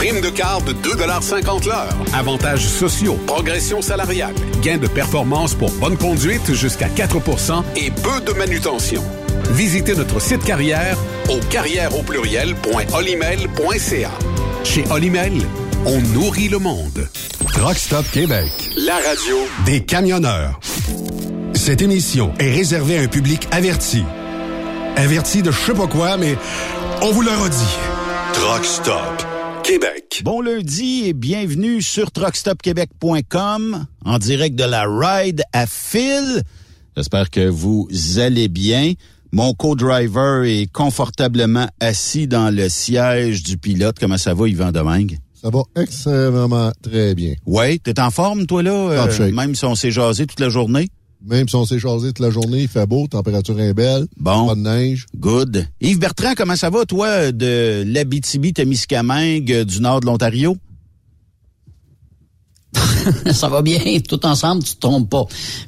Prime de quart de 2,50 l'heure. Avantages sociaux, progression salariale, gains de performance pour bonne conduite jusqu'à 4% et peu de manutention. Visitez notre site carrière au carrière au pluriel.olimel.ca. Chez Olimel, on nourrit le monde. Truck Stop Québec, la radio des camionneurs. Cette émission est réservée à un public averti. Averti de je sais pas quoi, mais on vous le redit. Truck Stop Québec. Bon lundi et bienvenue sur truckstopquebec.com en direct de la ride à Phil. J'espère que vous allez bien. Mon co-driver est confortablement assis dans le siège du pilote. Comment ça va, Yvan Domingue? Ça va extrêmement très bien. Ouais, t'es en forme, toi, là? Shape. même si on s'est jasé toute la journée? Même si on s'est jasé toute la journée, il fait beau, température est belle, Bon. pas de neige. Good. Yves Bertrand, comment ça va, toi, de l'Abitibi-Témiscamingue du nord de l'Ontario? ça va bien, tout ensemble, tu te trompes pas.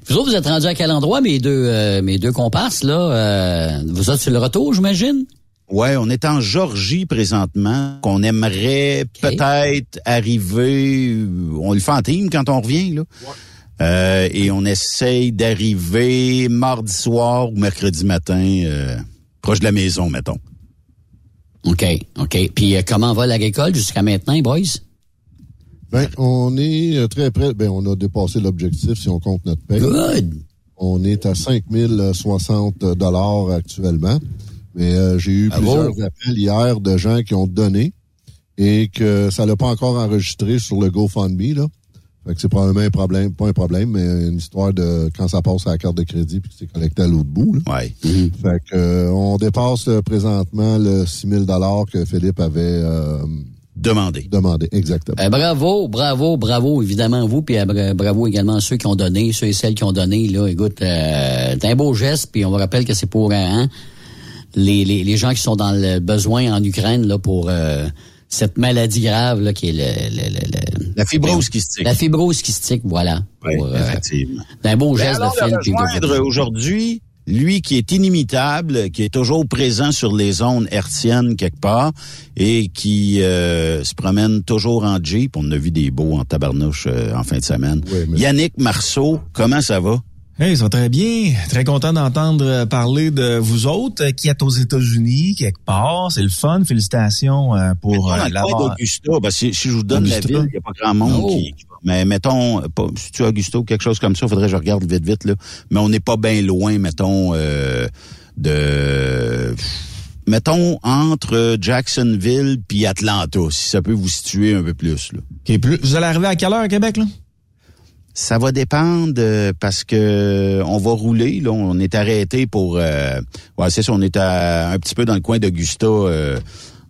Vous autres, vous êtes rendus à quel endroit, mes deux, euh, mes deux comparses, là? Euh, vous êtes sur le retour, j'imagine? Ouais, on est en Georgie présentement, qu'on aimerait peut-être arriver, on le fait en team quand on revient, là. Euh, et on essaye d'arriver mardi soir ou mercredi matin, euh, proche de la maison, mettons. OK, OK. Puis euh, comment va l'agricole jusqu'à maintenant, boys? Ben, on est très près. Ben, on a dépassé l'objectif si on compte notre paye. Good. On est à 5060 dollars actuellement. Mais euh, j'ai eu Bravo. plusieurs appels hier de gens qui ont donné et que ça l'a pas encore enregistré sur le GoFundMe, là. Fait que c'est probablement un problème, pas un problème, mais une histoire de quand ça passe à la carte de crédit puis que c'est collecté à l'autre bout, là. Ouais. Fait que euh, on dépasse euh, présentement le 6000 dollars que Philippe avait euh, Demandez. demandé. Exactement. Euh, bravo, bravo, bravo, évidemment, vous, puis euh, bra- bravo également à ceux qui ont donné, ceux et celles qui ont donné, là. Écoute, euh, c'est un beau geste, puis on vous rappelle que c'est pour, euh, hein, les, les, les gens qui sont dans le besoin en Ukraine, là, pour euh, cette maladie grave, là, qui est le, le- le- le- La fibrose kystique. La fibrose kystique, voilà. Oui, Pour, euh, effectivement. c'est un beau geste alors, de Phil. de rejoindre aujourd'hui, lui qui est inimitable, qui est toujours présent sur les zones hertziennes quelque part et qui euh, se promène toujours en Jeep. On a vu des beaux en tabarnouche euh, en fin de semaine. Oui, mais- Yannick Marceau, comment ça va? Hey, ça va très bien. Très content d'entendre parler de vous autres qui êtes aux États-Unis, quelque part. C'est le fun. Félicitations euh, pour euh, d'Augusta, ben, si, si je vous donne Augusta? la ville, il n'y a pas grand monde Oh. qui, va. Mais mettons, si tu Augusta ou quelque chose comme ça, faudrait que je regarde vite, vite, là. Mais on n'est pas bien loin, mettons, euh, de... Mettons, entre Jacksonville puis Atlanta, si ça peut vous situer un peu plus, là. Plus- Vous allez arriver à quelle heure à Québec, là? Ça va dépendre euh, parce que on va rouler. Là, on est arrêté pour. Euh, ouais, c'est ça. On est à, un petit peu dans le coin d'Augusta, euh,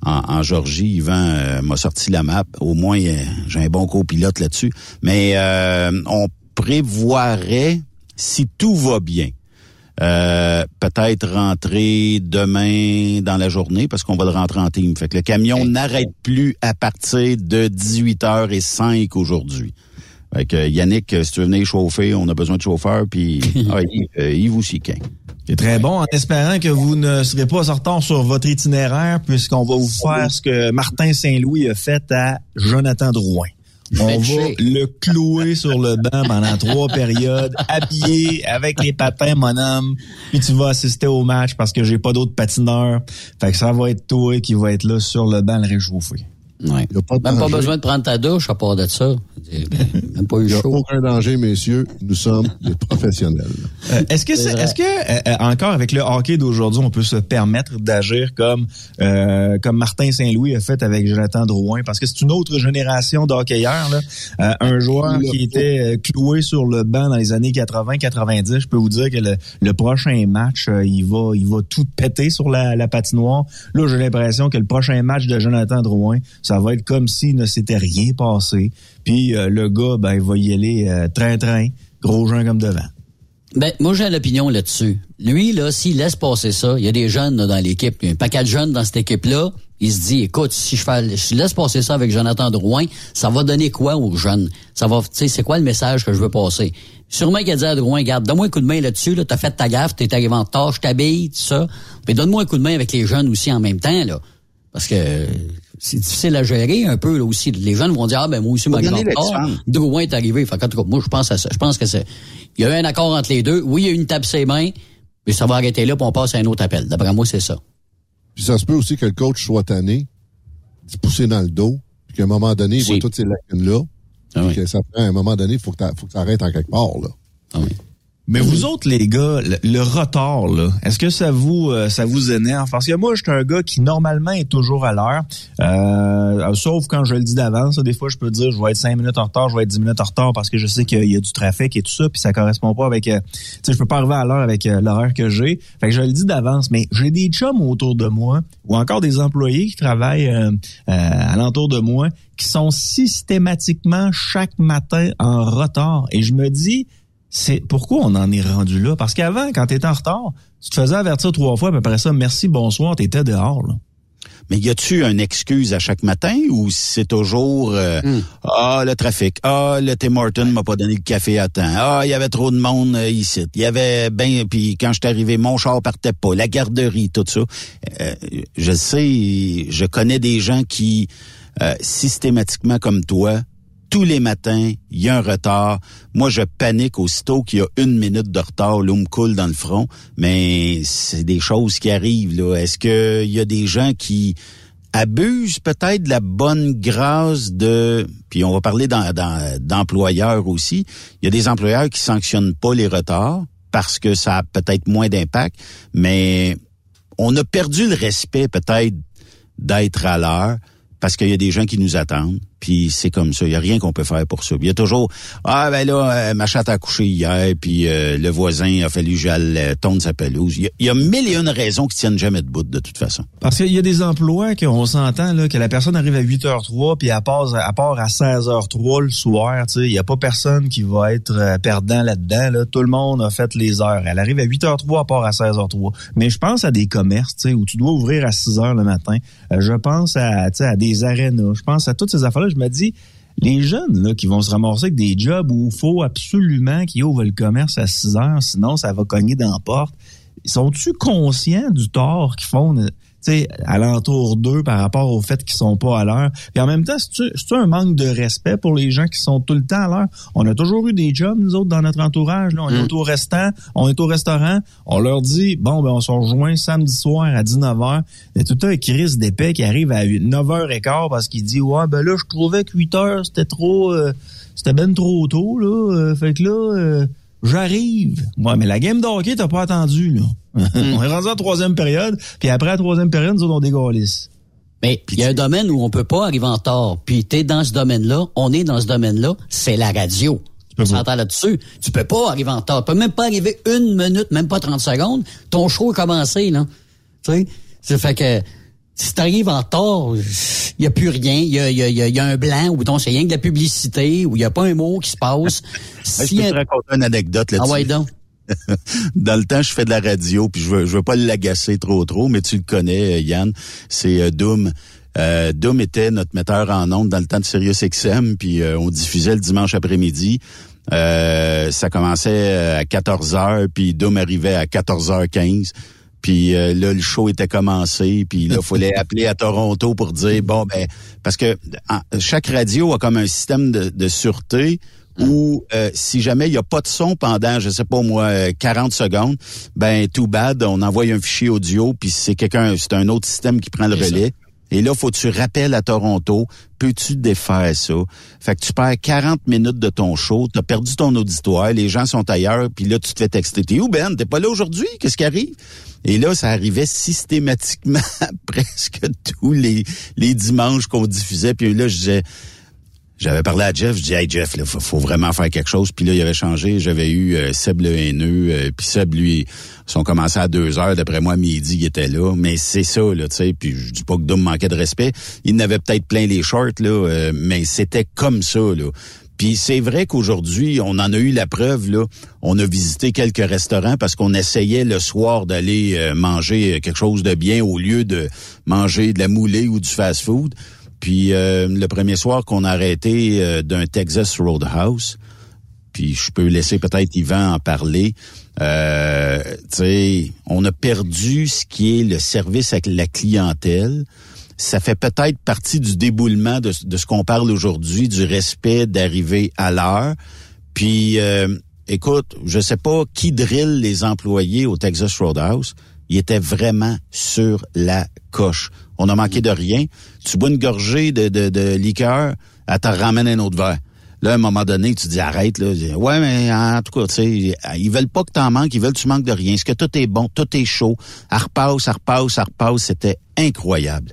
en, en Georgie. Yvan euh, m'a sorti la map. Au moins, euh, j'ai un bon copilote là-dessus. Mais euh, on prévoirait, si tout va bien, euh, peut-être rentrer demain dans la journée parce qu'on va le rentrer en team. Fait que le camion n'arrête plus à partir de 18h05 aujourd'hui. Fait que Yannick, euh, si tu veux venir chauffer, on a besoin de chauffeur, puis ah, Yves, euh, Yves aussi, qu'un. C'est très bon, en espérant que vous ne serez pas en retard sur votre itinéraire, puisqu'on va vous faire ce que Martin Saint-Louis a fait à Jonathan Drouin. On va Benché. le clouer sur le banc pendant trois périodes, habillé avec les patins, mon homme. Puis tu vas assister au match parce que j'ai pas d'autres patineurs. Fait que ça va être toi qui va être là sur le banc le réchauffer. Ouais. Il y a pas de Même pas besoin de prendre ta douche à part de ça. Même pas eu Il n'y a aucun danger, messieurs. Nous sommes des professionnels. Euh, est-ce que C'est c'est, vrai. est-ce que euh, euh, encore avec le hockey d'aujourd'hui, on peut se permettre d'agir comme euh, comme Martin Saint-Louis a fait avec Jonathan Drouin? Parce que c'est une autre génération de hockeyeurs là. Euh, un joueur qui était cloué sur le banc dans les années 80-90, je peux vous dire que le, le prochain match, euh, il va il va tout péter sur la, la patinoire. Là, j'ai l'impression que le prochain match de Jonathan Drouin, ça va être comme s'il ne s'était rien passé. Puis euh, le gars, ben il va y aller euh, train-train, gros gens comme devant. Ben, moi, j'ai l'opinion là-dessus. Lui, là, s'il laisse passer ça, il y a des jeunes là, dans l'équipe, il y a un paquet de jeunes dans cette équipe-là, il se dit, écoute, si je, fais, je laisse passer ça avec Jonathan Drouin, ça va donner quoi aux jeunes? Ça va, tu sais, c'est quoi le message que je veux passer? Sûrement qu'il a dit à Drouin, garde, donne-moi un coup de main là-dessus, là, t'as fait ta gaffe, t'es arrivé en retard, je t'habille, tout ça. Puis donne-moi un coup de main avec les jeunes aussi en même temps, là. Parce que euh, c'est difficile à gérer un peu, là, aussi. Les jeunes vont dire, ah, ben, moi aussi, en retard. l'exemple. Drouin est arrivé. Fait qu'en tout cas, moi, je pense à ça. Je pense que c'est, il y a eu un accord entre les deux. Oui, il y a eu une tape ses mains, mais ça va arrêter là, puis on passe à un autre appel. D'après moi, c'est ça. Puis ça se peut aussi que le coach soit tanné, d'y pousser dans le dos, puis qu'à un moment donné, il Si. voit toutes ces lacunes-là. Ah puis oui. que ça prend à un moment donné, il faut que t'a- faut que ça arrête en quelque part. Là. Ah oui. Mais vous autres, les gars, le, le retard, là, est-ce que ça vous euh, ça vous énerve? Parce que moi, je suis un gars qui normalement est toujours à l'heure. Euh, sauf quand je le dis d'avance. Des fois, je peux dire je vais être cinq minutes en retard, je vais être dix minutes en retard parce que je sais qu'il y a du trafic et tout ça, puis ça correspond pas avec. euh, tu sais, je peux pas arriver à l'heure avec euh, l'horaire que j'ai. Fait que je le dis d'avance, mais j'ai des chums autour de moi ou encore des employés qui travaillent euh, euh, alentour de moi qui sont systématiquement chaque matin en retard. Et je me dis, c'est pourquoi on en est rendu là? Parce qu'avant, quand tu étais en retard, tu te faisais avertir trois fois, puis après ça, merci, bonsoir, tu étais dehors. Là. Mais y a-tu une excuse à chaque matin ou c'est toujours euh, ah le trafic, ah le Tim Horton m'a pas donné le café à temps, ah il y avait trop de monde euh, ici, il y avait ben puis quand je suis arrivé mon char partait pas, la garderie tout ça. Euh, je sais, je connais des gens qui euh, systématiquement comme toi tous les matins, il y a un retard. Moi, je panique aussitôt qu'il y a une minute de retard. L'eau me coule dans le front. Mais c'est des choses qui arrivent. Est-ce qu'il y a des gens qui abusent peut-être de la bonne grâce de... Puis on va parler d'employeurs aussi. Il y a des employeurs qui sanctionnent pas les retards parce que ça a peut-être moins d'impact. Mais on a perdu le respect peut-être d'être à l'heure parce qu'il y a des gens qui nous attendent. Puis c'est comme ça. Il y a rien qu'on peut faire pour ça. Il y a toujours ah ben là euh, ma chatte a couché hier, puis euh, le voisin a fallu j'aille euh, tondre sa pelouse. Il y, a, il y a mille et une raisons qui tiennent jamais debout de toute façon. Parce qu'il y a des emplois qu'on s'entend là que la personne arrive à 8h03 puis elle part, à 16h03 le soir, tu il y a pas personne qui va être euh, perdant là-dedans là. tout le monde a fait les heures. Elle arrive à 8h03, elle part à 16h03. Mais je pense à des commerces, tu sais, où tu dois ouvrir à 6h le matin. Je pense à tu sais à des arénas, je pense à toutes ces affaires là, je me dis les jeunes qui vont se ramasser avec des jobs où il faut absolument qu'ils ouvrent le commerce à 6 heures, sinon ça va cogner dans la porte. Sont-tu conscients du tort qu'ils font tu sais, alentour d'eux par rapport au fait qu'ils sont pas à l'heure? Puis en même temps, c'est-tu c'est-tu un manque de respect pour les gens qui sont tout le temps à l'heure? On a toujours eu des jobs, nous autres, dans notre entourage. Là. On est au restant, on est au restaurant, on leur dit, bon, ben on se rejoint samedi soir à 19h. Il y a tout un crise d'épais qui arrive à 9h15 parce qu'il dit, ouais, ben là, je trouvais que 8h, c'était trop... euh, c'était ben trop tôt, là. Euh, fait que là... euh, J'arrive. Ouais, mais la game de hockey, t'as pas attendu, là. on est rendu en troisième période, puis après la troisième période, nous autres, on dégalisse. Mais il y a un domaine où on peut pas arriver en retard. Puis t'es dans ce domaine-là, on est dans ce domaine-là, c'est la radio. On s'entend là-dessus. Tu peux pas arriver en retard. Tu peux même pas arriver une minute, même pas 30 secondes. Ton show est commencé, là. Tu sais? Ça fait que si t'arrives en retard, il y a plus rien. Il y a, y, a, y a- y a un blanc ou donc c'est rien que de la publicité ou il y a pas un mot qui se passe. Si je peux te raconter une anecdote Ah là-dessus. ouais, donc. Dans le temps, je fais de la radio, puis je veux, je veux pas l'agacer trop trop, mais tu le connais, euh, Yann. C'est euh, Doom. Euh, Doom était notre metteur en ondes dans le temps de Sirius XM, puis euh, on diffusait le dimanche après-midi. Ça commençait à 14h, puis Doom arrivait à 14h15. Puis là, le show était commencé, puis là, il fallait appeler à Toronto pour dire, bon, ben, parce que chaque radio a comme un système de sûreté où euh, si jamais il n'y a pas de son pendant, je sais pas moi, euh, 40 secondes, ben, too bad, on envoie un fichier audio, puis c'est quelqu'un, c'est un autre système qui prend le ça. relais. Et là, faut que tu rappelles à Toronto, peux-tu défaire ça? Fait que tu perds 40 minutes de ton show, t'as perdu ton auditoire, les gens sont ailleurs, puis là, tu te fais texter. T'es où, Ben? T'es pas là aujourd'hui? Qu'est-ce qui arrive? Et là, ça arrivait systématiquement presque tous les, les dimanches qu'on diffusait. Puis là, je disais, j'avais parlé à Jeff, je dis hey Jeff, il faut, vraiment faire quelque chose. Puis là, il avait changé. J'avais eu euh, Seb le haineux, euh, puis Seb, lui, ils sont commencés à deux heures. D'après moi, midi, il était là. Mais c'est ça, là, tu sais. Puis je dis pas que Dom manquait de respect. Il n'avait peut-être plein les shorts, là, euh, mais c'était comme ça, là. Puis c'est vrai qu'aujourd'hui, on en a eu la preuve, là. On a visité quelques restaurants parce qu'on essayait le soir d'aller euh, manger quelque chose de bien au lieu de manger de la moulée ou du fast-food. Puis euh, le premier soir qu'on a arrêté euh, d'un Texas Roadhouse, puis je peux laisser peut-être Yvan en parler. Euh, on a perdu ce qui est le service avec la clientèle. Ça fait peut-être partie du déboulement de, de ce qu'on parle aujourd'hui, du respect d'arriver à l'heure. Puis, euh, écoute, je sais pas qui drille les employés au Texas Roadhouse. Ils étaient vraiment sur la coche. On a manqué de rien. Tu bois une gorgée de, de, de liqueur, elle te ramène un autre verre. Là, à un moment donné, tu dis arrête, là. Ouais, mais en tout cas, tu sais, ils veulent pas que t'en manques, ils veulent que tu manques de rien. Est-ce que tout est bon, tout est chaud. Elle repasse, elle repasse, elle repasse. C'était incroyable.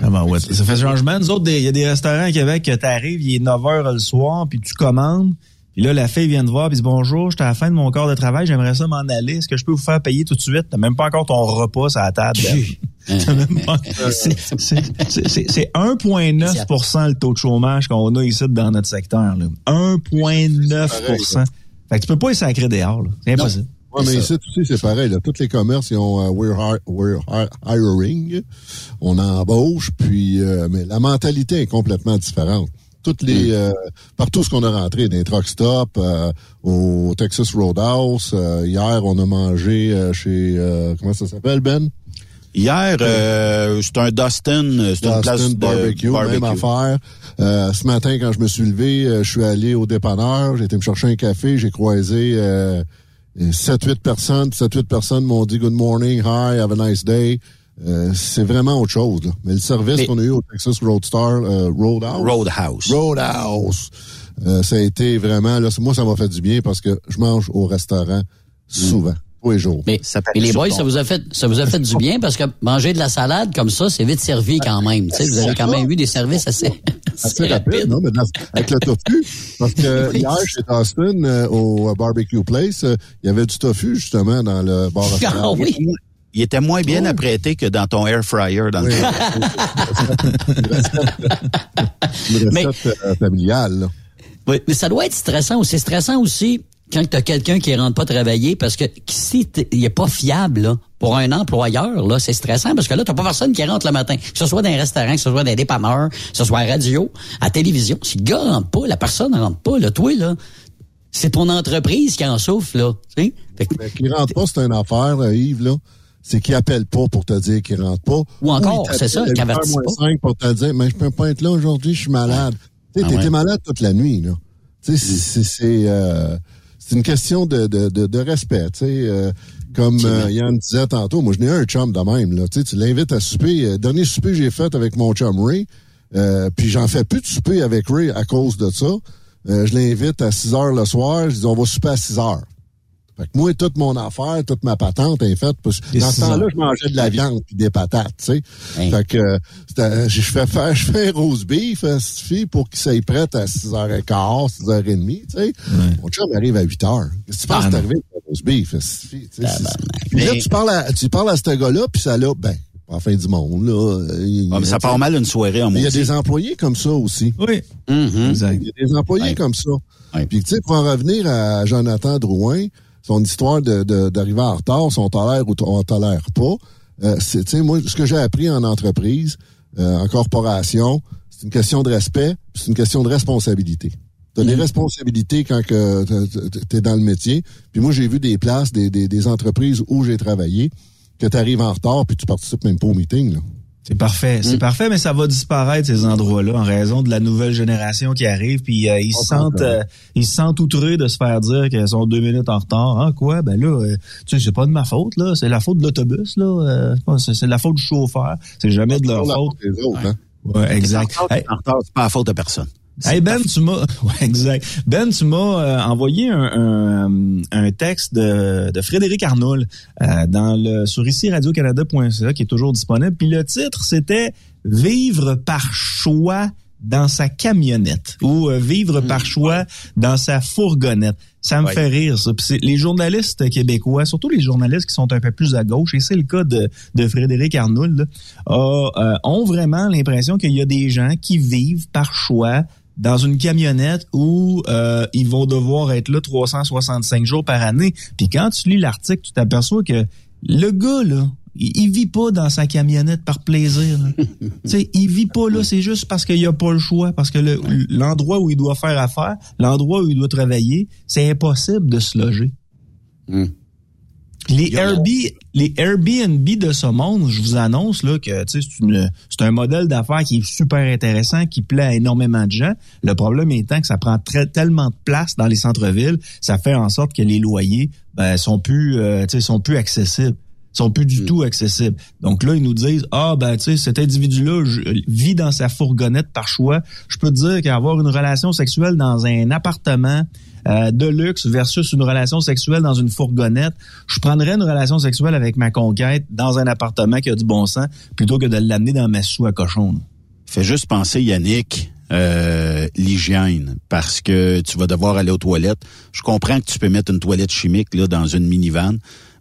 Ah ben ouais, ça fait changement. Nous autres, il y a des restaurants à Québec que t'arrives, il est 9 h le soir, puis tu commandes. Puis là, la fille vient te voir, puis dit bonjour, j'étais à la fin de mon corps de travail, j'aimerais ça m'en aller. Est-ce que je peux vous faire payer tout de suite? T'as même pas encore ton repas à la table. Ben. C'est- c'est- c'est- c'est- C'est 1,9% le taux de chômage qu'on a ici dans notre secteur. là. 1,9% Fait que tu peux pas y sacrer dehors. C'est impossible. Ouais, mais ici, tu sais, c'est pareil. Là. Tous les commerces, ils ont euh, we're, hi- we're hi- hiring. On embauche, puis euh, mais la mentalité est complètement différente. Toutes les euh, partout ce qu'on a rentré, des truck stop, euh, au Texas Roadhouse. euh, hier, on a mangé euh, chez comment ça s'appelle, Ben? Hier, euh, c'est un Dustin, c'est une place Dustin de barbecue, même affaire. Euh, ce matin, quand je me suis levé, euh, je suis allé au dépanneur, j'ai été me chercher un café, j'ai croisé euh, 7-8 personnes. 7-8 personnes m'ont dit good morning, hi, have a nice day. Euh, c'est vraiment autre chose. Là. Mais le service qu'on a eu au Texas Roadstar, euh, Roadhouse. Roadhouse. Roadhouse. Euh, ça a été vraiment, là, moi, ça m'a fait du bien parce que je mange au restaurant souvent, tous les jours. Mais, Ça mais les boys, ça vous a fait, ça vous a fait du bien parce que manger de la salade comme ça, c'est vite servi quand même. Tu sais, vous avez quand même eu des services assez, assez assez rapide, rapides. non? Mais dans- avec le tofu. Parce que hier, chez Dustin, euh, au barbecue place, euh, il y avait du tofu, justement, dans le bar Ah oui. Il était moins bien Ouais. apprêté que dans ton air fryer dans le Une Mais- recette euh, familiale, là. Oui, mais ça doit être stressant aussi. C'est stressant aussi quand tu as quelqu'un qui rentre pas travailler parce que si t'es- il est pas fiable là, pour un employeur, là, c'est stressant parce que là, t'as pas personne qui rentre le matin. Que ce soit dans un restaurant, que ce soit dans un dépanneur, que ce soit à la radio, à la télévision. Si le gars rentre pas, la personne rentre pas, là, toi, là, c'est ton entreprise qui en souffre, là. Tu sais? Fait que- Mais qu'il rentre pas, c'est une affaire, là, Yves, là. C'est qu'il appelle pas pour te dire qu'il rentre pas. Ou encore, c'est ça, t'appelle qu'il à 8h avertit moins pas. 5 pour te dire, mais je peux pas être là aujourd'hui, je suis malade. Tu sais, Ah t'étais malade toute la nuit, là. Tu sais, c'est- c'est, c'est, euh, c'est une question de, de, de, de respect, tu sais. euh, comme euh, Yann disait tantôt, moi, je n'ai un chum de même, là. Tu sais, tu l'invites à souper. Euh, dernier souper que j'ai fait avec mon chum Ray, euh, puis j'en fais plus de souper avec Ray à cause de ça. Euh, je l'invite à 6 heures le soir. Je dis, on va souper à 6 heures. Fait que moi, toute mon affaire, toute ma patente est faite. Parce que Et dans ce temps-là, je mangeais de la viande puis des patates, tu sais. Hein. Fait que euh, je fais faire, je fais un rose beef à cette fille pour qu'il soit prête à 6h15, 6h30, tu sais. Mon chum arrive à 8h. Qu'est-ce que tu penses Ah, arrivé avec rose beef à cette fille, tu sais? Tabarnak. Puis là, Mais- tu parles à, tu parles à ce gars-là, puis ça là, ben, pas la fin du monde, là. Il- Ah, mais ça part mal une soirée en Mais Il y a des employés comme ça aussi. Oui. Exact. Il y a des employés Ouais. comme ça. Ouais. Puis, tu sais, pour en revenir à Jonathan Drouin, son histoire de, de- d'arriver en retard, si on tolère ou on tolère pas, euh, c'est, tu sais, moi, ce que j'ai appris en entreprise, euh, en corporation, c'est une question de respect, puis c'est une question de responsabilité. Tu as des responsabilités quand que tu es dans le métier. Puis moi, j'ai vu des places, des, des, des entreprises où j'ai travaillé, que tu arrives en retard puis tu participes même pas au meeting. Là. C'est parfait, c'est parfait, mais ça va disparaître ces endroits-là en raison de la nouvelle génération qui arrive, puis euh, ils se sentent, euh, ils se sentent outrés de se faire dire qu'ils sont deux minutes en retard. Ah quoi? Ben là, euh, tu sais, c'est pas de ma faute là, c'est la faute de l'autobus là, euh, c'est la faute du chauffeur, c'est jamais de leur faute. faute des autres, hein. Ouais, exact. Hey, En retard, c'est pas la faute de personne. Hey Ben, tu m'as, ouais, exact. Ben, tu m'as euh, envoyé un, un, un texte de, de Frédéric Arnoul euh, dans le sur ici radiocanada.ca qui est toujours disponible. Puis le titre c'était Vivre par choix dans sa camionnette ou euh, vivre par choix dans sa fourgonnette. Ça me Ouais. fait rire ça. Puis les journalistes québécois, surtout les journalistes qui sont un peu plus à gauche, et c'est le cas de, de Frédéric Arnoul, là, a, euh, ont vraiment l'impression qu'il y a des gens qui vivent par choix dans une camionnette où euh, ils vont devoir être là 365 jours par année. Puis quand tu lis l'article, tu t'aperçois que le gars, là, il, il vit pas dans sa camionnette par plaisir. tu sais, il vit pas là, c'est juste parce qu'il a pas le choix, parce que le- l'endroit où il doit faire affaire, l'endroit où il doit travailler, c'est impossible de se loger. Puis Les, Airbnb, les Airbnb de ce monde, je vous annonce là que c'est une- c'est un modèle d'affaires qui est super intéressant, qui plaît à énormément de gens. Le problème étant que ça prend très, tellement de place dans les centres-villes, ça fait en sorte que les loyers ben, sont plus euh, sont plus accessibles sont plus du tout accessibles. Donc là, ils nous disent ah ben tu sais cet individu-là vit dans sa fourgonnette par choix. Je peux te dire qu'avoir une relation sexuelle dans un appartement euh, de luxe versus une relation sexuelle dans une fourgonnette, je prendrais une relation sexuelle avec ma conquête dans un appartement qui a du bon sens plutôt que de l'amener dans ma sous à cochon. Fais juste penser, Yannick, euh, l'hygiène, parce que tu vas devoir aller aux toilettes. Je comprends que tu peux mettre une toilette chimique là dans une minivan,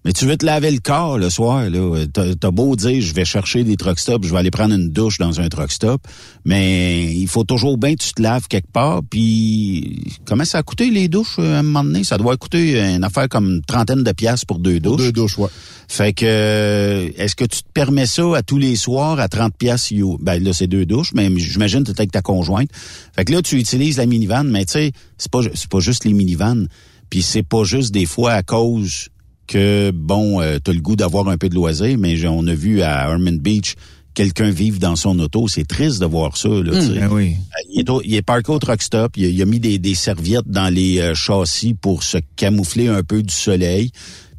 mais tu veux te laver le corps le soir. là. T'as beau dire, je vais chercher des truck stops, je vais aller prendre une douche dans un truck stop, mais il faut toujours bien que tu te laves quelque part. Puis comment ça a coûté les douches euh, à un moment donné? Ça doit coûter une affaire comme une trentaine de piastres pour deux douches. Deux douches, ouais. Fait que euh, est-ce que tu te permets ça à tous les soirs à 30 pièces Ben là c'est deux douches, mais j'imagine que tu avec ta conjointe. Fait que là tu utilises la minivan, mais tu sais, c'est pas c'est pas juste les minivans, puis c'est pas juste des fois à cause que bon, euh, tu as le goût d'avoir un peu de loisir, mais on a vu à Herman Beach quelqu'un vivre dans son auto, c'est triste de voir ça là, sais. Ben oui. Il est, au- il est parké au truck stop. Il a, il a mis des, des serviettes dans les euh, châssis pour se camoufler un peu du soleil.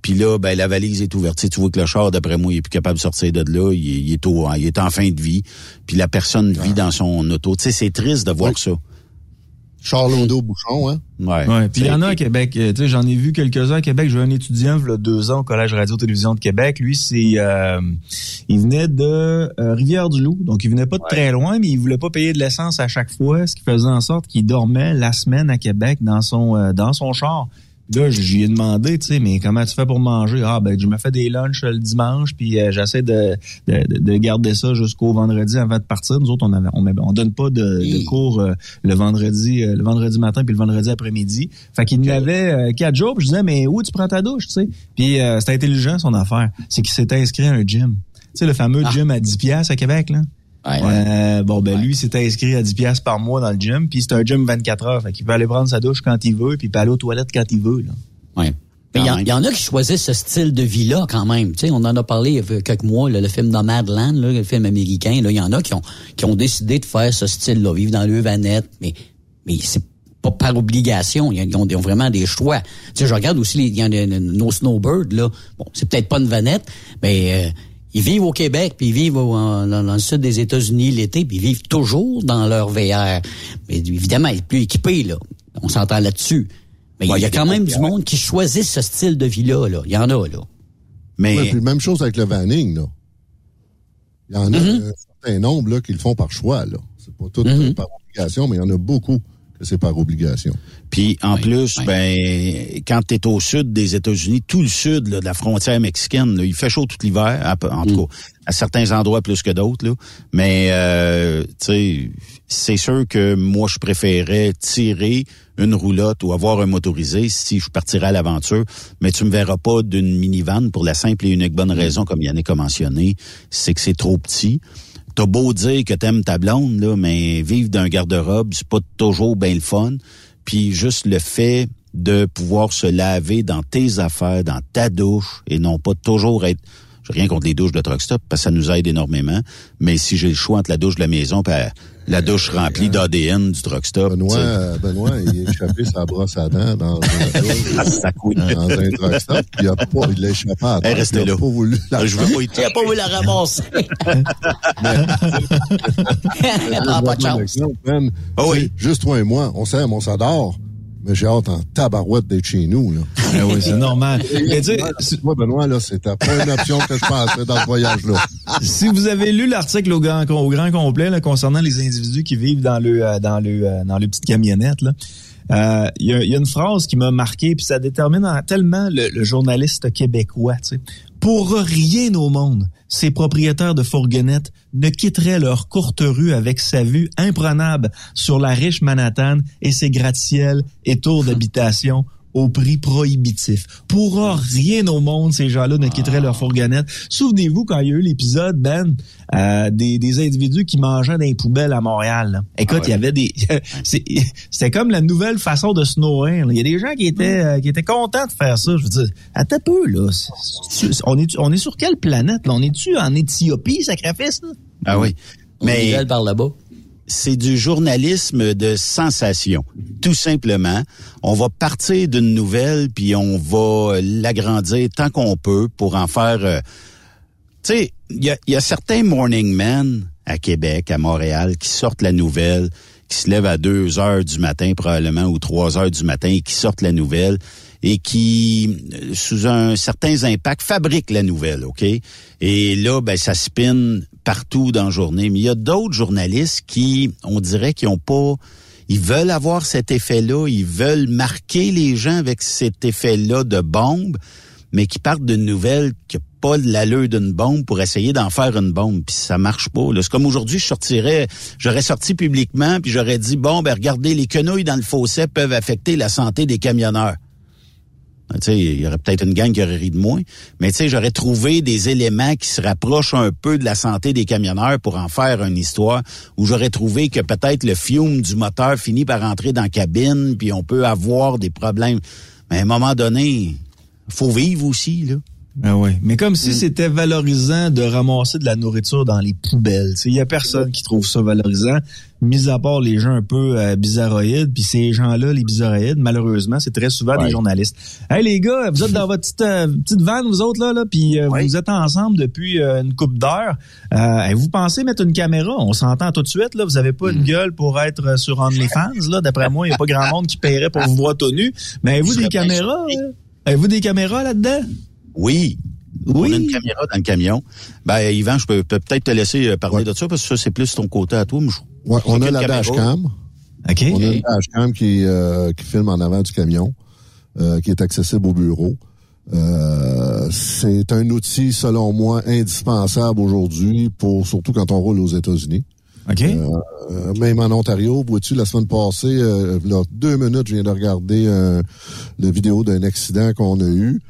Puis là, ben, la valise est ouverte. Tu vois que le char, d'après moi, il est plus capable de sortir de là. Il, est- il est, au, il est en fin de vie. Puis la personne vit dans son auto. Tu sais, c'est triste de voir ça. Charles Odo Bouchon, hein? Ouais. Ouais, puis il y en a à Québec, euh, tu sais, j'en ai vu quelques-uns à Québec. J'ai un étudiant, il y a deux ans, au Collège Radio-Télévision de Québec. Lui, c'est, euh, il venait de euh, Rivière-du-Loup, donc il venait pas de très loin, mais il voulait pas payer de l'essence à chaque fois, ce qui faisait en sorte qu'il dormait la semaine à Québec dans son euh, dans son char. Là, j'y ai demandé, tu sais, mais comment tu fais pour manger? Ah, ben, je me fais des lunchs le dimanche, puis euh, j'essaie de, de, de- de garder ça jusqu'au vendredi avant de partir. Nous autres, on avait, on, donne pas de, de cours euh, le vendredi, euh, le vendredi matin puis le vendredi après-midi. Fait qu'il y en avait euh, quatre jours. Puis je disais, mais où tu prends ta douche, tu sais? Puis euh, c'était intelligent son affaire. C'est qu'il s'était inscrit à un gym. Tu sais, le fameux gym à 10 piastres à Québec, là. Euh, bon, ben lui, s'était inscrit à 10 piastres par mois dans le gym, puis c'est un gym 24 heures. Fait qu'il peut aller prendre sa douche quand il veut, puis peut aller aux toilettes quand il veut. Là. Ouais. Mais Il y, en- il y en a qui choisissent ce style de vie-là quand même. Tu sais, on en a parlé il y a quelques mois, là, le film Nomadland, là, le film américain. Là, il y en a qui ont, qui ont décidé de faire ce style-là, vivre dans le vanette, mais, mais c'est pas par obligation. Ils ont, ils ont vraiment des choix. Tu sais, je regarde aussi les, il y en a nos snowbirds, là. Bon, c'est peut-être pas une vanette, mais euh, ils vivent au Québec, puis ils vivent au- en- dans, le sud des États-Unis l'été, puis ils vivent toujours dans leur VR. Mais évidemment, ils sont plus équipés, là. On s'entend là-dessus. Mais il y a quand même du monde qui choisit ce style de vie-là. Là. Il y en a, là. Mais Ouais, puis même chose avec le vanning, là. Il y en a Mm-hmm. un certain nombre là, qui le font par choix, là. C'est pas tout Mm-hmm. euh, par obligation, mais il y en a beaucoup c'est par obligation. Puis en plus, ben quand tu es au sud des États-Unis, tout le sud là, de la frontière mexicaine, là, il fait chaud tout l'hiver, en tout cas à certains endroits plus que d'autres. là. Mais euh, tu sais, c'est sûr que moi je préférais tirer une roulotte ou avoir un motorisé si je partirais à l'aventure. Mais tu me verras pas d'une minivan pour la simple et unique bonne raison, comme Yannick a mentionné, c'est que c'est trop petit. T'as beau dire que t'aimes ta blonde, là, mais vivre d'un garde-robe, c'est pas toujours bien le fun. Puis juste le fait de pouvoir se laver dans tes affaires, dans ta douche, et non pas toujours être J'ai rien contre les douches de truck stop parce que ça nous aide énormément. Mais si j'ai le choix entre la douche de la maison et la douche remplie d'ADN du truck stop. Benoît, euh, Benoît, il a échappé sa brosse à dents dans un, dans un truck stop. Il a pas, il l'a échappé à restait il a là. pas voulu la Je veux pas y Il a pas voulu la ramasser. Ah, pas de chance. Oui. Juste toi et moi, on s'aime, on s'adore. Mais j'ai hâte en tabarouette d'être chez nous, là. Ah oui, c'est normal. Mais tu Moi, Benoît, là, c'était pas une option que je pensais dans ce voyage-là. si vous avez lu l'article au grand, au grand complet là, concernant les individus qui vivent dans le euh, dans le euh, dans les petites camionnettes, là, euh, il y, a, il y a une phrase qui m'a marqué, puis ça détermine en- tellement le, le journaliste québécois. tu sais. Pour rien au monde, ces propriétaires de fourgonnettes ne quitteraient leur courte rue avec sa vue imprenable sur la riche Manhattan et ses gratte-ciels et tours d'habitation au prix prohibitif. Pour rien au monde, ces gens-là ne quitteraient leur fourgonnette. Souvenez-vous quand il y a eu l'épisode, Ben, euh, des, des individus qui mangeaient dans les poubelles à Montréal. là. Écoute, il y avait des... c'est- C'était comme la nouvelle façon de se nourrir. Il y a des gens qui étaient, euh, qui étaient contents de faire ça. Je veux dire, attends un peu, là. On est, on est sur quelle planète? là? On est-tu en Éthiopie, sacrifice? Là? Ah oui. Mais Elle par là-bas. C'est du journalisme de sensation. Tout simplement, on va partir d'une nouvelle puis on va l'agrandir tant qu'on peut pour en faire. euh, tu sais, il y a, y a certains morning men à Québec, à Montréal, qui sortent la nouvelle, qui se lèvent à 2 heures du matin probablement ou 3 heures du matin et qui sortent la nouvelle et qui, euh, sous un certain impact, fabriquent la nouvelle, OK? Et là, ben, ça spin partout dans la journée. Mais il y a d'autres journalistes qui, on dirait, qui ont pas... Ils veulent avoir cet effet-là, ils veulent marquer les gens avec cet effet-là de bombe, mais qui partent d'une nouvelle qui n'a pas l'allure d'une bombe pour essayer d'en faire une bombe, puis ça marche pas. C'est comme aujourd'hui, je sortirais, j'aurais sorti publiquement, puis j'aurais dit, bon, ben regardez, les quenouilles dans le fossé peuvent affecter la santé des camionneurs. Sais, il y aurait peut-être une gang qui aurait ri de moi, mais j'aurais trouvé des éléments qui se rapprochent un peu de la santé des camionneurs pour en faire une histoire où j'aurais trouvé que peut-être le fume du moteur finit par entrer dans la cabine, puis on peut avoir des problèmes. Mais à un moment donné, faut vivre aussi, là. Ah ouais. Mais comme si c'était valorisant de ramasser de la nourriture dans les poubelles. Il y a personne qui trouve ça valorisant, mis à part les gens un peu euh, bizarroïdes. Puis ces gens-là, les bizarroïdes, malheureusement, c'est très souvent des journalistes. Hey les gars, vous êtes dans votre petite, euh, petite vanne, vous autres, là, là puis euh, vous êtes ensemble depuis euh, une coupe d'heures. Euh, vous pensez mettre une caméra? On s'entend tout de suite, là. Vous avez pas une gueule pour être euh, sur OnlyFans, là. D'après moi, il n'y a pas grand monde qui paierait pour vous voir tout nu. Mais avez-vous des caméras? Avez-vous des caméras là-dedans? Oui. Oui. On a une caméra dans le camion. Ben, Yvan, je peux peux peut-être te laisser euh, parler de ça parce que ça, c'est plus ton côté à toi. Mais je- Ouais, on a la caméra? dashcam. OK. On a une dashcam qui, euh, qui filme en avant du camion, euh, qui est accessible au bureau. Euh, c'est un outil, selon moi, indispensable aujourd'hui, pour surtout quand on roule aux États-Unis. OK. Euh, même en Ontario, vois-tu, la semaine passée, euh, là, deux minutes, je viens de regarder euh, la vidéo d'un accident qu'on a eu.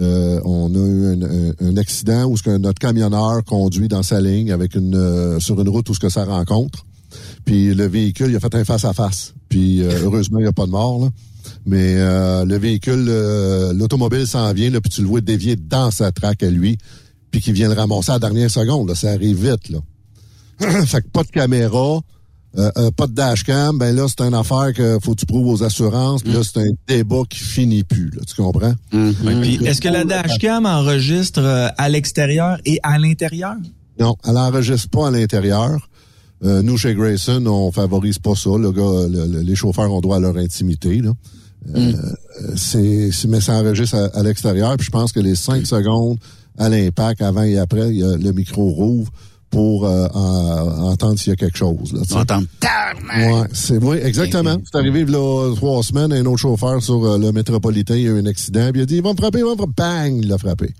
Euh, on a eu un, un- un accident où ce que notre camionneur conduit dans sa ligne avec une euh, sur une route où ce que ça rencontre. Puis le véhicule, il a fait un face à face. Puis euh, heureusement, il n'y a pas de mort là. Mais euh, le véhicule, euh, l'automobile s'en vient, là, puis tu le vois dévier dans sa traque à lui, puis qu'il vient le ramasser à la dernière seconde. Là, ça arrive vite là. fait que pas de caméra, euh, euh, pas de dashcam, ben là, c'est une affaire que faut que tu prouves aux assurances, puis là, c'est un débat qui finit plus, là, tu comprends? Puis, est-ce que la dashcam enregistre euh, à l'extérieur et à l'intérieur? Non, elle n'enregistre pas à l'intérieur. Euh, nous, chez Grayson, on favorise pas ça. Le gars, le- le- les chauffeurs ont droit à leur intimité. Là. Euh, c'est, c'est- mais ça enregistre à, à l'extérieur. Puis je pense que les cinq secondes à l'impact, avant et après, il y a- le micro rouvre pour euh, en- entendre s'il y a quelque chose. Là. Entendre. Ouais, c'est oui, exactement. C'est arrivé là trois semaines, un autre chauffeur sur euh, le métropolitain, il y a eu un accident, puis il a dit il va me frapper, il va me frapper, bang, il l'a frappé.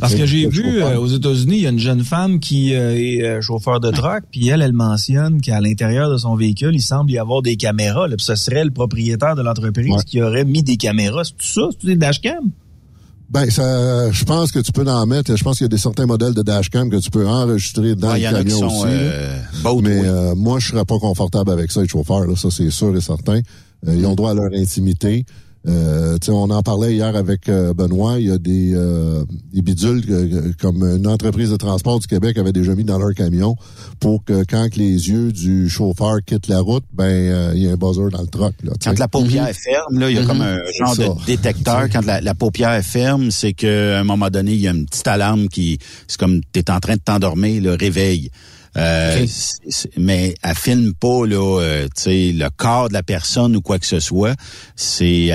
Parce que j'ai vu euh, aux États-Unis, il y a une jeune femme qui euh, est euh, chauffeur de truck, puis elle, elle mentionne qu'à l'intérieur de son véhicule, il semble y avoir des caméras. Là, puis ce serait le propriétaire de l'entreprise Ouais. qui aurait mis des caméras. C'est tout ça? C'est des dashcams? Ben, ça, je pense que tu peux en mettre. Je pense qu'il y a des certains modèles de dashcam que tu peux enregistrer dans Ah, le camion aussi. euh, Mais euh, moi, je serais pas confortable avec ça, les chauffeurs. Là, ça, c'est sûr et certain. Euh, ils ont droit à leur intimité. Euh, tu sais, on en parlait hier avec euh, Benoît. Il y a des, euh, des bidules que- que- comme une entreprise de transport du Québec avait déjà mis dans leur camion pour que quand que les yeux du chauffeur quittent la route, ben euh, il y a un buzzer dans le truck. Là, Quand la paupière ferme, là, il y a comme un C'est genre ça. de détecteur. Quand la, la paupière ferme, c'est qu'à un moment donné, il y a une petite alarme qui, c'est comme t'es en train de t'endormir, le réveil. Euh, mais elle filme pas là, euh, tu sais, le corps de la personne ou quoi que ce soit. C'est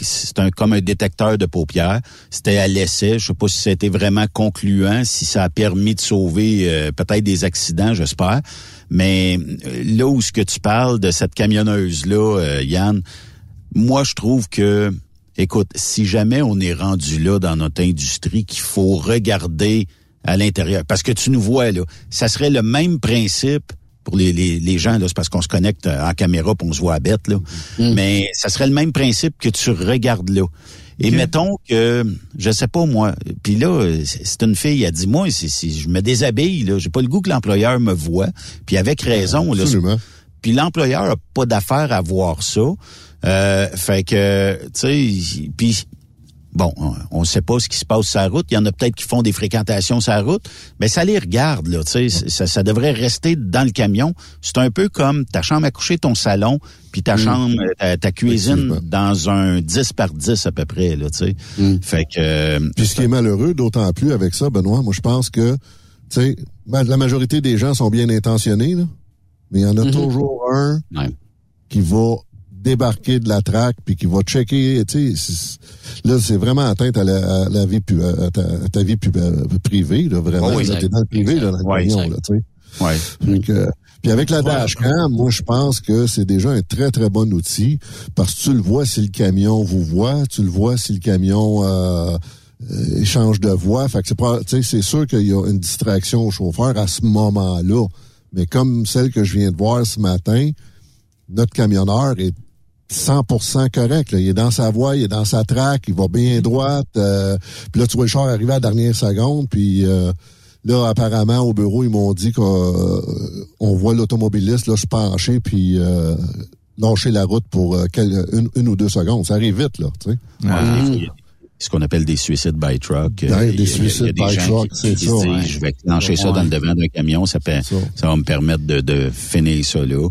c'est un comme un détecteur de paupières. C'était à l'essai. Je sais pas si c'était vraiment concluant, si ça a permis de sauver euh, peut-être des accidents, j'espère. Mais euh, là où ce que tu parles de cette camionneuse là, Yann, moi je trouve que, écoute, si jamais on est rendu là dans notre industrie, qu'il faut regarder à l'intérieur, parce que tu nous vois là, ça serait le même principe pour les, les, les gens, là, c'est parce qu'on se connecte euh, en caméra puis on se voit à bête, là. Mais ça serait le même principe que tu regardes là. Et mettons que, je sais pas moi, puis là, c'est une fille, elle dit, moi, si, si je me déshabille, là, j'ai pas le goût que l'employeur me voit, puis avec raison, là, Absolument. puis l'employeur a pas d'affaire à voir ça. Euh, fait que, tu sais, puis bon, on ne sait pas ce qui se passe sur la route. Il y en a peut-être qui font des fréquentations sur la route, mais ça les regarde, là, tu sais. Ça, ça devrait rester dans le camion. C'est un peu comme ta chambre à coucher, ton salon, puis ta Mm. chambre, euh, ta, ta cuisine dans un 10 par 10 à peu près, là, tu sais. Fait que... euh, Puis ce qui est malheureux, d'autant plus avec ça, Benoît, moi je pense que, tu sais, ben, la majorité des gens sont bien intentionnés, là, mais il y en a toujours un Ouais. qui va débarquer de la traque puis qui va checker, tu sais, c'est- là c'est vraiment atteinte à la, à la vie pu- à ta, à ta vie pu- euh, privée, là, vraiment. Oh oui, là, t'es dans le privé, là, dans le Ouais, camion, exact. là, tu sais. puis avec la dashcam, moi je pense que c'est déjà un très très bon outil parce que tu le vois si le camion vous voit, tu le vois si le camion euh, euh, échange de voix. Fait que c'est pas, tu sais, c'est sûr qu'il y a une distraction au chauffeur à ce moment-là. Mais comme celle que je viens de voir ce matin, notre camionneur est 100% correct. là. Il est dans sa voie, il est dans sa traque, il va bien droite. euh, puis là, tu vois le char arriver à la dernière seconde, puis euh, là, apparemment, au bureau, ils m'ont dit qu'on on voit l'automobiliste là, se pencher, puis euh, lâcher la route pour euh, une, une ou deux secondes. Ça arrive vite, là, tu sais. Ouais, ce qu'on appelle des suicides by truck. Ouais, Euh, des il y a- suicides by des gens truck, qui- c'est ça, se disent, ouais. Je vais clencher ça dans le devant d'un camion, ça, peut- ça. ça va me permettre de, de finir ça là.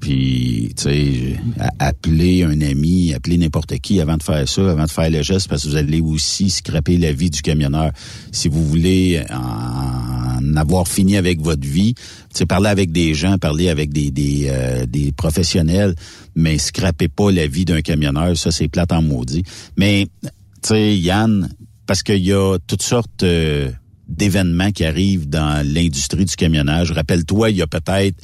Puis, tu sais, appeler un ami, appeler n'importe qui avant de faire ça, avant de faire le geste, parce que vous allez aussi scraper la vie du camionneur. Si vous voulez en avoir fini avec votre vie, tu sais, parler avec des gens, parler avec des des, euh, des professionnels, mais scrapez pas la vie d'un camionneur, ça c'est plate en maudit. Mais, tu sais, Yann, parce qu'il y a toutes sortes euh, d'événements qui arrivent dans l'industrie du camionnage. Rappelle-toi, il y a peut-être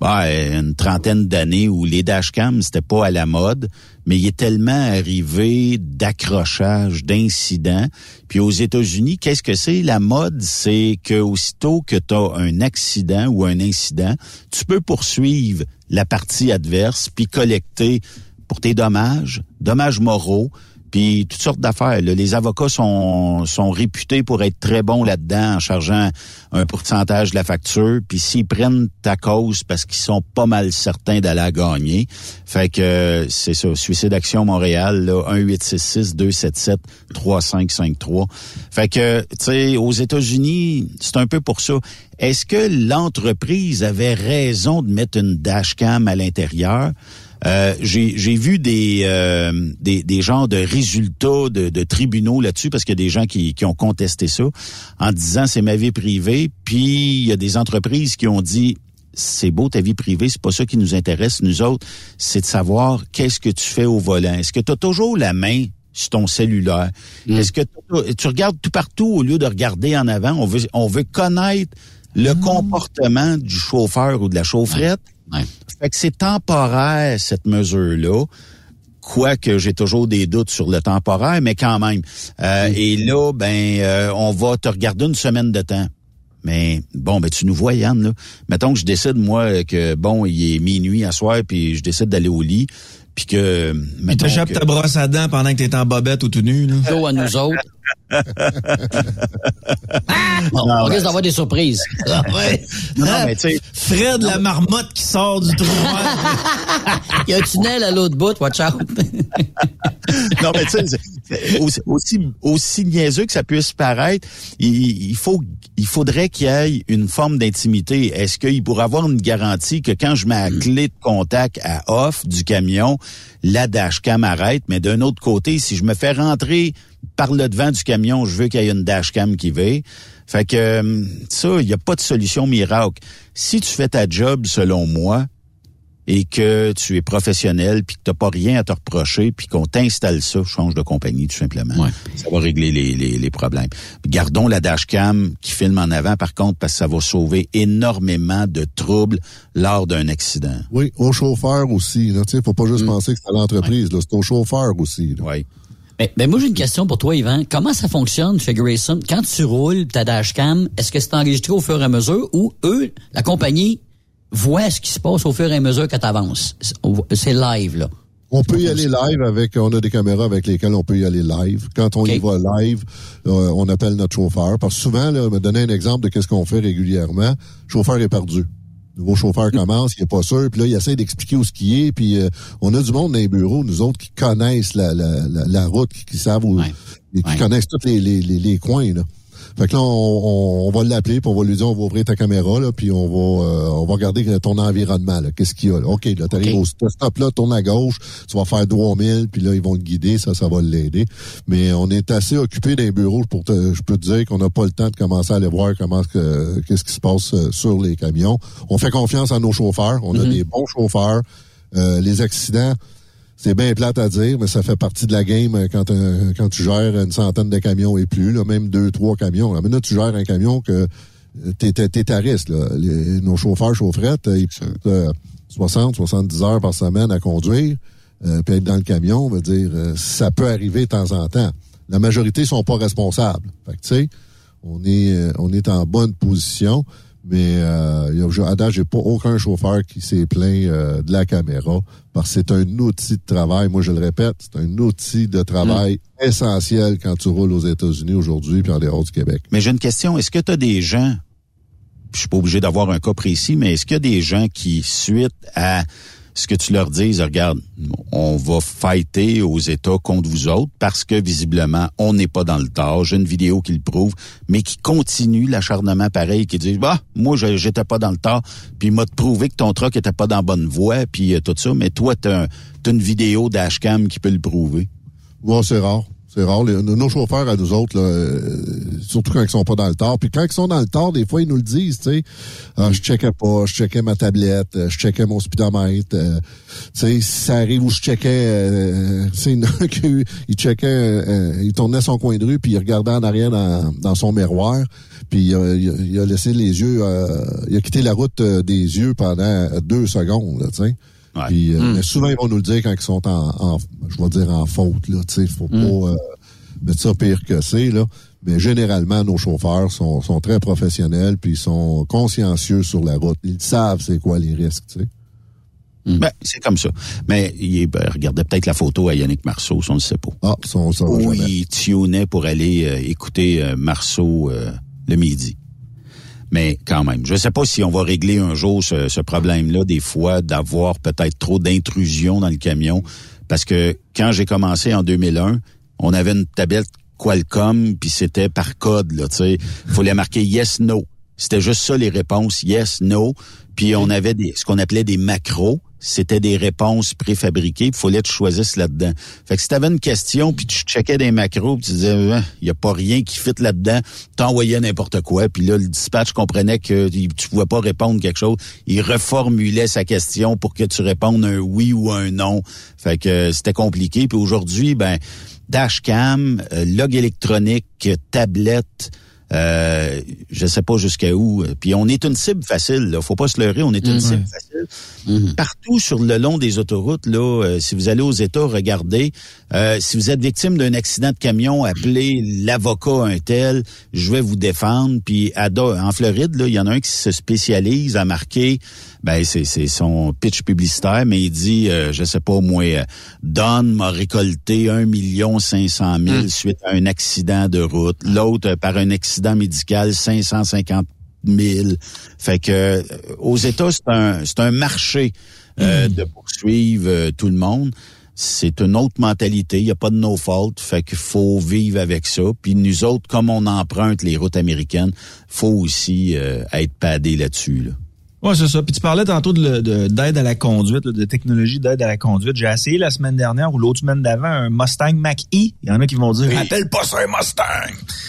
bah, une trentaine d'années où les dashcams, c'était pas à la mode, mais il est tellement arrivé d'accrochages, d'incidents. Puis aux États-Unis, qu'est-ce que c'est? La mode, c'est que aussitôt que tu as un accident ou un incident, tu peux poursuivre la partie adverse puis collecter pour tes dommages, dommages moraux, puis toutes sortes d'affaires. Les avocats sont, sont réputés pour être très bons là-dedans en chargeant un pourcentage de la facture. Puis s'ils prennent ta cause parce qu'ils sont pas mal certains d'aller gagner. Fait que c'est ça, Suicide Action Montréal, là, 1-866-277-3553. Fait que, tu sais, aux États-Unis, c'est un peu pour ça. Est-ce que l'entreprise avait raison de mettre une dashcam à l'intérieur? Euh, j'ai vu des, euh, des des genres de résultats de, de tribunaux là-dessus parce qu'il y a des gens qui, qui ont contesté ça en disant c'est ma vie privée. Puis il y a des entreprises qui ont dit c'est beau ta vie privée, c'est pas ça qui nous intéresse. Nous autres, c'est de savoir qu'est-ce que tu fais au volant. Est-ce que tu as toujours la main sur ton cellulaire? Est-ce que tu regardes tout partout au lieu de regarder en avant? On veut, on veut connaître le comportement du chauffeur ou de la chaufferette. Ouais. Fait que c'est temporaire, cette mesure-là. Quoique j'ai toujours des doutes sur le temporaire, mais quand même. Euh, Et là, ben, euh, on va te regarder une semaine de temps. Mais bon, ben tu nous vois, Yann, là. Mettons que je décide, moi, que bon, il est minuit à soir, puis je décide d'aller au lit, puis que... Il mettons t'échappe que- ta brosse à dents pendant que t'es en bobette ou tout nu, là. À nous autres. Bon, on risque d'avoir des surprises. Non, non, mais tu sais, Fred, la marmotte qui sort du trou Il y a un tunnel à l'autre bout, watch out. non, mais tu sais, aussi, aussi, aussi niaiseux que ça puisse paraître, il, il faut, il faudrait qu'il y ait une forme d'intimité. Est-ce qu'il pourrait avoir une garantie que quand je mets la clé de contact à off du camion, la dashcam arrête, mais d'un autre côté, si je me fais rentrer par le devant du camion, je veux qu'il y ait une dashcam qui va. Fait que euh, ça, il n'y a pas de solution miracle. Si tu fais ta job selon moi, et que tu es professionnel, puis que tu n'as pas rien à te reprocher, puis qu'on t'installe ça, change de compagnie tout simplement. Ça va régler les, les, les problèmes. Gardons la dashcam qui filme en avant, par contre, parce que ça va sauver énormément de troubles lors d'un accident. Oui, au chauffeur aussi. Il ne faut pas juste penser que c'est à l'entreprise. là, C'est au chauffeur aussi. là. Oui. Mais, mais moi, j'ai une question pour toi, Yvan. Comment ça fonctionne chez Grayson? Quand tu roules ta dashcam, est-ce que c'est enregistré au fur et à mesure ou eux, la compagnie, voit ce qui se passe au fur et à mesure que tu avances? C'est live, là. On peut y aller live avec, on a des caméras avec lesquelles on peut y aller live. Quand on y va live, euh, on appelle notre chauffeur. Parce que souvent, là, me donner un exemple de qu'est-ce qu'on fait régulièrement. Chauffeur est perdu. Le nouveau chauffeur commence, il est pas sûr, puis là, il essaie d'expliquer où ce qui est, puis euh, on a du monde dans les bureaux, nous autres, qui connaissent la, la, la, la route, qui, qui savent où, et qui connaissent tous les, les, les, les coins, là. Fait que là, on, on, on va l'appeler, puis on va lui dire, on va ouvrir ta caméra, là, puis on va euh, on va regarder ton environnement, là. Qu'est-ce qu'il y a, là? OK, là, t'arrives au stop, là, tourne à gauche, tu vas faire 3000, puis là, ils vont te guider, ça, ça va l'aider. Mais on est assez occupé dans les bureaux pour te, je peux te dire qu'on n'a pas le temps de commencer à aller voir comment que, qu'est-ce qui se passe euh, sur les camions. On fait confiance à nos chauffeurs. On a Mm-hmm. des bons chauffeurs. Euh, les accidents, c'est bien plate à dire, mais ça fait partie de la game euh, quand, quand tu gères une centaine de camions et plus, là, même deux, trois camions. Là, maintenant, tu gères un camion que euh, t'es, t'es à risque. Là. Les- nos chauffeurs, chaufferettes, euh, ils euh, 60, 70 heures par semaine à conduire, euh, puis être dans le camion, on va dire, euh, ça peut arriver de temps en temps. La majorité sont pas responsables. Fait que, tu sais, on est, on est en bonne position. Mais euh, à date, j'ai pas aucun chauffeur qui s'est plaint euh, de la caméra parce que c'est un outil de travail. Moi, je le répète, c'est un outil de travail essentiel quand tu roules aux États-Unis aujourd'hui puis en dehors du Québec. Mais j'ai une question. Est-ce que tu as des gens, je suis pas obligé d'avoir un cas précis, mais est-ce qu'il y a des gens qui, suite à ce que tu leur dises, regarde, on va fighter aux États contre vous autres parce que visiblement, on n'est pas dans le tort. J'ai une vidéo qui le prouve, mais qui continue l'acharnement pareil, qui dit, bah, moi, j'étais pas dans le tort, puis m'a prouvé que ton truck était pas dans bonne voie, puis euh, tout ça, mais toi, t'as un- une vidéo dashcam qui peut le prouver. Bon, c'est rare. C'est rare. Les- nos chauffeurs à nous autres, là, euh, surtout quand ils sont pas dans le tort. Puis quand ils sont dans le tort, des fois, ils nous le disent, tu sais. Ah, je checkais pas, je checkais ma tablette, euh, je checkais mon speedomètre. euh, tu sais, ça arrive où je checkais, euh, tu sais, il a il checkait, euh, il tournait son coin de rue, puis il regardait en arrière dans, dans son miroir, puis euh, il, a, il a laissé les yeux, euh, il a quitté la route euh, des yeux pendant euh, deux secondes, tu sais. Puis, euh, Hmm. mais souvent, ils vont nous le dire quand ils sont en, en je vais dire en faute, là, tu sais, faut Hmm. pas euh, mettre ça pire que c'est, là. Mais généralement, nos chauffeurs sont, sont très professionnels, puis ils sont consciencieux sur la route. Ils savent c'est quoi les risques, tu sais. Ben, c'est comme ça. Mais il ben, regardez peut-être la photo à Yannick Marceau, si on ne le sait pas. Ah, ça, on saura Où jamais. il tunait pour aller euh, écouter euh, Marceau euh, le midi. Mais quand même, je ne sais pas si on va régler un jour ce, problème-là, des fois, d'avoir peut-être trop d'intrusion dans le camion. Parce que quand j'ai commencé en 2001, on avait une tablette Qualcomm, puis c'était par code, là, tu sais. Il fallait marquer yes, no. C'était juste ça, les réponses, yes, no. Puis on avait des, ce qu'on appelait des macros. C'était des réponses préfabriquées. Il fallait que tu choisisses là-dedans. Fait que si tu avais une question, puis tu checkais des macros, puis tu disais, il n'y a pas rien qui fit là-dedans, t'envoyais n'importe quoi. Puis là, le dispatch comprenait que tu pouvais pas répondre quelque chose. Il reformulait sa question pour que tu répondes un oui ou un non. Fait que euh, c'était compliqué. Puis aujourd'hui, ben, dashcam, euh, log électronique, tablette, euh, je sais pas jusqu'à où. Puis on est une cible facile, là. Faut pas se leurrer, on est une Mhm. cible facile. Partout sur le long des autoroutes, là, euh, si vous allez aux États, regardez. euh, si vous êtes victime d'un accident de camion, appelez l'avocat un tel. Je vais vous défendre. Puis à en Floride, là, il y en a un qui se spécialise à marquer. Ben c'est c'est son pitch publicitaire, mais il dit, euh, je sais pas moi, euh, Don m'a récolté un million cinq cent mille suite à un accident de route. L'autre par un accident médical 550 000. Fait que euh, aux États, c'est un, c'est un marché euh, de poursuivre euh, tout le monde. C'est une autre mentalité. Il n'y a pas de no fault. Fait qu'il faut vivre avec ça. Puis nous autres, comme on emprunte les routes américaines, faut aussi euh, être padé là-dessus. Là. Ouais, c'est ça. Puis tu parlais tantôt de, de- d'aide à la conduite, de technologie d'aide à la conduite. J'ai essayé la semaine dernière ou l'autre semaine d'avant un Mustang Mach-E. Il y en a qui vont dire, appelle pas ça un Mustang.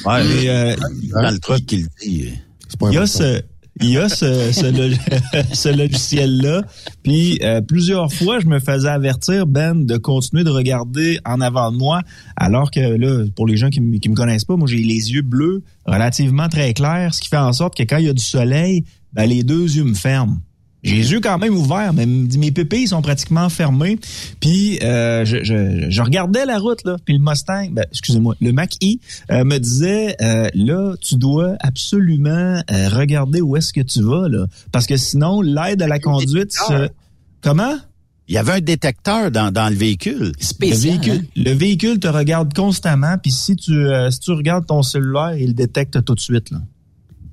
Ouais, Mais, euh, dans le truc qu'il dit. il y a ce, il y a ce, ce, lo- ce logiciel-là. Puis euh, plusieurs fois, je me faisais avertir, Ben, de continuer de regarder en avant de moi, alors que là, pour les gens qui, me- qui me connaissent pas, moi j'ai les yeux bleus relativement très clairs, ce qui fait en sorte que quand il y a du soleil, ben, les deux yeux me ferment. J'ai les yeux quand même ouverts, mais mes pupilles sont pratiquement fermées. Puis euh, je, je, je regardais la route là, puis le Mustang, ben, excusez-moi, le Mach-E euh, me disait euh, là, tu dois absolument euh, regarder où est-ce que tu vas là, parce que sinon l'aide à la conduite, se... comment? Il y avait un détecteur dans, dans le véhicule. le véhicule, le véhicule te regarde constamment, puis si tu euh, si tu regardes ton cellulaire, il le détecte tout de suite là.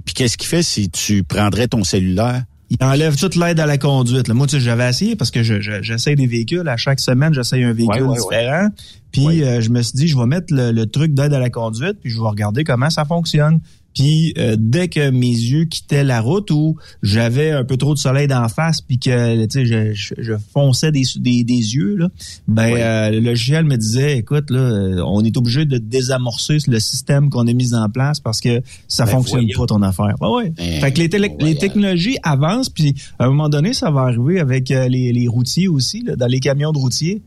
Puis qu'est-ce qu'il fait si tu prendrais ton cellulaire? Il enlève toute l'aide à la conduite. Là. Moi, tu sais, j'avais essayé parce que je, je- j'essaye des véhicules. À chaque semaine, j'essaye un véhicule Ouais, ouais, différent. Puis euh, je me suis dit, je vais mettre le, le truc d'aide à la conduite, puis je vais regarder comment ça fonctionne. Puis euh, dès que mes yeux quittaient la route ou j'avais un peu trop de soleil d'en face, puis que tu sais, je, je, je fonçais des, des, des yeux, là, ben euh, le logiciel me disait, écoute, là, euh, on est obligé de désamorcer le système qu'on a mis en place parce que ça Ben, fonctionne voyons. pas ton affaire. Ouais, ouais. Ben, fait que les, télé- les technologies avancent, puis à un moment donné, ça va arriver avec euh, les, les routiers aussi, là, dans les camions de routiers.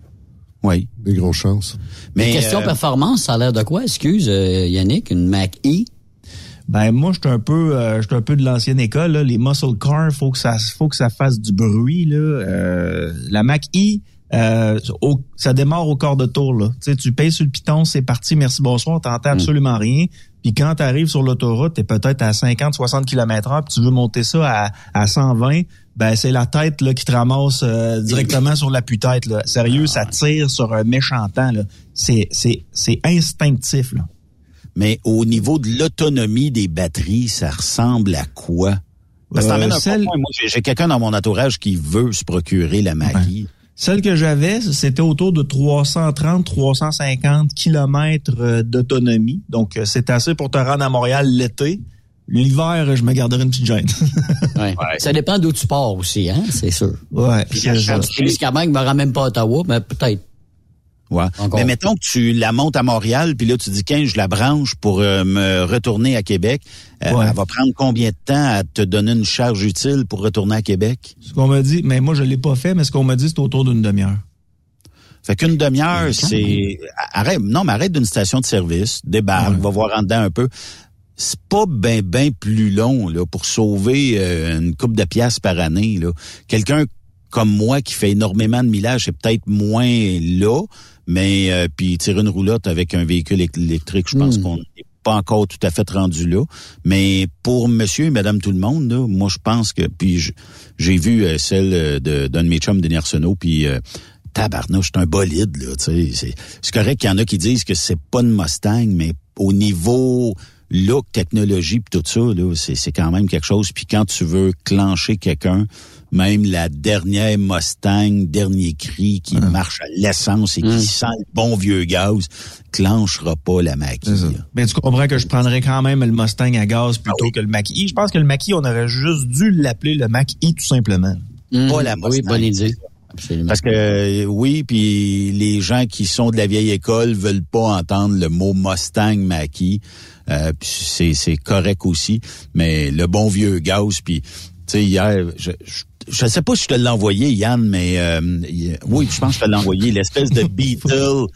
Oui. Des grosses chances. Mais question euh, performance, ça a l'air de quoi? Excuse, euh, Yannick, une Mac-E? Ben moi, je suis un peu, euh, un peu de l'ancienne école. Là. Les muscle cars, faut que ça, faut que ça fasse du bruit. Là. Euh, la Mac E, euh, au- ça démarre au quart de tour. Là. Tu sais, tu payes sur le piton, c'est parti, merci, bonsoir, t'entends absolument rien. Puis quand tu arrives sur l'autoroute, t'es peut-être à 50, 60 km heure, puis tu veux monter ça à, à 120, ben c'est la tête là qui te ramasse euh, directement sur la tête là. Sérieux, ça tire sur un méchant temps là. C'est c'est c'est instinctif là. Mais au niveau de l'autonomie des batteries, ça ressemble à quoi? Parce que Euh, celle-. Moi, j'ai- quelqu'un dans mon entourage qui veut se procurer la Mackie. Celle que j'avais, c'était autour de 330-350 kilomètres euh, d'autonomie. Donc, euh, c'est assez pour te rendre à Montréal l'été. L'hiver, je me garderai une petite gêne. Ouais. Ça dépend d'où tu pars aussi, hein, c'est sûr. Ouais. c'est ça. Témiscamingue me ramène pas à Ottawa, mais peut-être. Ouais. Mais mettons que tu la montes à Montréal, puis là, tu dis, qu'un je la branche pour euh, me retourner à Québec. Euh, Ouais. Elle va prendre combien de temps à te donner une charge utile pour retourner à Québec? Ce qu'on m'a dit, mais moi, je l'ai pas fait, mais ce qu'on m'a dit, c'est autour d'une demi-heure. Fait qu'une demi-heure, c'est... Arrête, non, mais arrête d'une station de service, débarque, va voir en dedans un peu. C'est pas ben ben plus long là pour sauver euh, une coupe de pièces par année. là. Quelqu'un comme moi qui fait énormément de millage, c'est peut-être moins là, mais euh, puis tirer une roulotte avec un véhicule électrique, je pense qu'on n'est pas encore tout à fait rendu là. Mais pour monsieur et madame tout le monde, là, moi je pense que puis j'ai vu euh, celle euh, de d'un de mes chums, Denis Arsenault, puis euh, tabarnouche, c'est un bolide, là, tu sais. C'est, c'est correct qu'il y en a qui disent que c'est pas une Mustang, mais au niveau look, technologie puis tout ça, là, c'est, c'est quand même quelque chose. Puis quand tu veux clencher quelqu'un, même la dernière Mustang, dernier cri qui marche à l'essence et qui sent le bon vieux gaz, clenchera pas la maquille. Mais tu comprends que je prendrais quand même le Mustang à gaz plutôt que le Mach-E. Je pense que le Mach-E, on aurait juste dû l'appeler le Mach-E tout simplement. Pas la Oui, Mustang. bonne idée. Absolument. Parce que euh, oui, puis les gens qui sont de la vieille école veulent pas entendre le mot Mustang Mackie. Euh, puis c'est c'est correct aussi, mais le bon vieux gaz puis tu sais hier je, je je sais pas si je te l'ai envoyé Yann mais euh, oui, je pense que je te l'ai envoyé l'espèce de Beetle.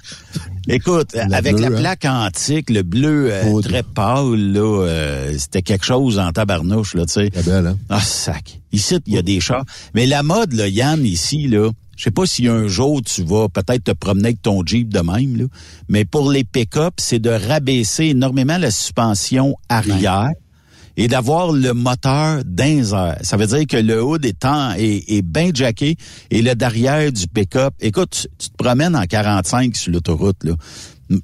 Écoute, avec la hein? plaque antique, le bleu euh, très pâle là, euh, c'était quelque chose en tabarnouche là, tu sais. Belle, hein? Ah, sac. Ici, il y a des chars. Mais la mode, là, Yann, ici, là, je sais pas si un jour tu vas peut-être te promener avec ton Jeep de même, là, mais pour les pick-up, c'est de rabaisser énormément la suspension arrière et d'avoir le moteur airs. Ça veut dire que le hood est, en- est, est bien jacké et le derrière du pick-up. Écoute, tu, tu te promènes en 45 sur l'autoroute, là.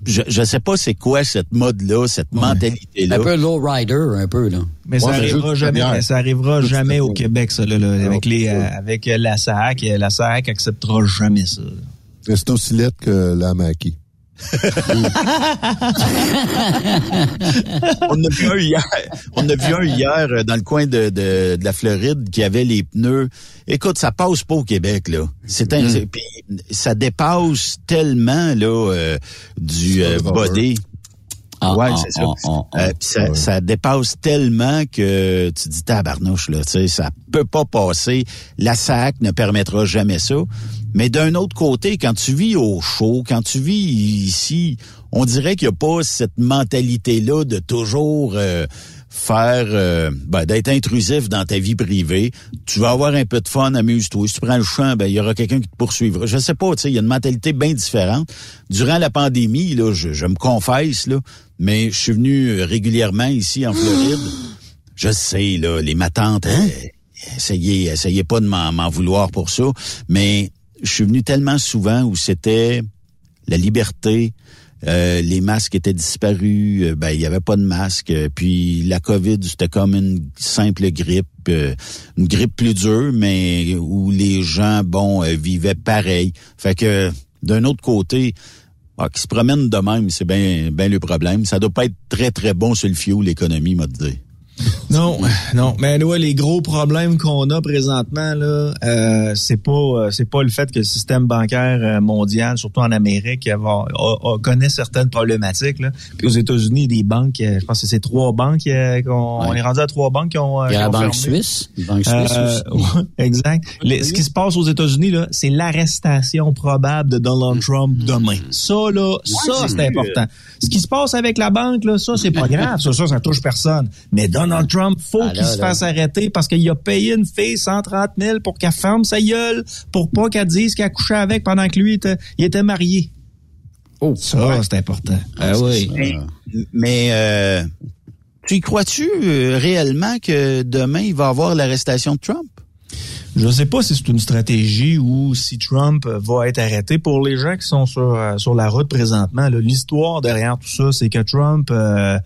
Je, je sais pas c'est quoi cette mode-là, cette mentalité-là. Un peu low rider, un peu, là. Mais ça arrivera jamais, mais ça arrivera jamais au. Québec, ça, là, là, avec les, euh, avec la SAC. La SAC acceptera jamais ça. là. C'est aussi laid que la maquis. On a vu un hier. On a vu un hier euh, dans le coin de, de, de la Floride qui avait les pneus. Écoute, ça passe pas au Québec là. C'est un, puis ça dépasse tellement là euh, du euh, body. Ah, ouais, ah, c'est ça. ah. Euh, ça dépasse tellement que tu dis tabarnouche là, tu sais, ça peut pas passer. La SAC ne permettra jamais ça. Mais d'un autre côté, quand tu vis au chaud, quand tu vis ici, on dirait qu'il n'y a pas cette mentalité-là de toujours euh, faire, euh, ben, d'être intrusif dans ta vie privée. Tu vas avoir un peu de fun, amuse-toi. Si tu prends le champ, ben, il y aura quelqu'un qui te poursuivra. Je sais pas, tu sais, il y a une mentalité bien différente. Durant la pandémie, là, je, je me confesse, là, mais je suis venu régulièrement ici en Floride. Je sais, là, les matantes, euh, essayez, essayez pas de m'en m'en vouloir pour ça, mais je suis venu tellement souvent où c'était la liberté, euh, les masques étaient disparus, euh, ben il y avait pas de masque, euh, puis la Covid c'était comme une simple grippe, une grippe plus dure, mais où les gens bon vivaient pareil. Fait que d'un autre côté, ah, qui se promènent de même, c'est bien ben le problème. Ça doit pas être très très bon sur le fio l'économie, m'a dit. Non, non. Mais ouais, les gros problèmes qu'on a présentement là, euh, c'est pas euh, c'est pas le fait que le système bancaire euh, mondial, surtout en Amérique, va, a- a- connaît certaines problématiques. Là. Puis aux États-Unis, des banques, euh, je pense que c'est trois banques euh, qu'on on est rendu à trois banques qui ont. euh, Il y a la Banque fermé. Suisse. Banque Suisse Euh, aussi. ouais, exact. Les- ce qui se passe aux États-Unis, là, c'est l'arrestation probable de Donald Trump demain. Ça, là, ça, c'est important. Ce qui se passe avec la banque, là, ça, c'est pas grave. Ça, ça, ça touche personne. Mais Donald Trump, faut Ah, qu'il là, se là. fasse arrêter parce qu'il a payé une fille 130 000 pour qu'elle ferme sa gueule, pour pas qu'elle dise qu'elle couchait avec pendant que lui était, il était marié. Oh, ça, c'est important. Ah oui. Mais, mais, euh, tu y crois-tu euh, réellement que demain il va y avoir l'arrestation de Trump? Je ne sais pas si c'est une stratégie ou si Trump va être arrêté. Pour les gens qui sont sur, euh, sur la route présentement, là, l'histoire derrière tout ça, c'est que Trump euh,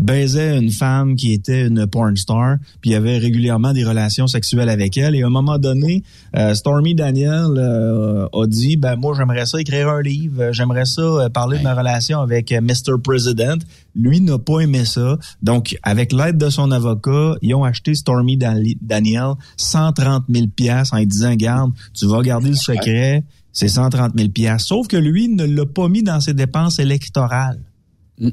baisait une femme qui était une porn star, puis il avait régulièrement des relations sexuelles avec elle. Et à un moment donné, euh, Stormy Daniel euh, a dit, ben moi j'aimerais ça écrire un livre, j'aimerais ça euh, parler de ma relation avec euh, Mr. President. Lui n'a pas aimé ça. Donc, avec l'aide de son avocat, ils ont acheté Stormy Daniel 130 000 pièces en lui disant, garde, tu vas garder le secret, c'est 130 000 pièces. Sauf que lui ne l'a pas mis dans ses dépenses électorales.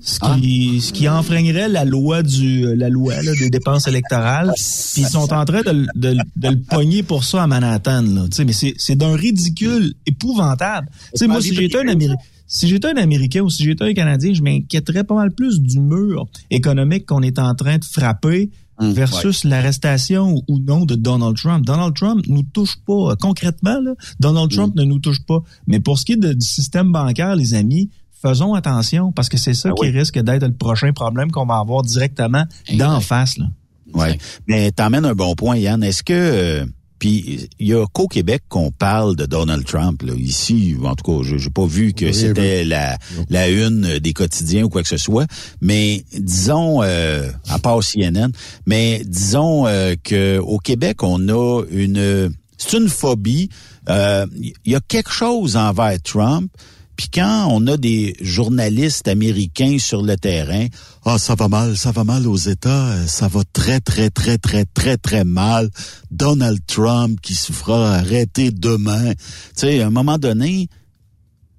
Ce qui, ce qui enfreignerait la loi du la loi là, des dépenses électorales. Puis ils sont en train de, le- de, de le pogner pour ça à Manhattan. Là. Tu sais, mais c'est, c'est d'un ridicule épouvantable. Tu sais, moi, si j'étais un Américain. Si j'étais un Américain ou si j'étais un Canadien, je m'inquiéterais pas mal plus du mur économique qu'on est en train de frapper versus l'arrestation ou- non de Donald Trump. Donald Trump nous touche pas euh, concrètement. Là, Donald Trump ne nous touche pas. Mais pour ce qui est de- du système bancaire, les amis, faisons attention parce que c'est ça qui risque d'être le prochain problème qu'on va avoir directement d'en face. Là. Ouais. Mais t'emmènes un bon point, Yann. Est-ce que euh, puis il y a qu'au Québec qu'on parle de Donald Trump. Là. Ici, en tout cas, j'ai pas vu que c'était la, la une des quotidiens ou quoi que ce soit. Mais disons, euh, à part CNN, mais disons euh, que au Québec, on a une c'est une phobie. Euh, Il y a quelque chose envers Trump. Puis quand on a des journalistes américains sur le terrain, ah ça va mal, ça va mal aux États, euh, ça va très très très très très très mal. Donald Trump qui se fera arrêter demain. Tu sais, à un moment donné,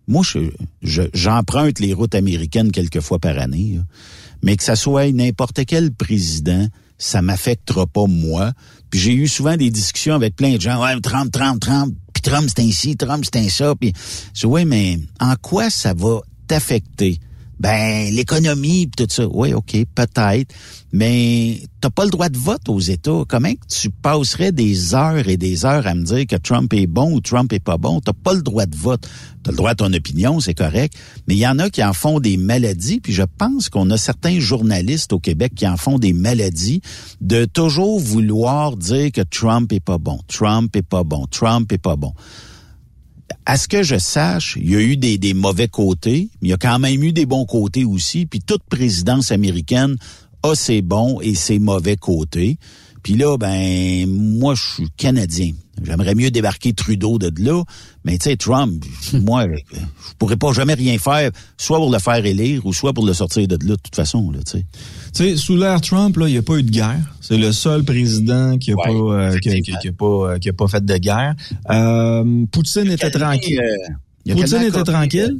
moi je je- j'emprunte les routes américaines quelques fois par année, mais que ça soit n'importe quel président, ça m'affectera pas moi. Puis j'ai eu souvent des discussions avec plein de gens, ouais, Trump, Trump, Trump, Trump c'est ainsi, Trump c'est un ça, puis ouais, mais en quoi ça va t'affecter? Ben, l'économie tout ça. Oui, OK, peut-être. Mais t'as pas le droit de vote aux États. Comment que tu passerais des heures et des heures à me dire que Trump est bon ou Trump est pas bon? T'as pas le droit de vote. T'as le droit à ton opinion, c'est correct. Mais il y en a qui en font des maladies, puis je pense qu'on a certains journalistes au Québec qui en font des maladies de toujours vouloir dire que Trump est pas bon, Trump est pas bon, Trump est pas bon à ce que je sache, il y a eu des, des mauvais côtés, mais il y a quand même eu des bons côtés aussi. Puis toute présidence américaine a ses bons et ses mauvais côtés. Puis là, ben, moi, je suis Canadien. J'aimerais mieux débarquer Trudeau de là, mais tu sais, Trump, moi, je pourrais pas jamais rien faire, soit pour le faire élire ou soit pour le sortir de là, de toute façon, là, tu sais. Tu sais, sous l'ère Trump, là, il n'y a pas eu de guerre. C'est le seul président qui a pas, euh, qui, qui a- qui a pas, euh, qui a pas fait de guerre. Euh, Poutine était tranquille. a Poutine était encore- tranquille.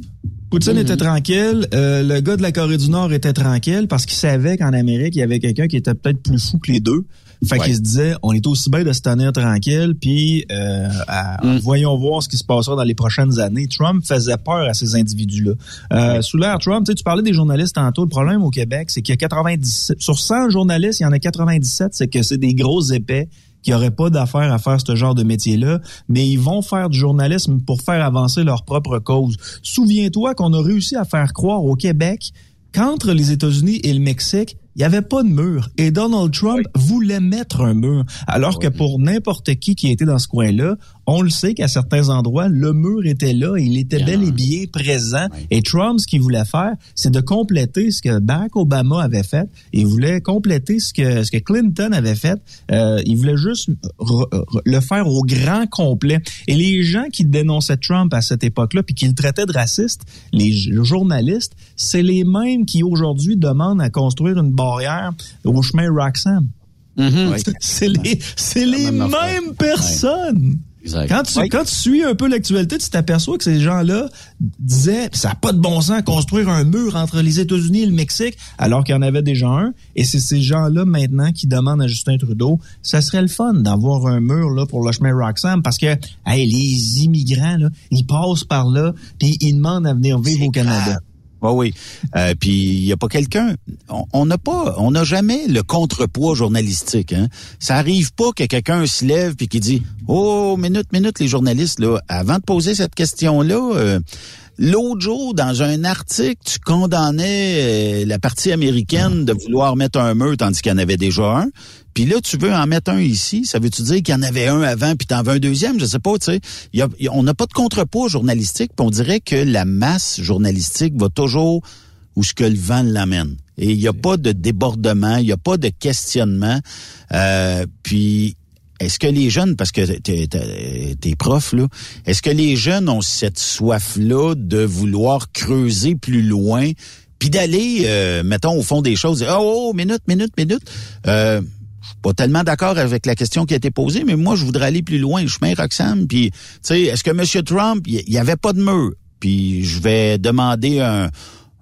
Poutine était tranquille. Euh, le gars de la Corée du Nord était tranquille parce qu'il savait qu'en Amérique, il y avait quelqu'un qui était peut-être plus fou que les deux. Fait Ouais. qu'il se disait, on est aussi bien de se tenir tranquille, puis euh, à- Mhm. voyons voir ce qui se passera dans les prochaines années. Trump faisait peur à ces individus-là. Euh, Sous l'ère Trump, tu sais, tu parlais des journalistes tantôt. Le problème au Québec, c'est qu'il y a 97... Sur 100 journalistes, il y en a 97, c'est que c'est des gros épais qui n'auraient pas d'affaires à faire ce genre de métier-là, mais ils vont faire du journalisme pour faire avancer leur propre cause. Souviens-toi qu'on a réussi à faire croire au Québec qu'entre les États-Unis et le Mexique, il n'y avait pas de mur. Et Donald Trump voulait mettre un mur. Alors que pour n'importe qui qui était dans ce coin-là, on le sait qu'à certains endroits, le mur était là, il était bel et bien présent. Et Trump, ce qu'il voulait faire, c'est de compléter ce que Barack Obama avait fait. Il voulait compléter ce que, ce que Clinton avait fait. Euh, il voulait juste re- re- le faire au grand complet. Et les gens qui dénonçaient Trump à cette époque-là, puis qui le traitaient de raciste, les journalistes, c'est les mêmes qui aujourd'hui demandent à construire une au chemin Roxham. C'est les, c'est les même affaire. mêmes personnes. Exact. Quand tu, Ouais. quand tu suis un peu l'actualité, tu t'aperçois que ces gens-là disaient ça n'a pas de bon sens construire un mur entre les États-Unis et le Mexique, alors qu'il y en avait déjà un. Et c'est ces gens-là maintenant qui demandent à Justin Trudeau, ça serait le fun d'avoir un mur là pour le chemin Roxham parce que hey, les immigrants là, ils passent par là puis ils demandent à venir vivre au Canada. Oui, oui. Euh, puis il y a pas quelqu'un. On n'a pas, on n'a jamais le contrepoids journalistique. Hein. Ça arrive pas que quelqu'un se lève puis qui dit Oh, minute, minute, les journalistes là. Avant de poser cette question-là. euh, L'autre jour, dans un article, tu condamnais euh, la partie américaine de vouloir mettre un mur tandis qu'il y en avait déjà un. Puis là, tu veux en mettre un ici. Ça veut-tu dire qu'il y en avait un avant puis t'en veux un deuxième? Je sais pas, tu sais. Il y a- il y a- on n'a pas de contrepoids journalistique. Puis on dirait que la masse journalistique va toujours où ce que le vent l'amène. Et il n'y a pas de débordement, il n'y a pas de questionnement. Euh, puis est-ce que les jeunes, parce que t'es, t'es prof, là, est-ce que les jeunes ont cette soif-là de vouloir creuser plus loin, puis d'aller, euh, mettons, au fond des choses, oh, oh, minute, minute, minute. Euh, je suis pas tellement d'accord avec la question qui a été posée, mais moi, je voudrais aller plus loin, chemin Roxham. Puis, tu sais, est-ce que M. Trump, il y, avait pas de mur? Puis, je vais demander un,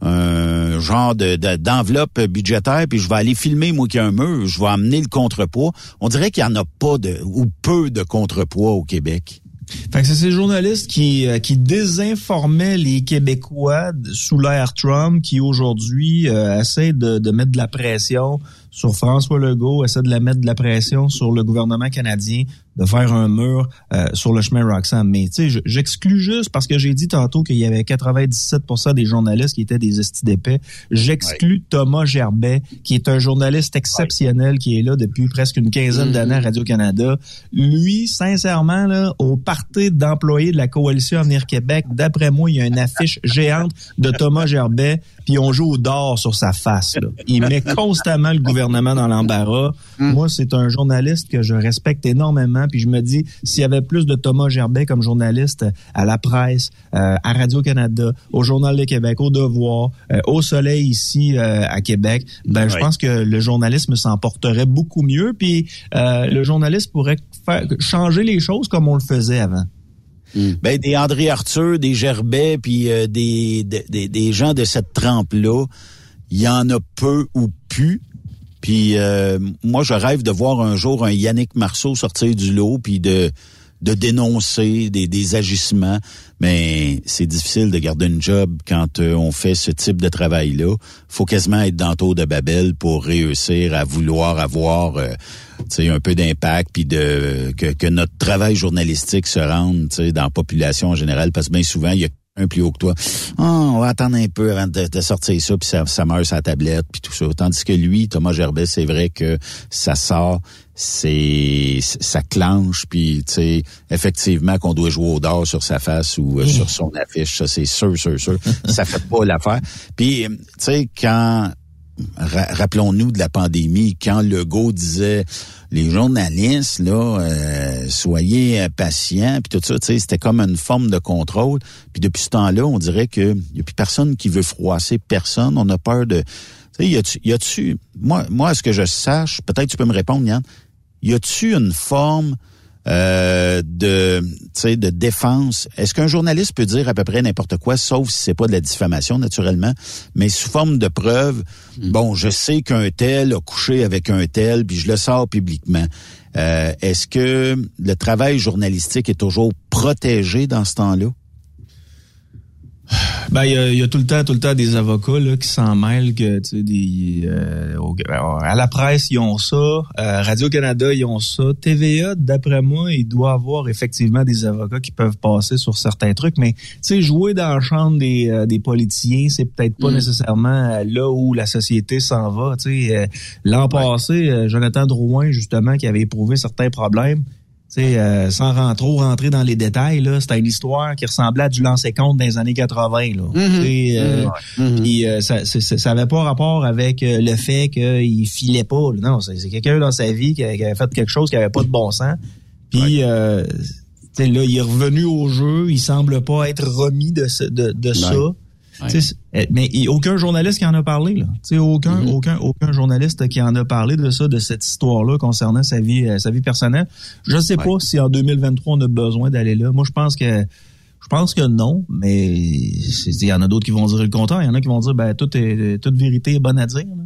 un genre de, de- d'enveloppe budgétaire, puis je vais aller filmer, moi, qu'il y a un mur, je vais amener le contrepoids. On dirait qu'il y en a pas de, ou peu de contrepoids au Québec. Fait que c'est ces journalistes qui, euh, qui désinformaient les Québécois sous l'ère Trump qui aujourd'hui euh, essaient de, de mettre de la pression sur François Legault, essaient de la mettre de la pression sur le gouvernement canadien de faire un mur euh, sur le chemin Roxham. Mais tu sais, je- j'exclus juste parce que j'ai dit tantôt qu'il y avait 97% des journalistes qui étaient des estis d'épais. J'exclus Thomas Gerbet, qui est un journaliste exceptionnel qui est là depuis presque une quinzaine d'années à Radio-Canada. Lui, sincèrement, là, au parti d'employés de la coalition Avenir Québec, d'après moi, il y a une affiche géante de Thomas Gerbet, puis on joue au d'or sur sa face. là. Il met constamment le gouvernement dans l'embarras. Moi, c'est un journaliste que je respecte énormément, puis je me dis, s'il y avait plus de Thomas Gerbet comme journaliste à la presse, euh, à Radio-Canada, au Journal de Québec, au Devoir, euh, au Soleil ici euh, à Québec, ben je pense que le journalisme s'en porterait beaucoup mieux, puis euh, le journaliste pourrait faire changer les choses comme on le faisait avant. Ben des André Arthur, des Gerbet, puis euh, des, des, des- des gens de cette trempe-là, il y en a peu ou plus. Puis euh, moi, je rêve de voir un jour un Yannick Marceau sortir du lot, puis de de dénoncer des, des agissements. Mais c'est difficile de garder une job quand euh, on fait ce type de travail-là. faut quasiment être dans le tour de Babel pour réussir à vouloir avoir euh, un peu d'impact, puis de que, que notre travail journalistique se rende dans la population en général, parce que bien souvent, il y a un plus haut que toi. Ah, on va attendre un peu avant de, de sortir ça, puis ça, ça meurt sa tablette, puis tout ça. Tandis que lui, Thomas Gerbet, c'est vrai que ça sort, c'est ça clenche, puis tu sais, effectivement qu'on doit jouer au dard sur sa face ou euh, sur son affiche, ça c'est sûr, sûr, sûr. ça fait pas l'affaire. Puis, tu sais, quand ra- rappelons-nous de la pandémie, quand Legault disait les journalistes, là, euh, soyez euh, patients, puis tout ça, c'était comme une forme de contrôle. Puis depuis ce temps-là, on dirait que y a plus personne qui veut froisser personne. On a peur de. Tu sais, y a-tu, y a-tu, moi, moi, ce que je sache, peut-être tu peux me répondre, Yann. Y a-tu une forme euh, de, tu sais, de défense. Est-ce qu'un journaliste peut dire à peu près n'importe quoi, sauf si c'est pas de la diffamation naturellement, mais sous forme de preuve. Bon, je sais qu'un tel a couché avec un tel, puis je le sors publiquement. Euh, Est-ce que le travail journalistique est toujours protégé dans ce temps-là? Ben, il y y a tout le temps, tout le temps des avocats là, qui s'en mêlent que tu sais, des euh, au- à la presse ils ont ça, euh, Radio Canada ils ont ça, TVA d'après moi il doit avoir effectivement des avocats qui peuvent passer sur certains trucs, mais tu sais jouer dans la chambre des, euh, des politiciens c'est peut-être pas Mm. nécessairement euh, là où la société s'en va. Tu sais euh, l'an passé euh, Jonathan Drouin justement qui avait éprouvé certains problèmes. Euh, sans ren- trop rentrer dans les détails, là, c'était une histoire qui ressemblait à du lancer compte dans les années 80. Là. Sais, euh, Mhm. puis, euh, ça, ça avait pas rapport avec euh, le fait qu'il filait pas. là. Non, c'est quelqu'un dans sa vie qui, avait fait quelque chose qui avait pas de bon sens. Puis euh, là, il est revenu au jeu. Il semble pas être remis de, ce- de, de ça. Ouais. C'est- Mais il y a aucun journaliste qui en a parlé. Là. Tu sais, aucun, Mhm. aucun, aucun journaliste qui en a parlé de ça, de cette histoire-là concernant sa vie, euh, sa vie personnelle. Je sais pas si en 2023 on a besoin d'aller là. Moi, je pense que je pense que non, mais il y en a d'autres qui vont dire le contraire. Il y en a qui vont dire ben toute est, toute vérité est bonne à dire. là.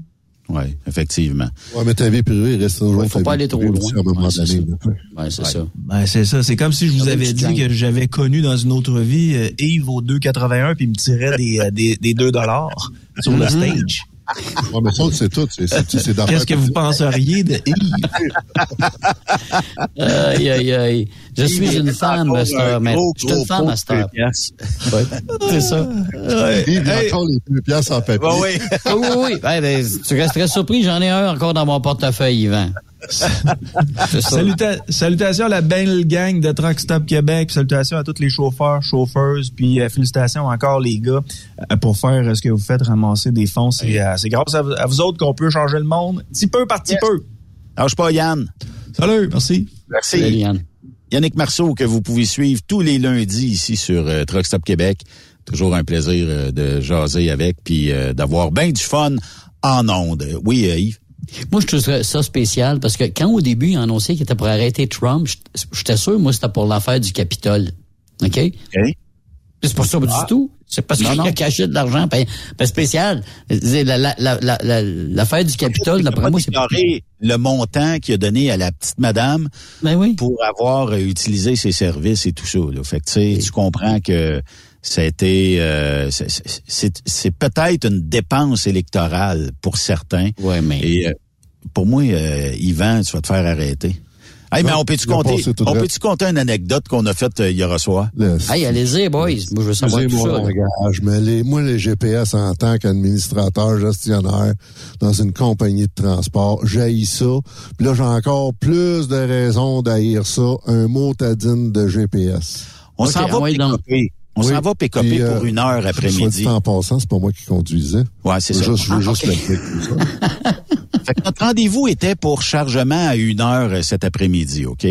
Oui, effectivement. Ouais, mais ta vie privée reste toujours Ouais, faut pas aller trop loin. aussi à un moment Ouais, c'est donné. ça. Ouais, c'est ça. Ben, c'est ça. C'est comme si je vous avais dit que j'avais connu dans une autre vie euh, Yves au 2,81 puis il me tirait des, euh, des, des 2 dollars sur le stage. Ouais, mais ça, c'est tout. Qu'est-ce que vous penseriez de Yves? Aïe, aïe, aïe. Je suis une femme, Master. Mais je suis une femme, Master. C'est ça. Il y a encore les deux pièces en papier. oui, oui, ben, tu resterais surpris, j'en ai un encore dans mon portefeuille, Yvan. Saluta- salutations à la belle gang de Truck Stop Québec. Salutations à tous les chauffeurs, chauffeuses. Puis euh, félicitations encore les gars euh, pour faire euh, ce que vous faites, ramasser des fonds. C'est euh, c'est grâce à, vous- à vous autres qu'on peut changer le monde, petit peu par petit peu. Lâche pas, Yann. Salut, merci. Merci. Salut, Yann. Yannick Marceau, que vous pouvez suivre tous les lundis ici sur euh, Truck Stop Québec. Toujours un plaisir euh, de jaser avec, puis euh, d'avoir bien du fun en ondes. Oui, euh, Yves? Moi, je trouve ça spécial parce que quand au début, il a annoncé qu'il était pour arrêter Trump, j'étais sûr, moi, c'était pour l'affaire du Capitole. OK? C'est pas ça du tout. C'est parce qu'il a caché de l'argent. Ben, ben, spécial. C'est la- la- la- la- la- L'affaire du Capitole, d'après moi, c'est le montant qu'il a donné à la petite madame Ben oui. pour avoir euh, utilisé ses services et tout ça. Là. Fait que tu sais, tu comprends que ça a été euh, c'est- peut-être une dépense électorale pour certains. Ouais, mais. Et euh, pour moi, euh, Yvan, tu vas te faire arrêter. Hey, mais on peut-tu compter, on peut-tu compter une anecdote qu'on a faite euh, hier soir? Le- Hey, allez-y, boys. Moi, je veux savoir tout ça. langage, mais les, moi, les GPS en tant qu'administrateur, gestionnaire dans une compagnie de transport, j'haïs ça. Puis là, j'ai encore plus de raisons d'haïr ça, un mot tadine de GPS. On s'en va picoper. On Oui, s'en va picoper puis, euh, pour une heure après-midi. en passant, c'est pas moi qui conduisais. Ouais, c'est ça. juste, je veux Ah, juste ok. le dire, tout ça. Fait que notre rendez-vous était pour chargement à une heure euh, cet après-midi, OK?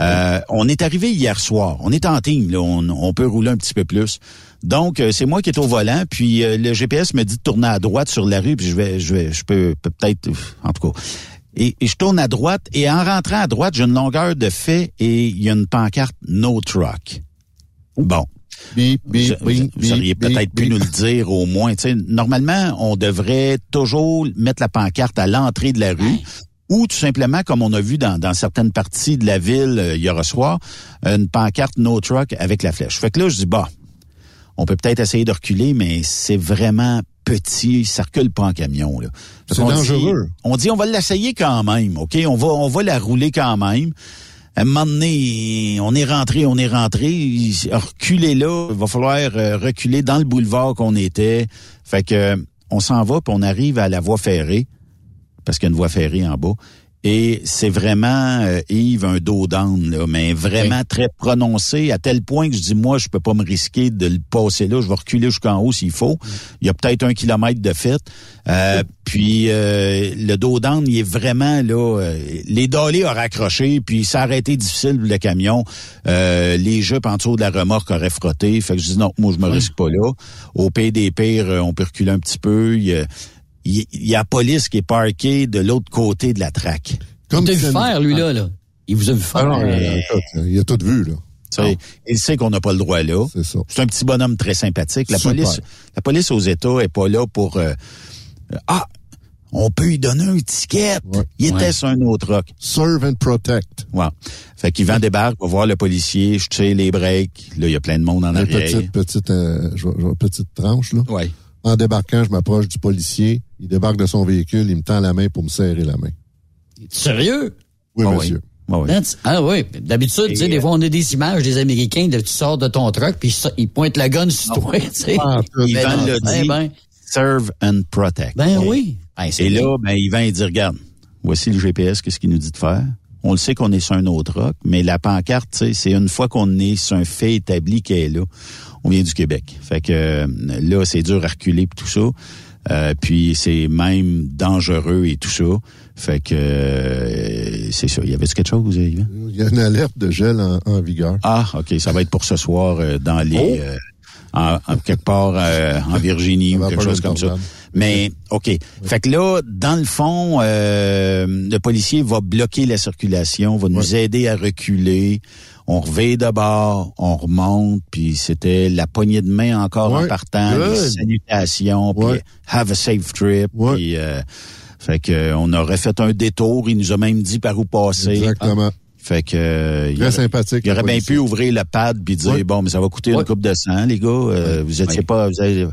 Euh, on est arrivé hier soir. On est en team, là. On, on peut rouler un petit peu plus. Donc, euh, c'est moi qui est au volant, puis euh, le GPS me dit de tourner à droite sur la rue, puis je vais, je vais, je peux peut- peut-être, en tout cas. Et, et je tourne à droite, et en rentrant à droite, j'ai une longueur de fait, et il y a une pancarte No Truck. Bon. Bip, bip, Vous, bip, vous auriez peut-être pu nous le dire au moins. Tu sais, normalement, on devrait toujours mettre la pancarte à l'entrée de la rue. Ou tout simplement, comme on a vu dans, dans certaines parties de la ville euh, hier soir, une pancarte no truck avec la flèche. Fait que là, je dis, bah, on peut peut-être essayer de reculer, mais c'est vraiment petit, ça recule pas en camion. Là. C'est dit- dangereux. on dit, on va l'essayer quand même, OK? On va, on va la rouler quand même. Un moment donné, on est rentré, on est rentré, reculer là, il va falloir euh, reculer dans le boulevard qu'on était. Fait que on s'en va, puis on arrive à la voie ferrée, parce qu'il y a une voie ferrée en bas. Et c'est vraiment, euh, Yves, un dos d'âne, là, mais vraiment très prononcé, à tel point que je dis, moi, je peux pas me risquer de le passer là, je vais reculer jusqu'en haut s'il faut. Il y a peut-être un kilomètre de fait. Euh, puis euh, le dos d'âne, il est vraiment là, euh, les dolés auraient accroché, puis ça aurait été difficile le camion. Euh, les jupes en dessous de la remorque auraient frotté. Fait que je dis, non, moi, je me risque pas là. Au pays des pires, euh, on peut reculer un petit peu. Il a, il il y a la police qui est parquée de l'autre côté de la traque. il t'a vu faire, lui, là, là. Il vous a vu faire. Ah non, Euh, écoute, il a tout vu, là. Tu sais, Il sait qu'on n'a pas le droit là. C'est ça. C'est un petit bonhomme très sympathique. La Super. police, la police aux États est pas là pour euh, ah on peut lui donner un ticket. Il était Ouais. sur un autre rock. Serve and protect. Ouais. Fait qu'Yvan débarque, va voir le policier, je tire les breaks. Là, il y a plein de monde en Une arrière. petite, petite, euh, petite tranche, là. Ouais. En débarquant, je m'approche du policier. Il débarque de son véhicule, il me tend la main pour me serrer la main. Sérieux? Oui, Ah oui. monsieur. That's- Ah oui, d'habitude, tu sais, des fois, on a des images des Américains, de, tu sors de ton truck, puis ça- ils pointent le gun sur toi, tu sais. Ah, Yvan Ben, l'a ben, dit. ben, Serve and protect. ben oui. Ben, c'est Et bien. là, ben, Yvan, il dit, regarde, voici le GPS, qu'est-ce qu'il nous dit de faire? On le sait qu'on est sur un autre rock, mais la pancarte, tu sais, c'est une fois qu'on est sur un fait établi qu'elle est là. On vient du Québec. Fait que euh, là, c'est dur à reculer tout ça. Euh, puis c'est même dangereux et tout ça. Fait que euh, c'est ça. Y avait-tu quelque chose, Yvan? Il y a une alerte de gel en, en vigueur. Ah, OK. Ça va être pour ce soir euh, dans les... euh, en, en quelque part euh, en Virginie ou quelque chose comme ça. Mais, OK. Fait que là, dans le fond, euh, le policier va bloquer la circulation, va nous aider à reculer. On revient de bord, on remonte, puis c'était la poignée de main encore en partant, les salutations, puis have a safe trip. Puis, euh, fait que on aurait fait un détour, il nous a même dit par où passer. Exactement. Fait que euh, il Très aurait- sympathique. il aurait le bien pu ouvrir le pad puis dire Ouais. bon mais ça va coûter une coupe de sang les gars euh, vous étiez Ouais. pas vous avez-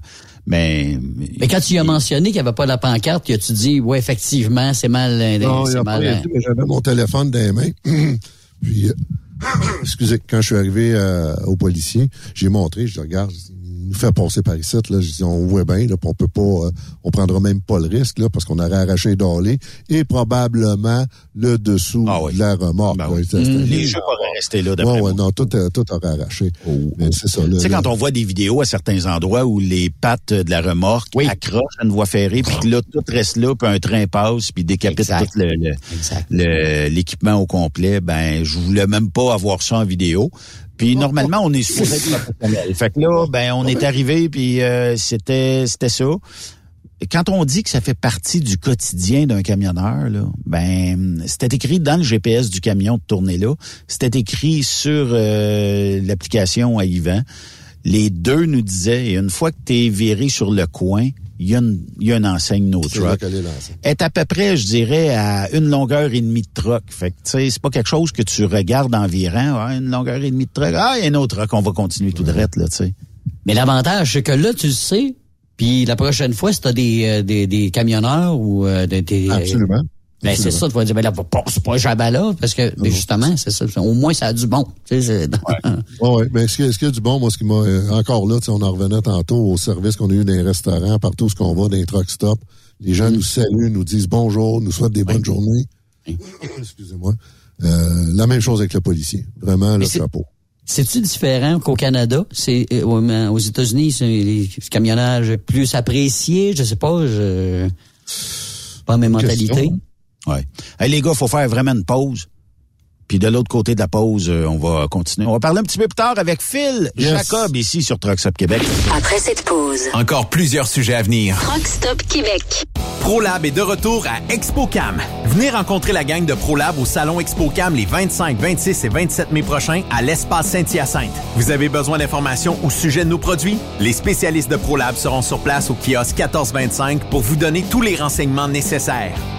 mais Mais quand tu y as mentionné qu'il n'y avait pas la pancarte, tu as-tu dit, ouais, effectivement, c'est mal, euh, Non, il c'est a mal. pas rien dit, mais j'avais mon téléphone dans les mains. Puis, euh, excusez, quand je suis arrivé euh, au policier, j'ai montré, je regarde, il nous fait passer par ici, là. Je dis, on voit bien, là, puis on peut pas, euh, on prendra même pas le risque, là, parce qu'on aurait arraché d'Orlé et probablement le dessous Ah oui. de la remorque. Ben oui. Les jeux pourraient rester là d'après Ouais, non, tout, euh, tout aurait arraché. Mais c'est ça, là. Tu sais, quand on voit des vidéos à certains endroits où les pattes de la remorque accrochent à une voie ferrée, puis que là, tout reste là, puis un train passe, puis décapite Exact. tout le- le- Exact. le- l'équipement au complet, ben, je voulais même pas avoir ça en vidéo. Puis normalement, on est supposé être professionnel. Fait que là, ben, on est arrivé, puis euh, c'était c'était ça. Quand on dit que ça fait partie du quotidien d'un camionneur, là, ben c'était écrit dans le GPS du camion de tourner là. C'était écrit sur euh, l'application à Yvan. Les deux nous disaient, et une fois que tu es viré sur le coin, il y, a une- il y a une enseigne No Truck est à peu près, je dirais, à une longueur et demie de truck. Fait que, tu sais, c'est pas quelque chose que tu regardes environ. Ah, une longueur et demie de truck. Ah, il y a un autre truck, on va continuer tout de là, tu sais. Mais l'avantage, c'est que là, tu le sais, puis la prochaine fois, si t'as des, euh, des, des camionneurs ou euh, des... des- Absolument. Ben, c'est ça, tu vas dire, ben là, pas- c'est pas jamais là, parce que, ben, justement, c'est ça. Au moins, ça a du bon. Tu sais, Ouais, ouais. Mais est-ce qu'il y, a- du bon? Moi, ce qui m'a, euh, encore là, tu sais, on en revenait tantôt au service qu'on a eu dans les restaurants, partout où ce qu'on va, dans les truck stops. Les gens nous saluent, nous disent bonjour, nous souhaitent des bonnes journées. Excusez-moi. Euh, la même chose avec le policier. Vraiment, le Mais chapeau. C'est-tu différent qu'au Canada? C'est euh, mais aux États-Unis, c'est les camionnage plus apprécié, je sais pas, je pas mes mentalités. Ouais. Hey, les gars, faut faire vraiment une pause. Puis de l'autre côté de la pause, euh, on va continuer. On va parler un petit peu plus tard avec Phil Yes. Jacob ici sur Trucks Up Québec. Après cette pause, Encore plusieurs sujets à venir. Rock Stop Québec. ProLab est de retour à ExpoCam. Venez rencontrer la gang de ProLab au salon ExpoCam les 25, 26 et 27 mai prochains à l'espace Saint-Hyacinthe. Vous avez besoin d'informations au sujet de nos produits? Les spécialistes de ProLab seront sur place au kiosque 1425 pour vous donner tous les renseignements nécessaires.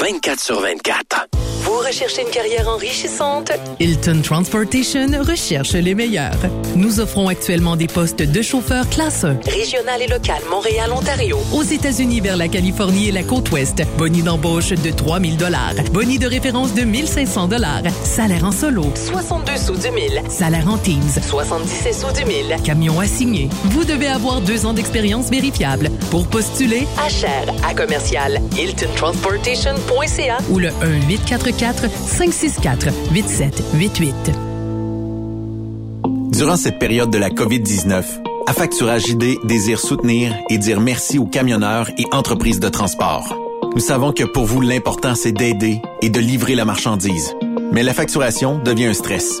24 sur 24. Vous recherchez une carrière enrichissante? Hilton Transportation recherche les meilleurs. Nous offrons actuellement des postes de chauffeur classe 1. Régional et local, Montréal, Ontario. Aux États-Unis vers la Californie et la côte ouest. Boni d'embauche de 3000 dollars. Boni de référence de 1500 dollars. Salaire en solo. 62 sous du mille. Salaire en Teams. 77 sous du mille. Camion assigné. Vous devez avoir deux ans d'expérience vérifiable. Pour postuler, À cher, à commercial, hiltontransportation.ca ou le 1-844-564-8788. Durant cette période de la COVID-19, Affacturage ID désire soutenir et dire merci aux camionneurs et entreprises de transport. Nous savons que pour vous, l'important, c'est d'aider et de livrer la marchandise. Mais la facturation devient un stress.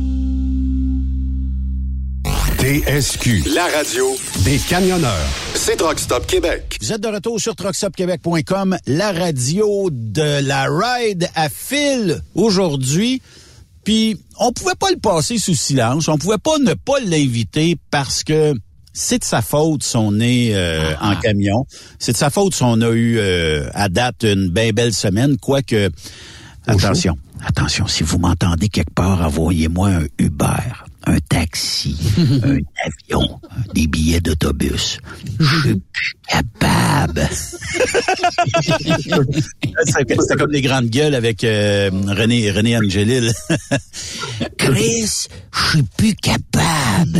TSQ, la radio des camionneurs. C'est Truck Stop Québec. Vous êtes de retour sur truckstopquebec.com, la radio de la ride à fil aujourd'hui. Puis on pouvait pas le passer sous silence, on pouvait pas ne pas l'inviter parce que c'est de sa faute si on est euh, en camion. C'est de sa faute si on a eu euh, à date une bien belle semaine, quoique attention, attention, si vous m'entendez quelque part, envoyez-moi un Uber, un taxi, un avion, des billets d'autobus. Je suis plus capable. C'est c'est comme les grandes gueules avec euh, René, René Angelil. Chris, je suis plus capable.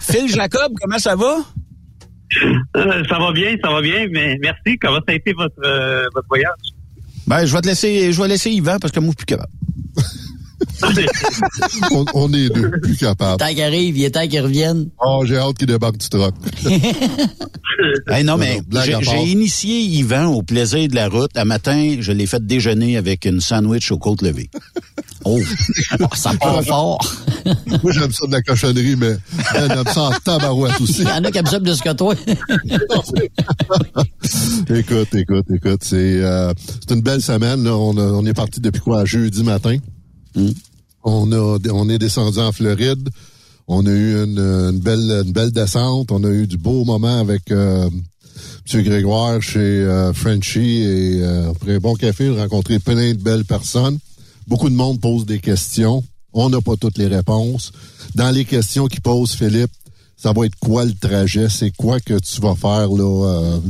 Phil Jacob, comment ça va? Euh, ça va bien, ça va bien, mais merci. Comment ça a été votre, euh, votre voyage? Ben, je vais te laisser, je vais laisser Yvan parce que moi, je suis plus capable. on, on est deux, plus capables. Tant qu'il arrive, il est temps qu'il revienne. Oh, j'ai hâte qu'il débarque du truck. Hey, non, mais blague j'ai initié Yvan au plaisir de la route. Un matin, je l'ai fait déjeuner avec une sandwich aux côtes levées. Oh, ça part fort. Moi, j'aime ça de la cochonnerie, mais elle aime ça en tabarouette aussi. Il y en a qui aiment ça plus que toi. écoute, écoute, écoute, c'est euh, c'est une belle semaine. Là. On, est parti depuis quoi? Jeudi matin? On a on est descendu en Floride. On a eu une, belle belle descente. On a eu du beau moment avec euh, M. Grégoire chez euh, Frenchy et euh, après un bon café, a rencontré plein de belles personnes. Beaucoup de monde pose des questions. On n'a pas toutes les réponses. Dans les questions qu'il pose, Philippe, ça va être quoi le trajet? C'est quoi que tu vas faire là,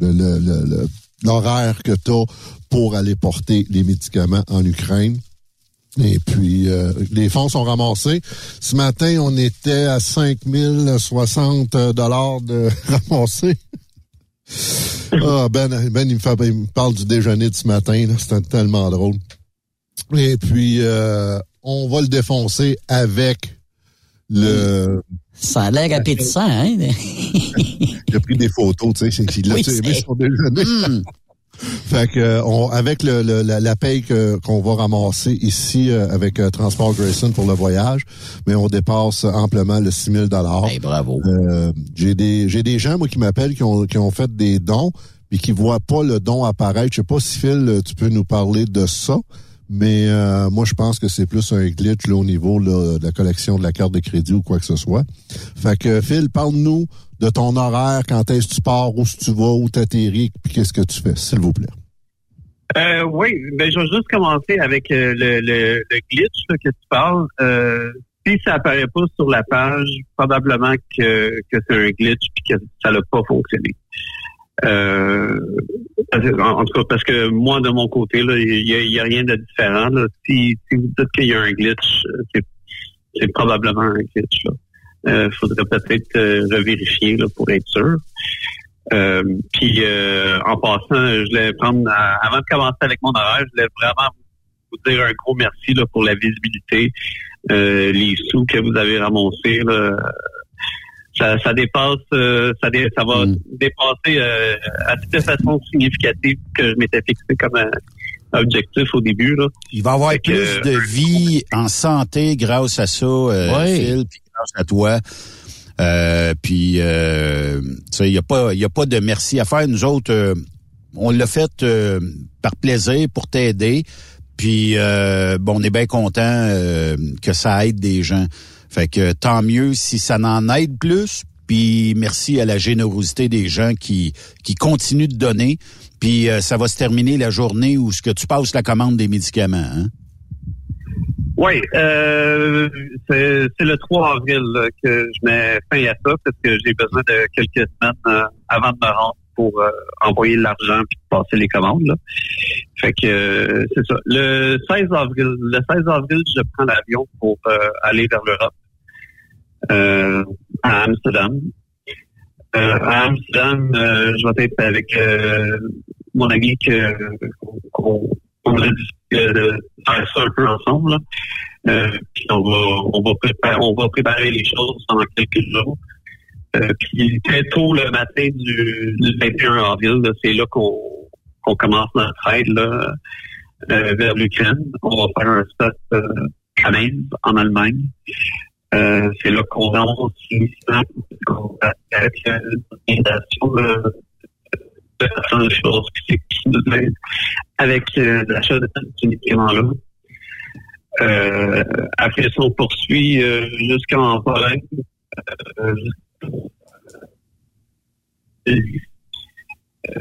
euh, l'horaire que tu as pour aller porter les médicaments en Ukraine? Et puis, euh, les fonds sont ramassés. Ce matin, on était à 5060 dollars de ramassés. Ah, ben, ben, il me, fait, il me parle du déjeuner de ce matin. C'était tellement drôle. Et puis, euh, on va le défoncer avec le... Ça a l'air appétissant, hein? Il a pris des photos, tu sais. Il l'a Oui, aimé c'est- son déjeuner. Hmm. Fait que euh, on, avec le, le- la, la paye que- qu'on va ramasser ici euh, avec euh, Transport Grayson pour le voyage, mais on dépasse amplement le 6 000 dollars. bravo. j'ai des j'ai des gens moi qui m'appellent qui ont qui ont fait des dons puis qui voient pas le don apparaître. Je sais pas si Phil tu peux nous parler de ça? Mais euh, moi, je pense que c'est plus un glitch là, au niveau là, de la collection de la carte de crédit ou quoi que ce soit. Fait que Phil, parle-nous de ton horaire, quand est-ce que tu pars, où tu vas, où t'atterris, puis qu'est-ce que tu fais, s'il vous plaît. Euh, oui, ben, je vais juste commencer avec euh, le glitch là, que tu parles. Euh, si ça apparaît pas sur la page, probablement que, que c'est un glitch et que ça n'a pas fonctionné. Euh, en, tout cas, parce que moi, de mon côté, il y a, il y a rien de différent. Là. Si, si vous dites qu'il y a un glitch, euh, c'est, probablement un glitch. Là. Euh, faudrait peut-être euh, revérifier là, pour être sûr. Euh, puis euh, en passant, je voulais prendre avant de commencer avec mon horaire, je voulais vraiment vous dire un gros merci là, pour la visibilité, les sous que vous avez ramassés. Ça, ça dépasse, euh, ça, dé- ça va dépasser euh, à de façon significative que je m'étais fixé comme un objectif au début. Là. Il va y avoir Fait que, plus de vie en santé grâce à ça, euh, Oui. Phil, puis grâce à toi. Euh, puis, euh, tu sais, il n'y a, pas- il y a pas de merci à faire. Nous autres, euh, on l'a fait euh, par plaisir pour t'aider. Puis, euh, bon, on est bien content euh, que ça aide des gens. Fait que tant mieux si ça n'en aide plus. Puis, merci à la générosité des gens qui, qui continuent de donner. Puis, euh, ça va se terminer la journée où ce que tu passes la commande des médicaments. Hein? Oui, euh, c'est le 3 avril que je mets fin à ça parce que j'ai besoin de quelques semaines euh, avant de me rendre pour euh, envoyer l'argent puis passer les commandes. Là. Fait que euh, c'est ça. Le 16 avril, le 16 avril, je prends l'avion pour euh, aller vers l'Europe, à Amsterdam. À Amsterdam, je vais être avec mon ami que qu'on on a décidé de faire ça un peu ensemble. puis on va on va préparer on va préparer les choses pendant quelques jours. Euh, puis très tôt le matin du, du 21 avril, c'est là qu'on commence notre aide là, euh, vers l'Ukraine. On va faire un stop euh, à Mainz, en Allemagne. Euh, c'est là qu'on initialement qu'on avec euh, l'organisation de, de personnes choses qui, nous aident avec euh, l'achat de ces médicaments-là. Euh, après ça, on poursuit euh, jusqu'en Pologne.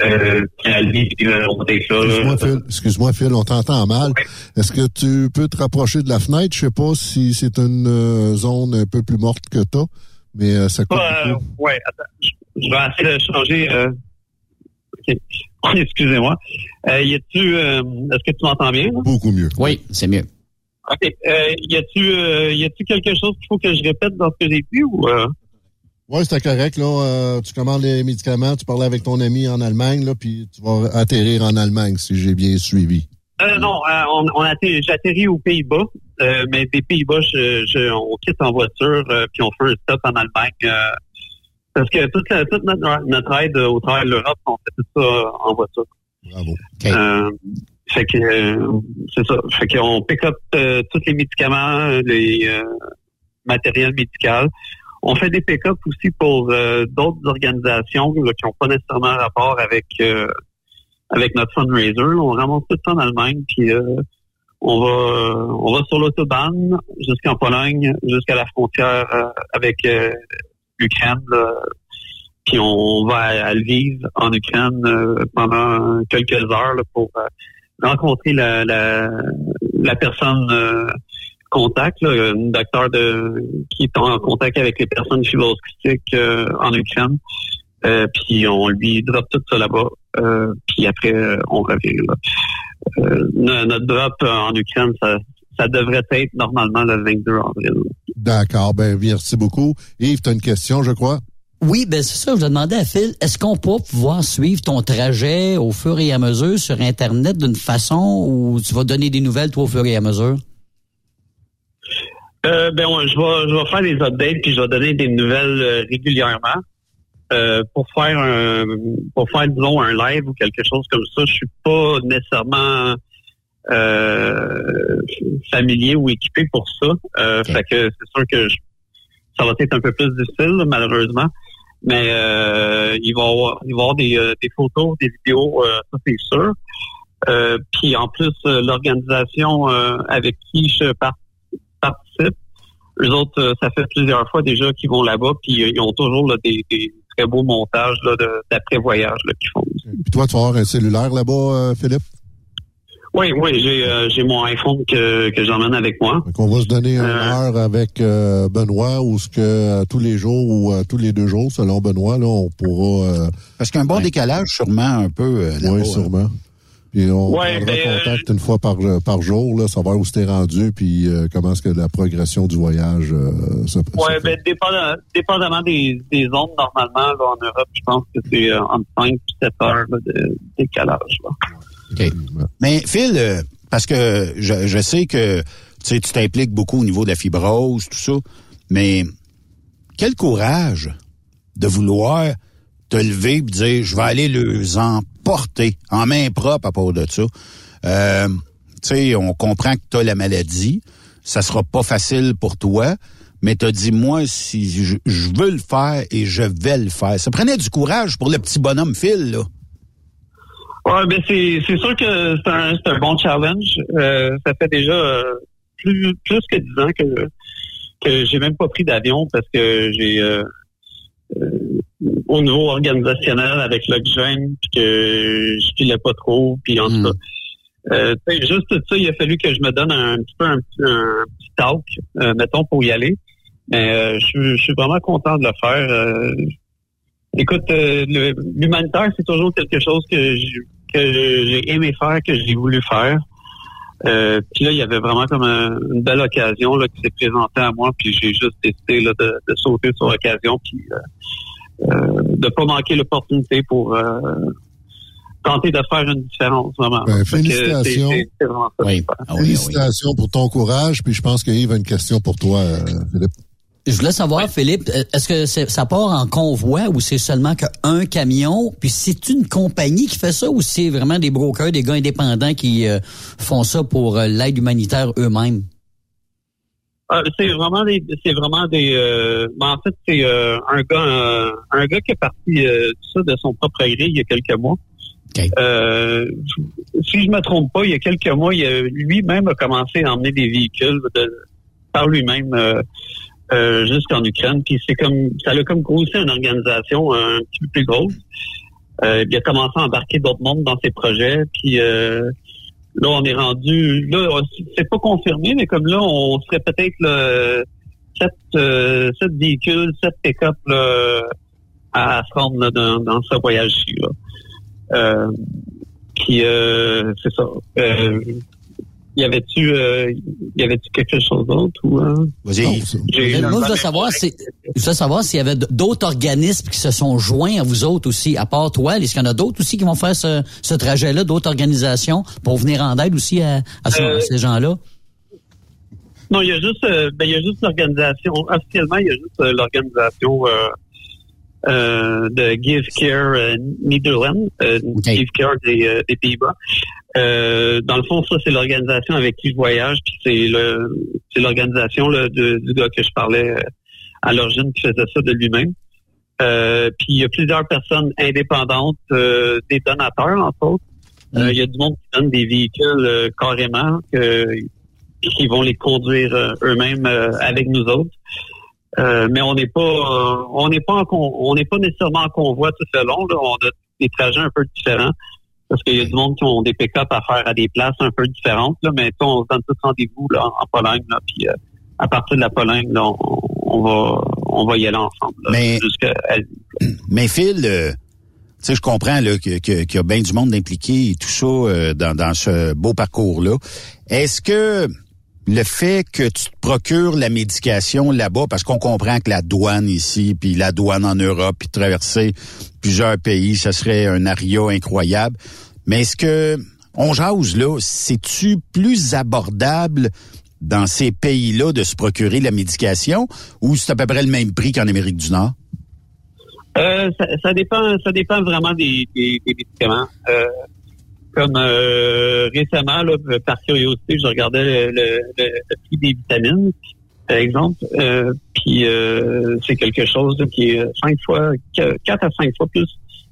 Euh. Excuse-moi, Phil. Excuse-moi, Phil, on t'entend mal. Est-ce que tu peux te rapprocher de la fenêtre? Je sais pas si c'est une euh, zone un peu plus morte que toi, mais euh, ça coupe Euh, ouais, attends. Je vais essayer de changer. Euh... ok. Excusez-moi. Euh, y a-tu, euh, est-ce que tu m'entends bien? là? Beaucoup mieux. Oui, c'est mieux. OK. Euh, y a-tu, euh, y a-tu quelque chose qu'il faut que je répète dans ce que j'ai dit ou, euh... Oui, c'était correct. Là, Euh, tu commandes les médicaments, tu parles avec ton ami en Allemagne, là, puis tu vas atterrir en Allemagne, si j'ai bien suivi. Euh, non, euh, on, on atterri- j'atterris aux Pays-Bas, euh, mais des Pays-Bas, je, je- on quitte en voiture, euh, puis on fait un stop en Allemagne. euh, parce que toute, la- toute notre, notre aide au travers de l'Europe, on fait tout ça en voiture. Bravo. Euh, fait que euh, c'est ça. Fait qu'on pick up euh, tous les médicaments, les euh, matériels médicaux. On fait des pick-up aussi pour euh, d'autres organisations là, qui n'ont pas nécessairement rapport avec euh, avec notre fundraiser. On ramasse tout ça en Allemagne, puis euh, on va on va sur l'autobahn jusqu'en Pologne, jusqu'à la frontière euh, avec euh, l'Ukraine. là. Puis on va à, Lviv, en Ukraine, euh, pendant quelques heures là, pour euh, rencontrer la, la, la personne euh, contact, là, un docteur de, qui est en contact avec les personnes fibrosquistiques euh, en Ukraine. Euh, puis on lui drop tout ça là-bas. Euh, puis après, on revient. Là. Euh, notre drop en Ukraine, ça, ça devrait être normalement le 22 avril. D'accord, ben merci beaucoup. Yves, tu as une question, je crois? Oui, ben c'est ça, je demandais à Phil, est-ce qu'on peut pouvoir suivre ton trajet au fur et à mesure sur Internet d'une façon où tu vas donner des nouvelles, toi, au fur et à mesure? Euh, ben, on- je vais, je vais faire des updates puis je vais donner des nouvelles euh, régulièrement. Euh, pour faire un, pour faire disons un live ou quelque chose comme ça, je suis pas nécessairement familier ou équipé pour ça. Fait que c'est sûr que je- ça va être un peu plus difficile malheureusement. Mais il va y avoir, il va y avoir des, des photos, des vidéos, ça c'est sûr. Puis en plus, l'organisation avec qui je par- participe, eux autres, euh, ça fait plusieurs fois déjà qu'ils vont là-bas, puis euh, ils ont toujours là, des, des très beaux montages d'après-voyage qu'ils font. Puis toi, tu vas avoir un cellulaire là-bas, euh, Philippe? Oui, oui, j'ai euh, j'ai mon iPhone que, que j'emmène avec moi. Donc, on va se donner une heure avec euh, Benoît ou ce que tous les jours ou euh, tous les deux jours, selon Benoît, là, on pourra. euh, Parce qu'un bon décalage, sûrement, un peu. euh, oui, hein. sûrement. Puis on Ouais, prendra ben, contact une fois par, euh, par jour, là, savoir où c'était rendu, puis euh, comment est-ce que la progression du voyage euh, se passe. Oui, ben, dépendamment, dépendamment des, des zones, normalement, là, en Europe, je pense que c'est euh, entre 5 et 7 heures là, de décalage. Là. OK. Mais Phil, euh, parce que je, je sais que tu t'impliques beaucoup au niveau de la fibrose, tout ça, mais quel courage de vouloir te lever et dire je vais aller les emporter en main propre à part de ça. Euh, tu sais, on comprend que tu as la maladie, ça sera pas facile pour toi, mais tu as dit moi si je, veux le faire et je vais le faire. Ça prenait du courage pour le petit bonhomme Phil là. Ouais, ben c'est sûr que c'est un, bon challenge. Euh, ça fait déjà euh, plus plus que dix ans que que j'ai même pas pris d'avion parce que j'ai au niveau organisationnel avec l'oxygène puis que je filais pas trop puis en tout cas. Euh, juste tout ça il a fallu que je me donne un, petit peu un, un petit talk euh, mettons pour y aller. Mais euh, je suis- je suis vraiment content de le faire euh, écoute euh, le- l'humanitaire c'est toujours quelque chose que j'ai que j'ai aimé faire que j'ai voulu faire. Euh, puis là, il y avait vraiment comme un- une belle occasion là, qui s'est présentée à moi, puis j'ai juste décidé là, de, de sauter sur l'occasion, puis de pas manquer l'opportunité pour euh, tenter de faire une différence, vraiment. Ben, félicitations. c'est- c'est- c'est vraiment ça. Ah Félicitations pour ton courage, puis je pense que Yves a une question pour toi, euh, Philippe. Je voulais savoir, Philippe, euh, est-ce que c'est- ça part en convoi ou c'est seulement qu'un camion? Puis c'est une compagnie qui fait ça ou c'est vraiment des brokers, des gars indépendants qui euh, font ça pour euh, l'aide humanitaire eux-mêmes? Euh, c'est vraiment des c'est vraiment des euh, ben, en fait c'est euh, un gars euh, un gars qui est parti euh, tout ça de son propre gré il y a quelques mois. Euh, si je me trompe pas, il y a quelques mois, il a- lui-même a commencé à emmener des véhicules de- par lui-même euh, euh, jusqu'en Ukraine. Puis c'est comme ça a comme grossi une organisation un petit peu plus grosse. Euh, il a commencé à embarquer d'autres mondes dans ses projets. Puis euh, là, on est rendu. Là, c'est pas confirmé, mais comme là, on serait peut-être là, sept, euh, sept véhicules, sept pick-up là, à se rendre dans, dans ce voyage-ci. Là. Euh, puis euh, c'est ça. Y avait-tu euh, y avait-tu quelque chose d'autre ou euh? Vas-y. Moi, je veux savoir, si, je veux savoir s'il y avait d'autres organismes qui se sont joints à vous autres aussi, à part toi. Est-ce qu'il y en a d'autres aussi qui vont faire ce, ce trajet-là, d'autres organisations pour venir en aide aussi à, à ce- Euh, à ces gens-là? Non, il y a juste, euh, ben, il y a juste l'organisation. Officiellement, il y a juste euh, l'organisation euh, euh, de Give Care euh, Netherlands, euh, Give Care des, euh, des Pays-Bas. Euh, dans le fond, ça c'est l'organisation avec qui je voyage, puis c'est le, c'est l'organisation du gars que je parlais euh, à l'origine qui faisait ça de lui-même. Euh, puis il y a plusieurs personnes indépendantes, euh, des donateurs entre autres. Euh, Il y a du monde qui donne des véhicules euh, carrément, que, qui vont les conduire eux-mêmes euh, avec nous autres. Euh, mais on n'est pas, on n'est pas, en con- on n'est pas nécessairement en convoi tout le long. Là. On a des trajets un peu différents parce qu'il y a du monde qui ont des pick-up à faire à des places un peu différentes. Là, mais on se donne tous rendez-vous là, en Pologne. Là, puis euh, à partir de la Pologne, là, on, on va, on va y aller ensemble. Là, Mais- Mais Phil, euh, tu sais, je comprends là, que- qu'il y a bien du monde impliqué et tout ça euh, dans, dans ce beau parcours-là. Est-ce que le fait que tu te procures la médication là-bas, parce qu'on comprend que la douane ici, puis la douane en Europe, puis traverser plusieurs pays, ça serait un aria incroyable. Mais est-ce que on jase là, c'est-tu plus abordable dans ces pays-là de se procurer la médication ou c'est à peu près le même prix qu'en Amérique du Nord? Euh, ça, dépend, ça dépend vraiment des médicaments. Euh, comme euh, récemment, là, par curiosité, je regardais le, le, le- le prix des vitamines, par exemple. Euh, puis euh, c'est quelque chose qui est cinq fois, qu- quatre à cinq fois plus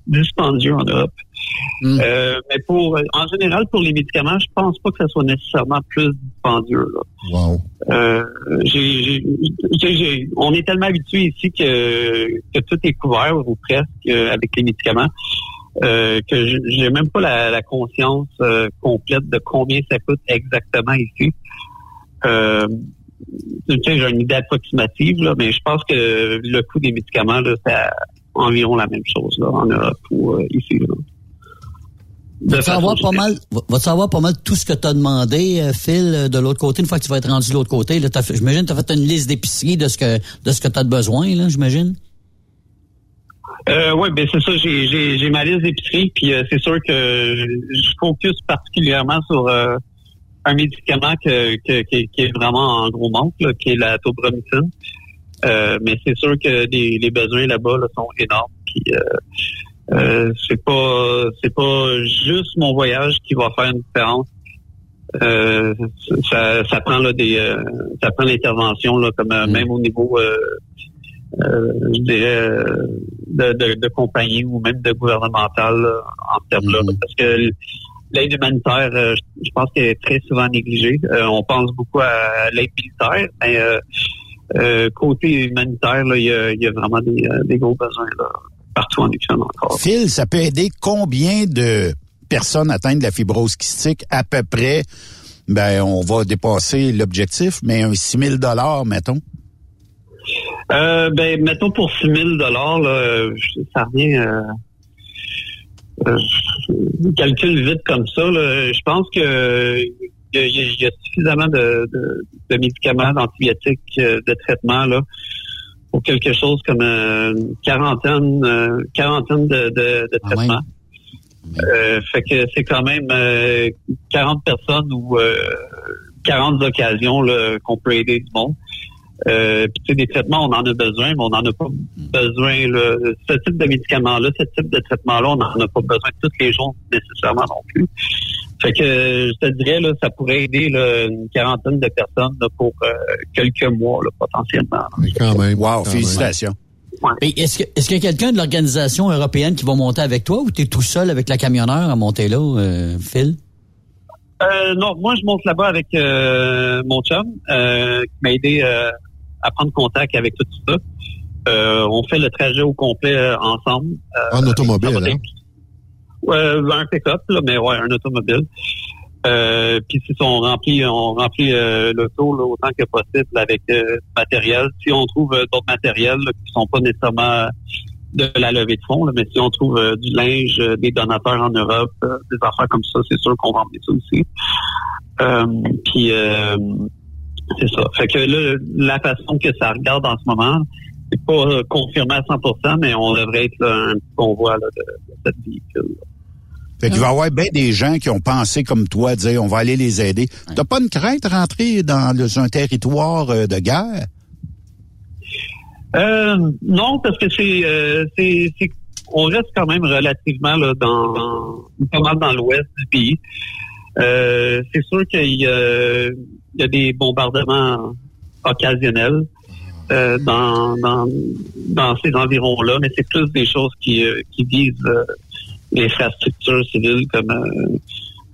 dispendieux en Europe. Euh, mais pour, en général, pour les médicaments, je pense pas que ça soit nécessairement plus dispendieux. Là. Wow. Euh, on est tellement habitué ici que, que tout est couvert ou presque euh, avec les médicaments euh, que je- j'ai même pas la, la conscience euh, complète de combien ça coûte exactement ici. Euh, tu sais, j'ai une idée approximative, là, mais je pense que le coût des médicaments, là, c'est environ la même chose là, en Europe ou euh, ici. Là. Va-tu savoir pas mal, va- savoir pas mal tout ce que tu as demandé, euh, Phil, euh, de l'autre côté, une fois que tu vas être rendu de l'autre côté. Là, t'as fait- j'imagine que tu as fait une liste d'épicerie de ce que de ce que tu as de besoin, là, j'imagine? Euh, oui, ben c'est ça. J'ai, j'ai, j'ai ma liste d'épicerie, puis euh, c'est sûr que je focus particulièrement sur euh, un médicament que, que- qui, est vraiment en gros manque, là, qui est la tobromycine. Euh, mais c'est sûr que les, les besoins là-bas là, sont énormes. Puis, euh, euh, c'est pas c'est pas juste mon voyage qui va faire une différence. Euh, ça, ça prend là, des euh, ça prend l'intervention là comme euh, même au niveau euh, euh, je dirais euh, de, de, de compagnie ou même de gouvernemental là, en termes là parce que l'aide humanitaire euh, je pense qu'elle est très souvent négligée Euh, on pense beaucoup à l'aide militaire mais euh, euh, côté humanitaire là, il y a, il y a vraiment des, euh, des gros besoins là, partout en Ukraine encore Phil, ça peut aider combien de personnes atteintes de la fibrose kystique? À peu près? Ben, on va dépasser l'objectif, mais un 6 000 mettons. Euh, ben, mettons pour 6 000 dollars, ça revient. Euh, euh, je calcule vite comme ça. là. Je pense que il y, a- il y a suffisamment de, de- de médicaments, d'antibiotiques, euh, de traitements là pour quelque chose comme euh, une quarantaine, euh, quarantaine de, de, de traitements. Euh, fait que c'est quand même euh, 40 personnes ou euh, 40 occasions là, qu'on peut aider du monde. Euh, puis tu sais, des traitements, on en a besoin, mais on n'en a pas besoin. Là. Ce type de médicaments-là, ce type de traitement-là, on n'en a pas besoin tous les jours nécessairement non plus. Fait que je te dirais, là, ça pourrait aider là, une quarantaine de personnes là, pour euh, quelques mois là, potentiellement. Mais quand même. Wow, quand félicitations. Et Est-ce que- est-ce qu'il y a quelqu'un de l'organisation européenne qui va monter avec toi ou tu es tout seul avec la camionneur à monter là, euh, Phil? Euh, non, moi je monte là-bas avec euh, mon chum euh, qui m'a aidé euh, à prendre contact avec tout ça. Euh, on fait le trajet au complet euh, ensemble. Euh, En automobile, hein? un pick-up, mais ouais, un automobile. Euh, puis si on remplit, on remplit l'auto autant que possible avec du matériel. Si on trouve d'autres matériels là, qui sont pas nécessairement de la levée de fonds, là, mais si on trouve du linge, des donateurs en Europe, des affaires comme ça, c'est sûr qu'on va emmener ça aussi. Puis euh, c'est ça. Fait que là, la façon que ça regarde en ce moment, c'est pas euh, confirmé à 100%, mais on devrait être là, un petit convoi là, de, de cette véhicule. Fait qu'il va y avoir bien des gens qui ont pensé comme toi, dire on va aller les aider. T'as pas une crainte de rentrer dans le- un territoire euh, de guerre? Euh, non, parce que c'est, euh, c'est, c'est- on reste quand même relativement là, dans, dans- pas mal dans l'ouest du pays. Euh, c'est sûr qu'il y a, il y a des bombardements occasionnels euh, dans, dans, dans ces environs-là, mais c'est plus des choses qui, euh, qui visent euh, l'infrastructure civile comme euh,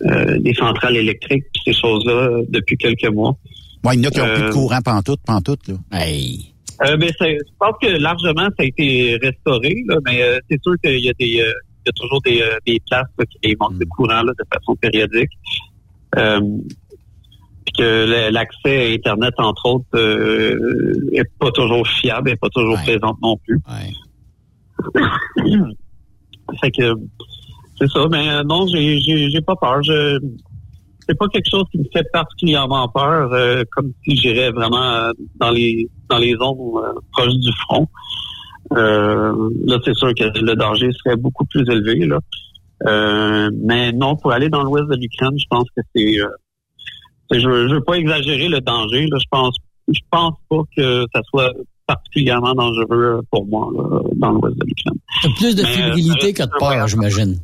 euh, des centrales électriques, ces choses-là euh, depuis quelques mois. Ouais, il y en a qui ont plus Euh, de courant pantoute, pantoute, là. euh, ben, c'est- je pense que largement ça a été restauré, là, mais euh, c'est sûr qu'il y a des, euh, il y a toujours des, euh, des places là, qui manquent de courant là, de façon périodique. Euh, puis que l'accès à Internet, entre autres, euh, est pas toujours fiable, est pas toujours présente non plus. fait que c'est ça, mais euh, non, j'ai j'ai j'ai pas peur. Je c'est pas quelque chose qui me fait particulièrement peur, euh, comme si j'irais vraiment euh, dans les dans les zones euh, proches du front. Euh, là, c'est sûr que le danger serait beaucoup plus élevé. Là. Euh, mais non, pour aller dans l'ouest de l'Ukraine, je pense que c'est. euh, je, veux, je veux pas exagérer le danger. Là. Je pense je pense pas que ça soit particulièrement dangereux pour moi là, dans l'ouest de l'Ukraine. Plus de euh, fébrilité que de peur, j'imagine.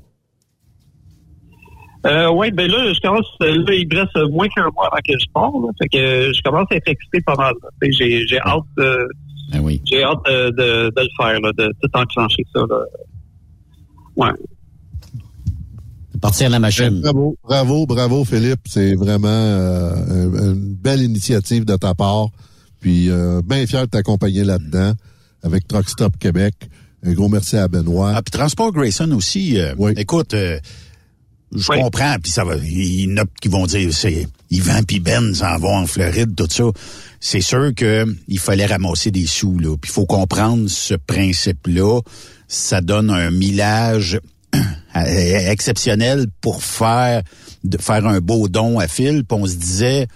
Euh, ouais, ben là, je commence, là, il me reste moins qu'un mois avant que je pars, là. Fait que je commence à être excité pas mal, j'ai hâte de, Ben j'ai hâte de, de, de le faire, là, de tout enclencher ça, là. Ouais. Partir la machine. Bravo, bravo, bravo, Philippe. C'est vraiment euh, un- une belle initiative de ta part. Puis euh, bien fier de t'accompagner là-dedans avec Truck Stop Québec. Un gros merci à Benoît. Ah, puis Transport Grayson aussi. euh, Écoute, euh, je comprends, puis ça va. Il y en a qui vont dire, c'est Yvan puis Ben s'en vont en Floride, tout ça. C'est sûr que il fallait ramasser des sous là. Puis il faut comprendre ce principe-là. Ça donne un millage exceptionnel pour faire de faire un beau don à Phil. Puis on se disait,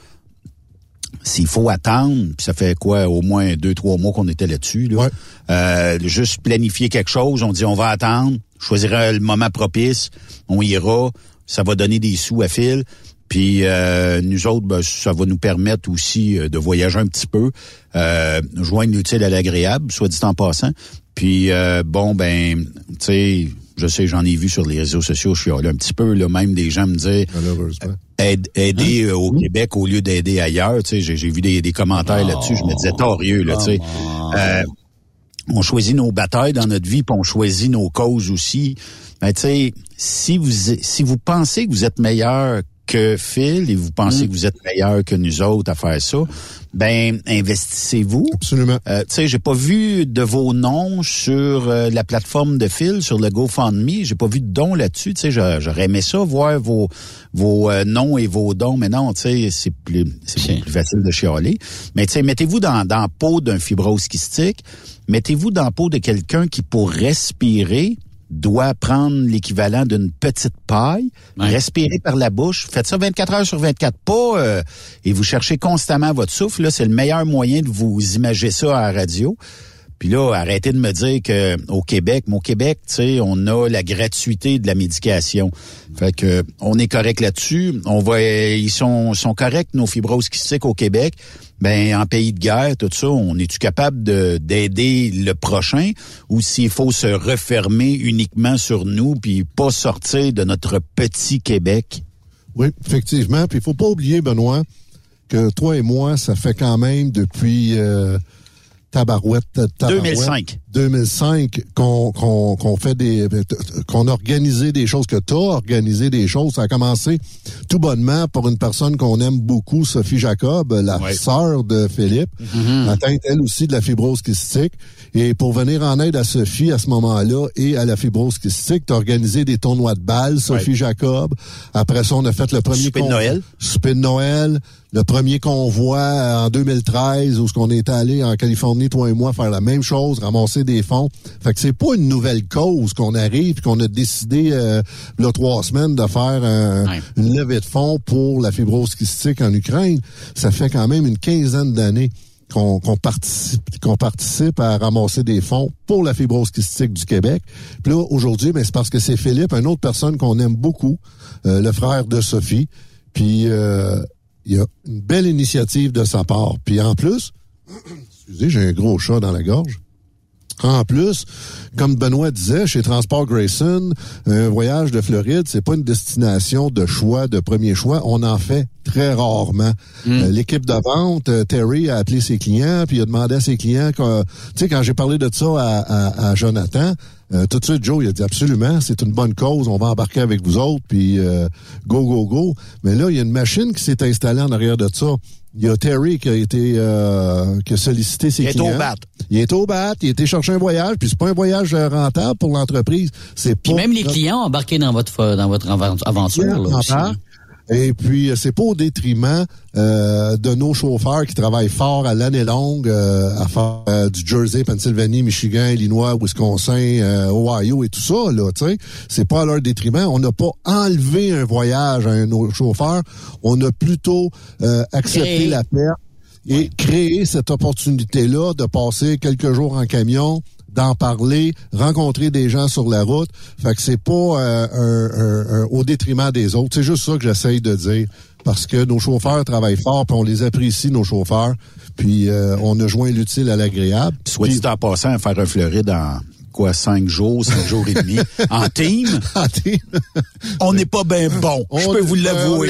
s'il faut attendre, puis ça fait quoi, au moins deux, trois mois qu'on était là-dessus, là, euh, juste planifier quelque chose, on dit on va attendre, choisira le moment propice, on ira, ça va donner des sous à Phil, Puis euh, nous autres, ben, ça va nous permettre aussi euh, de voyager un petit peu, euh, joindre l'utile à l'agréable, soit dit en passant. Puis euh, bon, ben, tu sais, je sais, j'en ai vu sur les réseaux sociaux, je suis allé un petit peu, là, même des gens me disaient aide- aider euh, au Québec au lieu d'aider ailleurs. Tu sais, j'ai, j'ai vu des, des commentaires là-dessus, je me disais torieux, là, tu sais. Euh, on choisit nos batailles dans notre vie, puis on choisit nos causes aussi. Mais tu sais, si vous si vous pensez que vous êtes meilleur que Phil et vous pensez que vous êtes meilleur que nous autres à faire ça, ben investissez-vous. Absolument. Euh, tu sais, j'ai pas vu de vos noms sur euh, la plateforme de Phil, sur le GoFundMe. J'ai pas vu de dons là-dessus. Tu sais, j'a- j'aurais aimé ça voir vos vos euh, noms et vos dons. Mais non, tu sais, c'est plus c'est beaucoup plus facile de chialer. Mais tu sais, mettez-vous dans dans la peau d'un fibrose kystique. Mettez-vous dans la peau de quelqu'un qui pour respirer doit prendre l'équivalent d'une petite paille, respirer par la bouche. Faites ça 24 heures sur 24, pas euh, et vous cherchez constamment votre souffle. Là, c'est le meilleur moyen de vous imaginer ça à la radio. Puis là, arrêtez de me dire que au Québec, mais au Québec, tu sais, on a la gratuité de la médication. Fait que on est correct là-dessus. On va, ils sont, sont corrects nos fibroses kystiques au Québec. Ben en pays de guerre, tout ça, on est-tu capable de d'aider le prochain? Ou s'il faut se refermer uniquement sur nous puis pas sortir de notre petit Québec? Oui, effectivement. Puis il faut pas oublier, Benoît, que toi et moi, ça fait quand même depuis euh, tabarouette, tabarouette. 2005. 2005 qu'on qu'on qu'on fait des qu'on a organisé des choses que tu as organisé des choses. Ça a commencé tout bonnement pour une personne qu'on aime beaucoup Sophie Jacob la sœur de Philippe atteinte elle aussi de la fibrose kystique. Et pour venir en aide à Sophie à ce moment-là et à la fibrose kystique tu as organisé des tournois de balles Sophie Jacob. Après ça on a fait le premier Souper de Noël. souper de Noël le premier convoi en 2013 où ce qu'on est allé en Californie toi et moi faire la même chose ramasser des fonds fait que c'est pas une nouvelle cause qu'on arrive puis qu'on a décidé euh, trois semaines de faire un- une levée de fonds pour la fibrose kystique en Ukraine ça fait quand même une quinzaine d'années qu'on qu'on participe qu'on participe à ramasser des fonds pour la fibrose kystique du Québec. Puis là aujourd'hui, ben c'est parce que c'est Philippe, une autre personne qu'on aime beaucoup, euh, le frère de Sophie. Puis euh, il y a une belle initiative de sa part. Puis en plus, excusez, j'ai un gros chat dans la gorge. En plus, comme Benoît disait, chez Transport Grayson, un voyage de Floride, c'est pas une destination de choix, de premier choix. On en fait très rarement. Euh, L'équipe de vente, euh, Terry a appelé ses clients, puis il a demandé à ses clients, tu sais, quand j'ai parlé de ça à, à- à Jonathan, euh, tout de suite, Joe, il a dit absolument, c'est une bonne cause, on va embarquer avec vous autres, puis euh, go, go, go. Mais là, il y a une machine qui s'est installée en arrière de ça. Il y a Terry qui a été euh, qui a sollicité ses Il est clients. au bat. Il est au bat, il a été chercher un voyage, puis c'est pas un voyage euh, rentable pour l'entreprise. C'est Puis même les clients ont embarqué dans votre, dans votre aventure. Là, aussi. Et puis, euh, c'est pas au détriment euh, de nos chauffeurs qui travaillent fort à l'année longue euh, à faire euh, du Jersey, Pennsylvanie, Michigan, Illinois, Wisconsin, euh, Ohio et tout ça. Là, tu sais, c'est pas à leur détriment. On n'a pas enlevé un voyage à un de nos chauffeurs. On a plutôt euh, accepté Créé. la perte et créer cette opportunité-là de passer quelques jours en camion, d'en parler, rencontrer des gens sur la route. Fait que c'est pas euh, au détriment des autres. C'est juste ça que j'essaye de dire. Parce que nos chauffeurs travaillent fort, puis on les apprécie, nos chauffeurs. Puis euh, on a joint l'utile à l'agréable. Soit dit en passant, faire un Floride en quoi, cinq jours, cinq jours et demi, en team, en team. on n'est pas bien bon. Je peux vous l'avouer.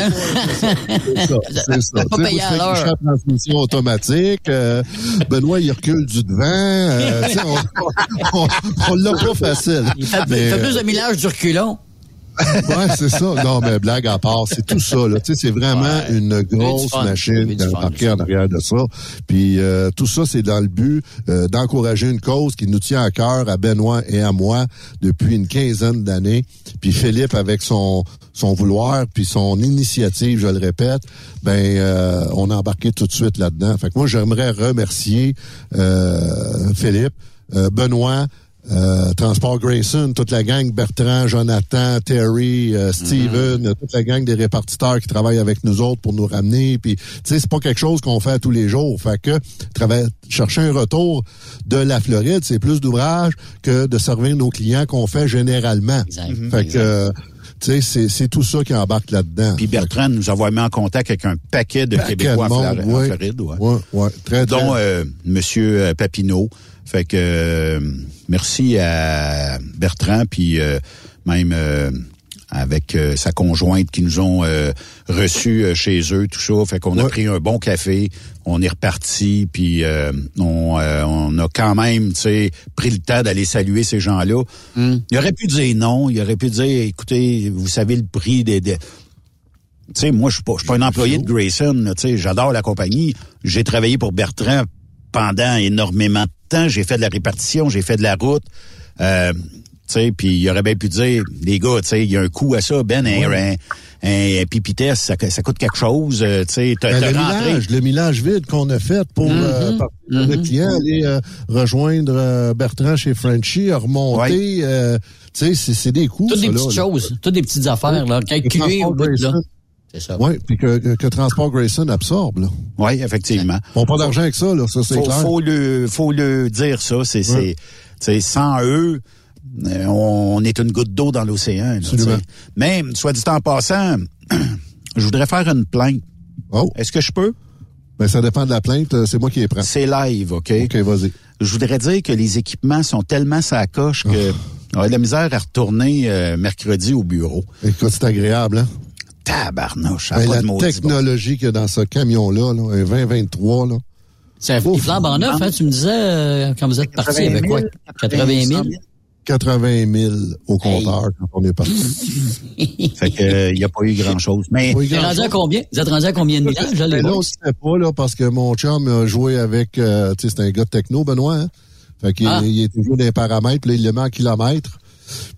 C'est ça, c'est ça. Pas payé à l'heure. transmission automatique. euh, Benoît, il recule du devant. euh, on on, on l'a pas facile. Il fait, Mais, il fait euh, plus de millage du reculon. Ouais, c'est ça. Non, mais blague à part, c'est tout ça. Là. Tu sais, c'est vraiment une grosse machine embarquée en arrière de ça. Puis euh, tout ça, c'est dans le but euh, d'encourager une cause qui nous tient à cœur à Benoît et à moi depuis une quinzaine d'années. Puis Philippe, avec son son vouloir, puis son initiative, je le répète, ben euh, on a embarqué tout de suite là-dedans. Fait que moi, j'aimerais remercier euh, Philippe, euh, Benoît, euh, Transport Grayson, toute la gang, Bertrand, Jonathan, Terry, euh, Steven, euh, toute la gang des répartiteurs qui travaillent avec nous autres pour nous ramener. Puis, tu sais, c'est pas quelque chose qu'on fait tous les jours. Fait que travailler, chercher un retour de la Floride, c'est plus d'ouvrage que de servir nos clients qu'on fait généralement. Exact. Fait que, euh, Tu sais, c'est- tout ça qui embarque là-dedans. Puis Bertrand nous a mis en contact avec un paquet de Paquet Québécois de en, monde. Floride. Ouais. Ouais, ouais, très, très. dont euh, Monsieur euh, Papineau. Fait que euh, merci à Bertrand, puis euh, même euh, avec euh, sa conjointe qui nous ont euh, reçus euh, chez eux, tout ça. Fait qu'on a pris un bon café, on est reparti, puis euh, on, euh, on a quand même, tu sais, pris le temps d'aller saluer ces gens-là. Il aurait pu dire non, il aurait pu dire, écoutez, vous savez le prix des... des- tu sais, moi, je suis pas, je suis pas un employé de Grayson, tu sais, j'adore la compagnie. J'ai travaillé pour Bertrand pendant énormément de temps. J'ai fait de la répartition, j'ai fait de la route. Euh, tu sais, puis il aurait bien pu dire, les gars, tu sais, il y a un coût à ça, Ben, un, un, un pipi test, ça, ça coûte quelque chose, euh, tu sais, t'as Ben, t'as le rentré. millage, le millage vide qu'on a fait pour Mhm. euh, par- le client aller euh, rejoindre euh, Bertrand chez Frenchy, remonter. euh, tu sais, c'est- c'est des coûts. Toutes des là, petites là. choses, toutes des petites affaires, là, calculées au bout de là. C'est ça. Oui, puis que, que, Transport Grayson absorbe. Là. Oui, effectivement. Ils n'ont pas d'argent avec ça, là, ça c'est faut, clair. faut le faut le dire ça c'est Ouais. c'est c'est sans eux euh, on est une goutte d'eau dans l'océan mais soit dit en passant je voudrais faire une plainte oh. est-ce que je peux? Ben, ça dépend de la plainte, euh, c'est moi qui les prends. c'est live ok? OK, vas-y. je voudrais dire que les équipements sont tellement sa coche que j'aurais de la misère à retourner euh, mercredi au bureau Écoute, c'est agréable, hein? Tabarnouche Ben, pas la technologie qu'il y a dans ce camion-là, là, un 2023, là. C'est il flambe en neuf, hein, tu me disais, euh, quand vous êtes parti avec quoi? 80 000? 80 000 au compteur quand on est parti. fait que euh, il y a pas eu grand chose mais Oui, Vous êtes rendu à combien? Vous êtes rendu à combien de là, les Mais là, on sait pas, là, parce que mon chum a joué avec, euh, tu sais, c'est un gars de techno, Benoît, hein? Fait qu'il Ah. il est toujours dans les paramètres, là, il le met en kilomètres.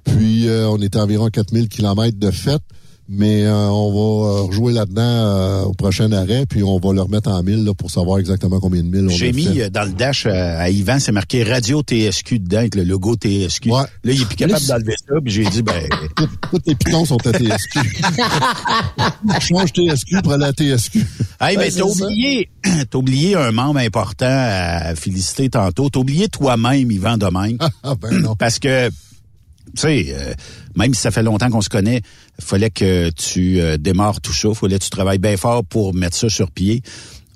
Puis, euh, on était à environ 4000 kilomètres de fête. Mais euh, on va euh, rejouer là-dedans euh, au prochain arrêt, puis on va le remettre en mille là, pour savoir exactement combien de milles on J'ai mis fait. dans le dash euh, à Yvan, c'est marqué Radio TSQ dedans avec le logo TSQ. Là, il est plus capable d'enlever ça, puis j'ai dit, ben, Tous les pitons sont à TSQ. Change TSQ pour aller à TSQ. hey, mais t'as oublié, t'as oublié un membre important à féliciter tantôt. T'as oublié toi-même, Yvan, même. Ah, ben non. Parce que, tu sais, euh, même si ça fait longtemps qu'on se connaît, fallait que tu euh, démarres tout ça, fallait que tu travailles bien fort pour mettre ça sur pied.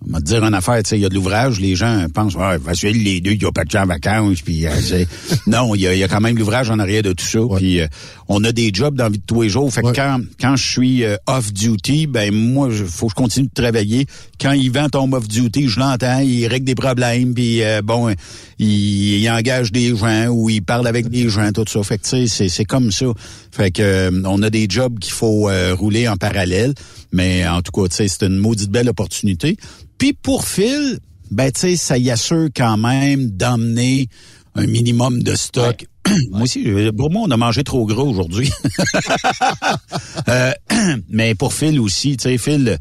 On va te dire une affaire, tu sais, il y a de l'ouvrage, les gens pensent, ouais, facile, les deux, il n'y a pas de gens en vacances, puis euh, non, il y, a, il y a quand même l'ouvrage en arrière de tout ça, puis euh, on a des jobs dans la vie de tous les jours, fait que quand, quand je suis euh, off-duty, ben moi, il faut que je continue de travailler. Quand Yvan tombe off-duty, je l'entends, il règle des problèmes, puis euh, bon, il, il engage des gens ou il parle avec des gens, tout ça, fait que tu sais, c'est- c'est comme ça. Fait que euh, on a des jobs qu'il faut euh, rouler en parallèle, mais en tout cas, tu sais, c'est une maudite belle opportunité. Puis pour Phil, ben tu sais, ça y assure quand même d'emmener un minimum de stock. moi aussi, pour moi, on a mangé trop gros aujourd'hui. Euh, mais pour Phil aussi, tu sais, Phil,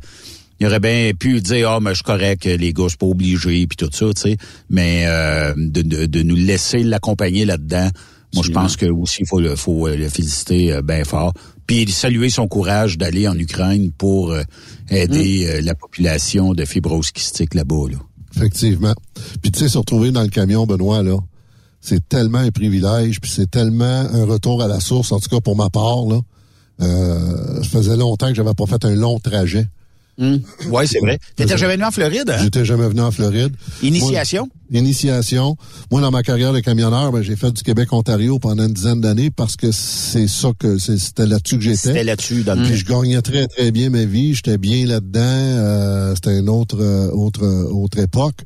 il aurait bien pu dire ah mais je suis correct, les gars, c'est pas obligé puis tout ça, tu sais. Mais euh, de, de, de nous laisser l'accompagner là-dedans, moi je pense que aussi il faut le faut le féliciter euh, bien fort. Puis saluer son courage d'aller en Ukraine pour euh, aider euh, la population de fibrose kystique là-bas. Là. Effectivement. Puis tu sais, se retrouver dans le camion, Benoît, là, c'est tellement un privilège, puis c'est tellement un retour à la source, en tout cas pour ma part, là. Euh, ça faisait longtemps que j'avais pas fait un long trajet. Ouais, c'est vrai. T'étais jamais venu en Floride, hein? J'étais jamais venu en Floride. Initiation? Moi, initiation. Moi, dans ma carrière de camionneur, ben, j'ai fait du Québec-Ontario pendant une dizaine d'années parce que c'est ça que c'était là-dessus que j'étais. C'était là-dessus dans le Puis je gagnais très très bien ma vie, j'étais bien là-dedans. euh, c'était une autre euh, autre euh, autre époque,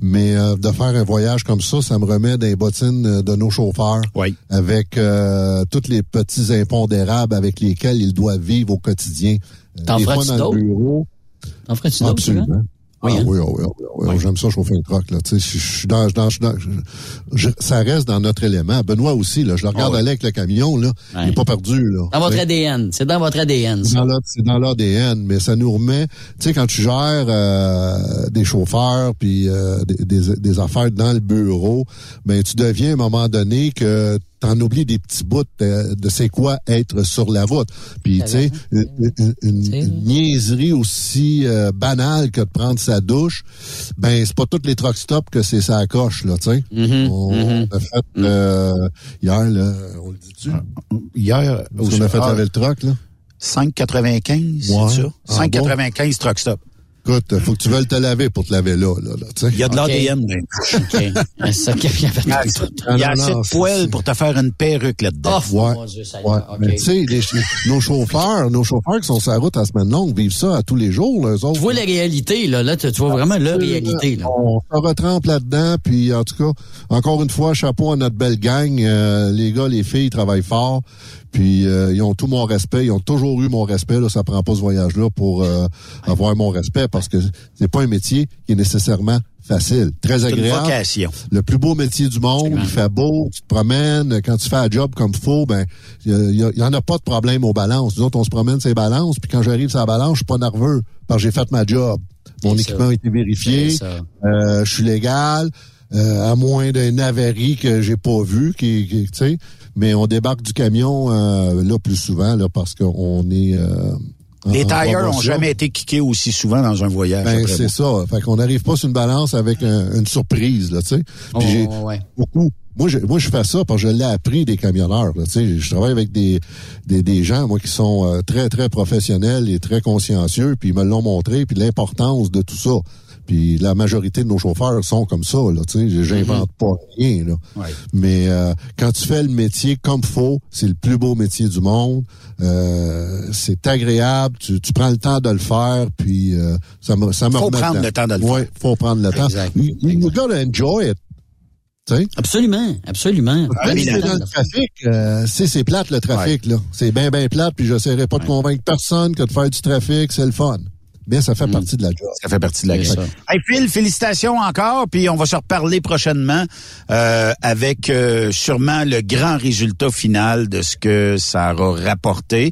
mais euh, de faire un voyage comme ça, ça me remet dans les bottines euh, de nos chauffeurs, avec euh, tous les petits impondérables avec lesquels ils doivent vivre au quotidien. T'en des le d'autres? T'en ferais-tu d'autres, Absolument. souvent? Ah, Oui, hein? oui, oui, oui, oui, j'aime ça chauffer un truck là. Tu sais, je je suis dans, je- dans, dans- je- ça reste dans notre élément. Benoît aussi là, je le regarde Ah aller avec le camion là, il est pas perdu là. Dans votre. ADN. C'est dans votre ADN, C'est dans l'ADN, mais ça nous remet, tu sais, quand tu gères euh, des chauffeurs puis euh, des, des, des affaires dans le bureau, ben tu deviens à un moment donné que t'en oublies des petits bouts de, de c'est quoi être sur la route. Puis tu sais, une, une- une- une niaiserie aussi euh, banale que de prendre sa douche, ben c'est pas toutes les truck stops que c'est ça coche là, tu sais. On a fait euh, hier, là, on le dit-tu? Hier, Parce qu'on a fait ah, laver le truck là. 5,95, Ouais. c'est ça? Ah 5,95 truck stop. Écoute, faut que tu veuilles te laver pour te laver là. là, là, tu sais. Il y a de l'ADN. OK. Ça, qu'il y avait- Il y a assez de poils pour te faire une perruque là-dedans. Oh, Ouais. mon Dieu, ça y Ouais. est. OK. Mais tu sais, les- nos chauffeurs, nos chauffeurs qui sont sur la route à semaine longue vivent ça à tous les jours, là, eux autres. Tu vois la réalité, là. Là, tu tu vois vraiment la réalité, là. On se retrempe là-dedans, puis en tout cas, encore une fois, chapeau à notre belle gang. Euh, les gars, les filles, ils travaillent fort, puis euh, ils ont tout mon respect. Ils ont toujours eu mon respect. Là, ça prend pas ce voyage-là pour euh, avoir mon respect, parce que c'est pas un métier qui est nécessairement facile, très C'est une agréable. vocation. Le plus beau métier du monde, il fait beau, tu te promènes, quand tu fais un job comme faut, ben il y, a- y en a pas de problème aux balances. Nous autres, on se promène ces balances, puis quand j'arrive sur la balance, je suis pas nerveux, parce que j'ai fait ma job. Mon équipement ça. a été vérifié, euh, je suis légal, euh, à moins d'une avarie que j'ai pas vu, qui, qui- tu sais, mais on débarque du camion euh, là plus souvent là parce qu'on est euh, Les tires ont promotion. jamais été kickés aussi souvent dans un voyage. Ben, c'est ça. Fait qu'on n'arrive pas sur une balance avec un- une surprise, là, tu sais. Oh, ouais. beaucoup. Moi, je, moi, je fais ça parce que je l'ai appris des camionneurs. Là, tu sais. je travaille avec des, des, des gens, moi, qui sont euh, très, très professionnels et très consciencieux, puis ils me l'ont montré, puis l'importance de tout ça. Puis la majorité de nos chauffeurs sont comme ça, là, tu sais. J'invente pas rien, là. Ouais. Mais euh, quand tu fais le métier comme faut, c'est le plus beau métier du monde. Euh, c'est agréable, tu, tu prends le temps de le faire, puis euh, ça me ça me Faut prendre le temps de le ouais, faire. faut prendre le temps. Exact. You, you gotta enjoy it. Absolument, absolument. C'est dans le trafic, euh, c'est c'est plate le trafic là. C'est bien bien plate, puis j'essaierai pas de convaincre personne que de faire du trafic, c'est le fun. Mais ça fait partie de la job. Ça fait partie de la ça. Hey Phil, félicitations encore, puis on va se reparler prochainement euh, avec euh, sûrement le grand résultat final de ce que ça aura rapporté.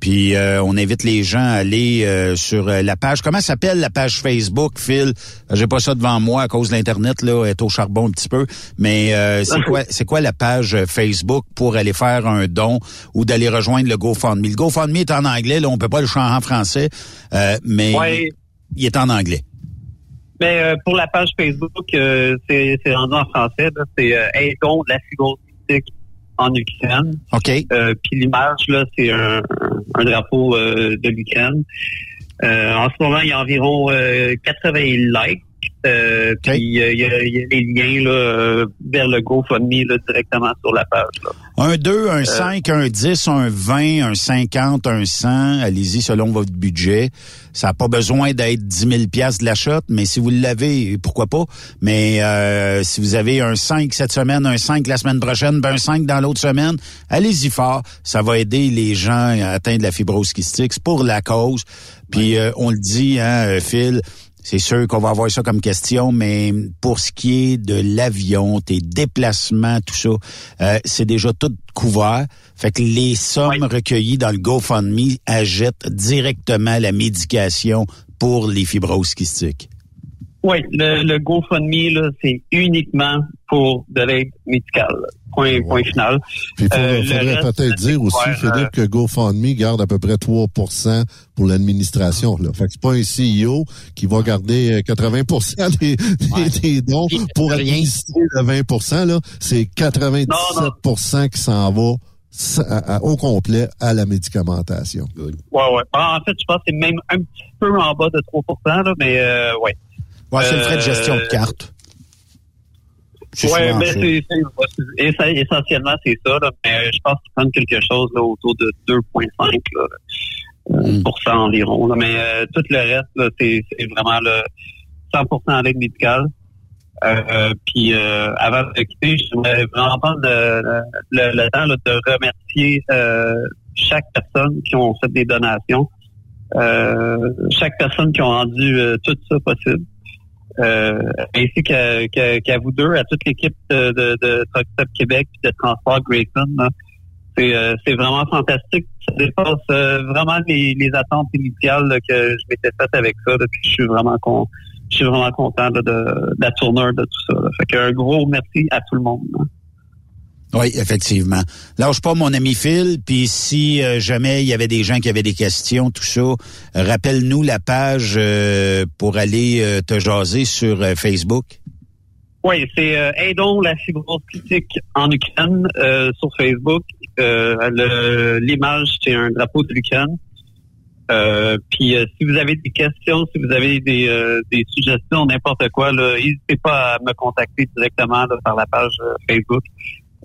Puis euh, on invite les gens à aller euh, sur euh, la page. Comment s'appelle la page Facebook, Phil? J'ai pas ça devant moi à cause de l'internet là, est au charbon un petit peu. Mais euh, c'est quoi c'est quoi la page euh, Facebook pour aller faire un don ou d'aller rejoindre le GoFundMe? Le GoFundMe est en anglais, là on peut pas le chanter en français, euh, mais Ouais. il est en anglais. Mais euh, pour la page Facebook, euh, c'est rendu en français. là. C'est euh, Aidons de la fibrose cystique en Ukraine. OK. Euh, Puis l'image, là, c'est un, un drapeau euh, de l'Ukraine. Euh, en ce moment, il y a environ euh, 80 likes. Euh, Puis euh, il y, a, il y a des liens là, euh, vers le GoFundMe là, directement sur la page. Là. Un 2, Euh. un 5, un 10, un 20, un 50, un 100. Allez-y selon votre budget. Ça n'a pas besoin d'être 10 000 piastres de l'achat, mais si vous l'avez, pourquoi pas? Mais euh, si vous avez un 5 cette semaine, un 5 la semaine prochaine, ben un 5 dans l'autre semaine, allez-y fort. Ça va aider les gens à atteindre la fibrose kystique. C'est pour la cause. Puis euh, on le dit, hein, euh, Phil, c'est sûr qu'on va avoir ça comme question, mais pour ce qui est de l'avion, tes déplacements, tout ça, euh, c'est déjà tout couvert. Fait que les sommes recueillies dans le GoFundMe achètent directement la médication pour les fibroses kystiques. Oui, le, le GoFundMe, là, c'est uniquement pour de l'aide médicale. Point, point final. Puis il Euh, faudrait reste, peut-être dire aussi, ouais, Philippe, euh, que GoFundMe garde à peu près 3% pour l'administration. Là. Fait que c'est pas un CEO qui va garder euh, 80 des, des, des dons pour administrer le 20 là. C'est 97% qui s'en va au complet à la médicamentation. Ouais, ouais. Ah, En fait, je pense que c'est même un petit peu en bas de 3 là, mais euh, ouais. Ouais, c'est le frais de gestion de Euh, carte. Souvent mais c'est, c'est- essentiellement c'est ça, là, mais euh, je pense qu'ils prennent quelque chose là, autour de 2,5 là, euh, pour cent environ. Là, mais euh, tout le reste, c'est, vraiment le 100% à l'aide médicale. Euh, puis euh, avant de quitter, j'aimerais vraiment prendre le, le- le temps là, de remercier euh, chaque personne qui ont fait des donations, euh, chaque personne qui a rendu euh, tout ça possible. Euh, ainsi qu'à, vous deux, à toute l'équipe de, de, de Québec et de Transport Grayson. là. C'est, euh, vraiment fantastique. Ça dépasse euh, vraiment les, les attentes initiales là, que je m'étais faites avec ça. là, je suis vraiment con, je suis vraiment content là, de, de la tournure de tout ça. Fait qu'un gros merci à tout le monde. Oui, effectivement. Lâche pas mon ami Phil, puis si euh, jamais il y avait des gens qui avaient des questions, tout ça, euh, rappelle-nous la page euh, pour aller te jaser sur Facebook. Oui, c'est Aidons la fibrose critique en Ukraine sur Facebook. L'image, c'est un drapeau de l'Ukraine. Puis si vous avez des questions, si vous avez des, suggestions, n'importe quoi, n'hésitez pas à me contacter directement par la page Facebook.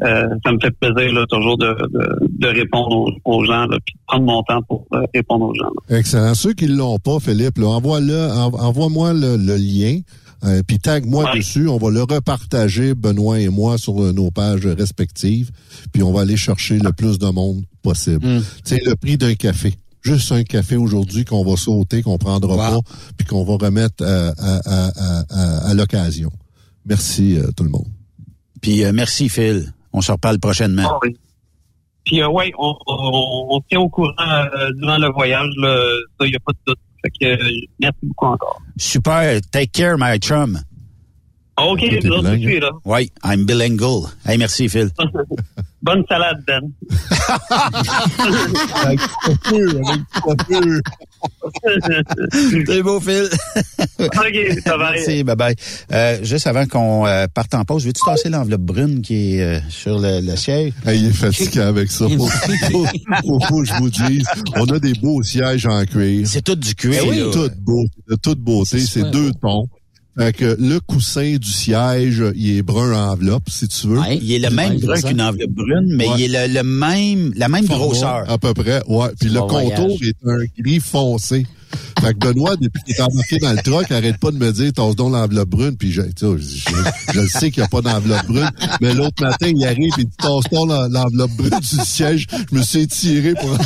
Euh, ça me fait plaisir là, toujours de, de, de répondre aux, aux gens, là, puis de prendre mon temps pour euh, répondre aux gens. là. Excellent. Ceux qui l'ont pas, Philippe, là, envoie-le, en- envoie-moi le, le lien. euh, puis tag-moi dessus, on va le repartager, Benoît et moi, sur euh, nos pages respectives. Puis on va aller chercher le plus de monde possible. C'est le prix d'un café. Juste un café aujourd'hui qu'on va sauter, qu'on prendra pas, puis qu'on va remettre euh, à, à, à, à, à l'occasion. Merci euh, tout le monde. Puis euh, merci, Phil. On se reparle prochainement. Ah oui. Puis euh, ouais, on, on, on tient au courant euh, durant le voyage, il n'y a pas de doute. Fait que euh, merci beaucoup encore. Super. Take care, my chum. OK, de bilingue? suite, là. Oui, I'm bilingual. Hey, merci, Phil. Bonne salade, Ben. C'est beau, Phil. OK, ça va. Merci, bye bye. Euh, juste avant qu'on euh, parte en pause, veux-tu tasser l'enveloppe brune qui est euh, sur le, le siège? Hey, il est fatigué avec ça. Faut, faut, faut- faut que je vous dise, on a des beaux sièges en cuir. C'est tout du cuir. C'est là. tout beau, de toute beauté. C'est deux tons. Fait que le coussin du siège, il est brun enveloppe, si tu veux. Il est le même brun qu'une enveloppe brune, mais Ouais. il est le, le même, la même Format, grosseur. À peu près, ouais. Puis le contour voyage. est un gris foncé. Fait que Benoît, depuis qu'il est embarqué dans le truck, arrête pas de me dire, tasse donc l'enveloppe brune. Puis je, je, je- je le sais qu'il n'y a pas d'enveloppe brune. Mais l'autre matin, il arrive et il dit, tasse donc l'en- l'enveloppe brune du siège. Je me suis étiré pour enlever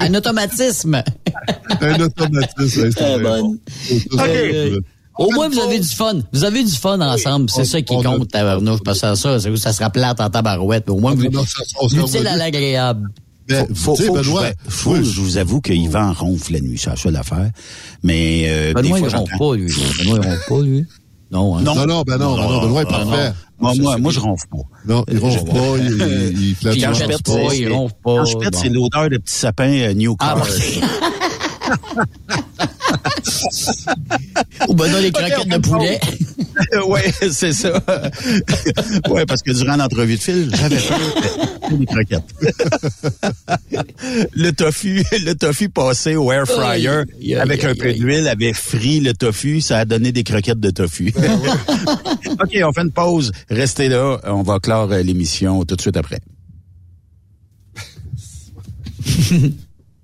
Un automatisme. un automatisme. C'est bonne. bon. Euh, Au moins, vous avez du fun. Vous avez du fun ensemble. C'est ça qui compte, tabarnouche. Parce que ça, c'est- ça sera plate en tabarouette. Mais au moins, vous, Non, ça- on se l'utile à l'agréable. Mais, Faut, faut, que je, Benoît, vous- faut je vous avoue que Yvan ronfle la nuit, c'est la seule affaire. Mais euh, Benoît, des il fois, ronfle j'entends- pas, lui. Benoît, il ronfle pas, lui. Non, hein. Non, non, ben non, ben non, Benoît est parfait. Moi, moi, moi, je ronfle pas. Non, il ronfle pas, il, il, il je il ronfle pas, Quand je pète, c'est l'odeur de petit sapin euh, Ou Benoît, les croquettes de poulet. ouais, c'est ça. ouais, parce que durant l'entrevue de fil, j'avais peur des croquettes. le tofu, le tofu passé au air fryer avec un peu d'huile avait frit le tofu, ça a donné des croquettes de tofu. OK, on fait une pause. Restez là, on va clore euh, l'émission tout de suite après.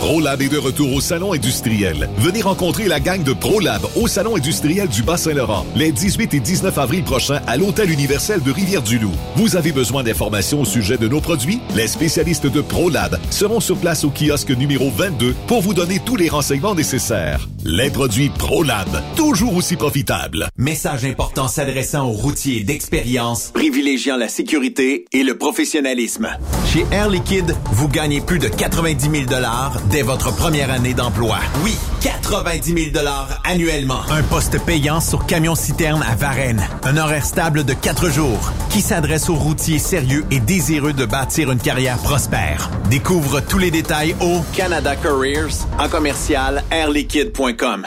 ProLab est de retour au Salon industriel. Venez rencontrer la gang de ProLab au Salon industriel du Bas-Saint-Laurent les 18 et 19 avril prochains à l'Hôtel universel de Rivière-du-Loup. Vous avez besoin d'informations au sujet de nos produits? Les spécialistes de ProLab seront sur place au kiosque numéro 22 pour vous donner tous les renseignements nécessaires. Les produits ProLab, toujours aussi profitables. Message important s'adressant aux routiers d'expérience, privilégiant la sécurité et le professionnalisme. Chez Air Liquide, vous gagnez plus de 90 000 dès votre première année d'emploi. Oui, 90 000 annuellement. Un poste payant sur camion-citerne à Varennes. Un horaire stable de 4 jours qui s'adresse aux routiers sérieux et désireux de bâtir une carrière prospère. Découvre tous les détails au Canada Careers en commercial airliquide.com.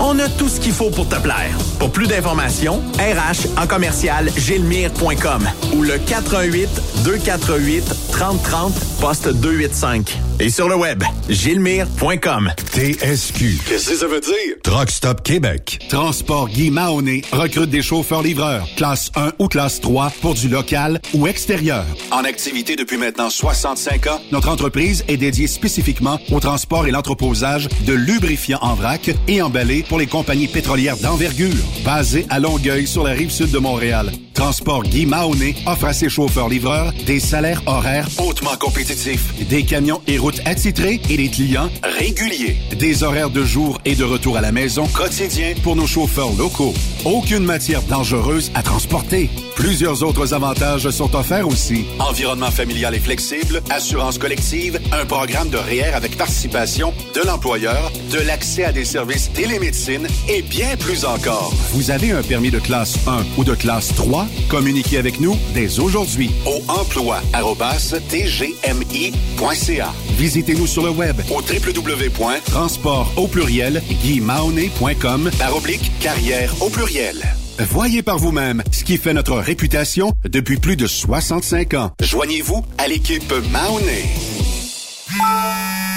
On a tout ce qu'il faut pour te plaire. Pour plus d'informations, RH en commercial gilmire.com ou le 418 248 3030 poste 285. Et sur le web, gilmire.com. TSQ. Qu'est-ce que ça veut dire? Truck Stop Québec. Transport Guy Mahoney recrute des chauffeurs-livreurs, classe 1 ou classe 3 pour du local ou extérieur. En activité depuis maintenant 65 ans, notre entreprise est dédiée spécifiquement au transport et l'entreposage de lubrifiants en vrac et emballés pour les compagnies pétrolières d'envergure, basées à Longueuil sur la rive sud de Montréal. Transport Guy Mahoney offre à ses chauffeurs-livreurs des salaires horaires hautement compétitifs, des camions et routes attitrés et des clients réguliers. Des horaires de jour et de retour à la maison quotidiens pour nos chauffeurs locaux. Aucune matière dangereuse à transporter. Plusieurs autres avantages sont offerts aussi. Environnement familial et flexible, assurance collective, un programme de REER avec participation de l'employeur, de l'accès à des services et bien plus encore. Vous avez un permis de classe 1 ou de classe 3? Communiquez avec nous dès aujourd'hui au emploi.tgmi.ca. Visitez-nous sur le web au www.transport au pluriel guimauné.com par oblique carrière au pluriel. Voyez par vous-même ce qui fait notre réputation depuis plus de 65 ans. Joignez-vous à l'équipe Mahoney.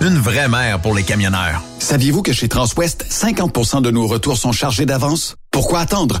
Une vraie mère pour les camionneurs. Saviez-vous que chez Transwest, 50% de nos retours sont chargés d'avance? Pourquoi attendre?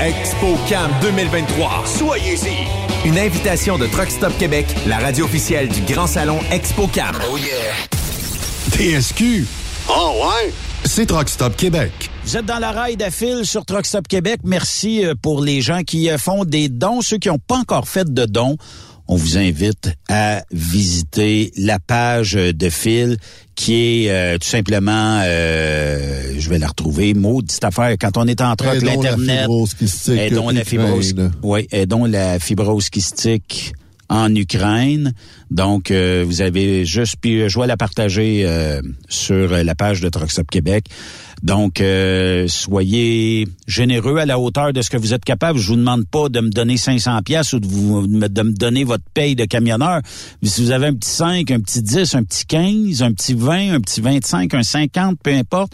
ExpoCam 2023. Soyez-y. Une invitation de Truck Stop Québec, la radio officielle du Grand Salon ExpoCam. Oh yeah. TSQ. Oh ouais? C'est Truck Stop Québec. Vous êtes dans la ride à fil sur Truck Stop Québec. Merci euh, pour les gens qui euh, font des dons. Ceux qui n'ont pas encore fait de dons, on vous invite à visiter la page de fil qui est euh, tout simplement, euh, je vais la retrouver, maudite affaire, quand on est en Aidons la l'Internet, aidons la fibrose, oui, aidons la fibrose kystique en Ukraine. Donc, euh, vous avez juste, puis je vais la partager euh, sur la page de Stop Québec. Donc, euh, soyez généreux à la hauteur de ce que vous êtes capable. Je vous demande pas de me donner 500 pièces ou de, vous, de me donner votre paye de camionneur. Mais si vous avez un petit 5, un petit 10, un petit 15, un petit 20, un petit 25, un 50, peu importe,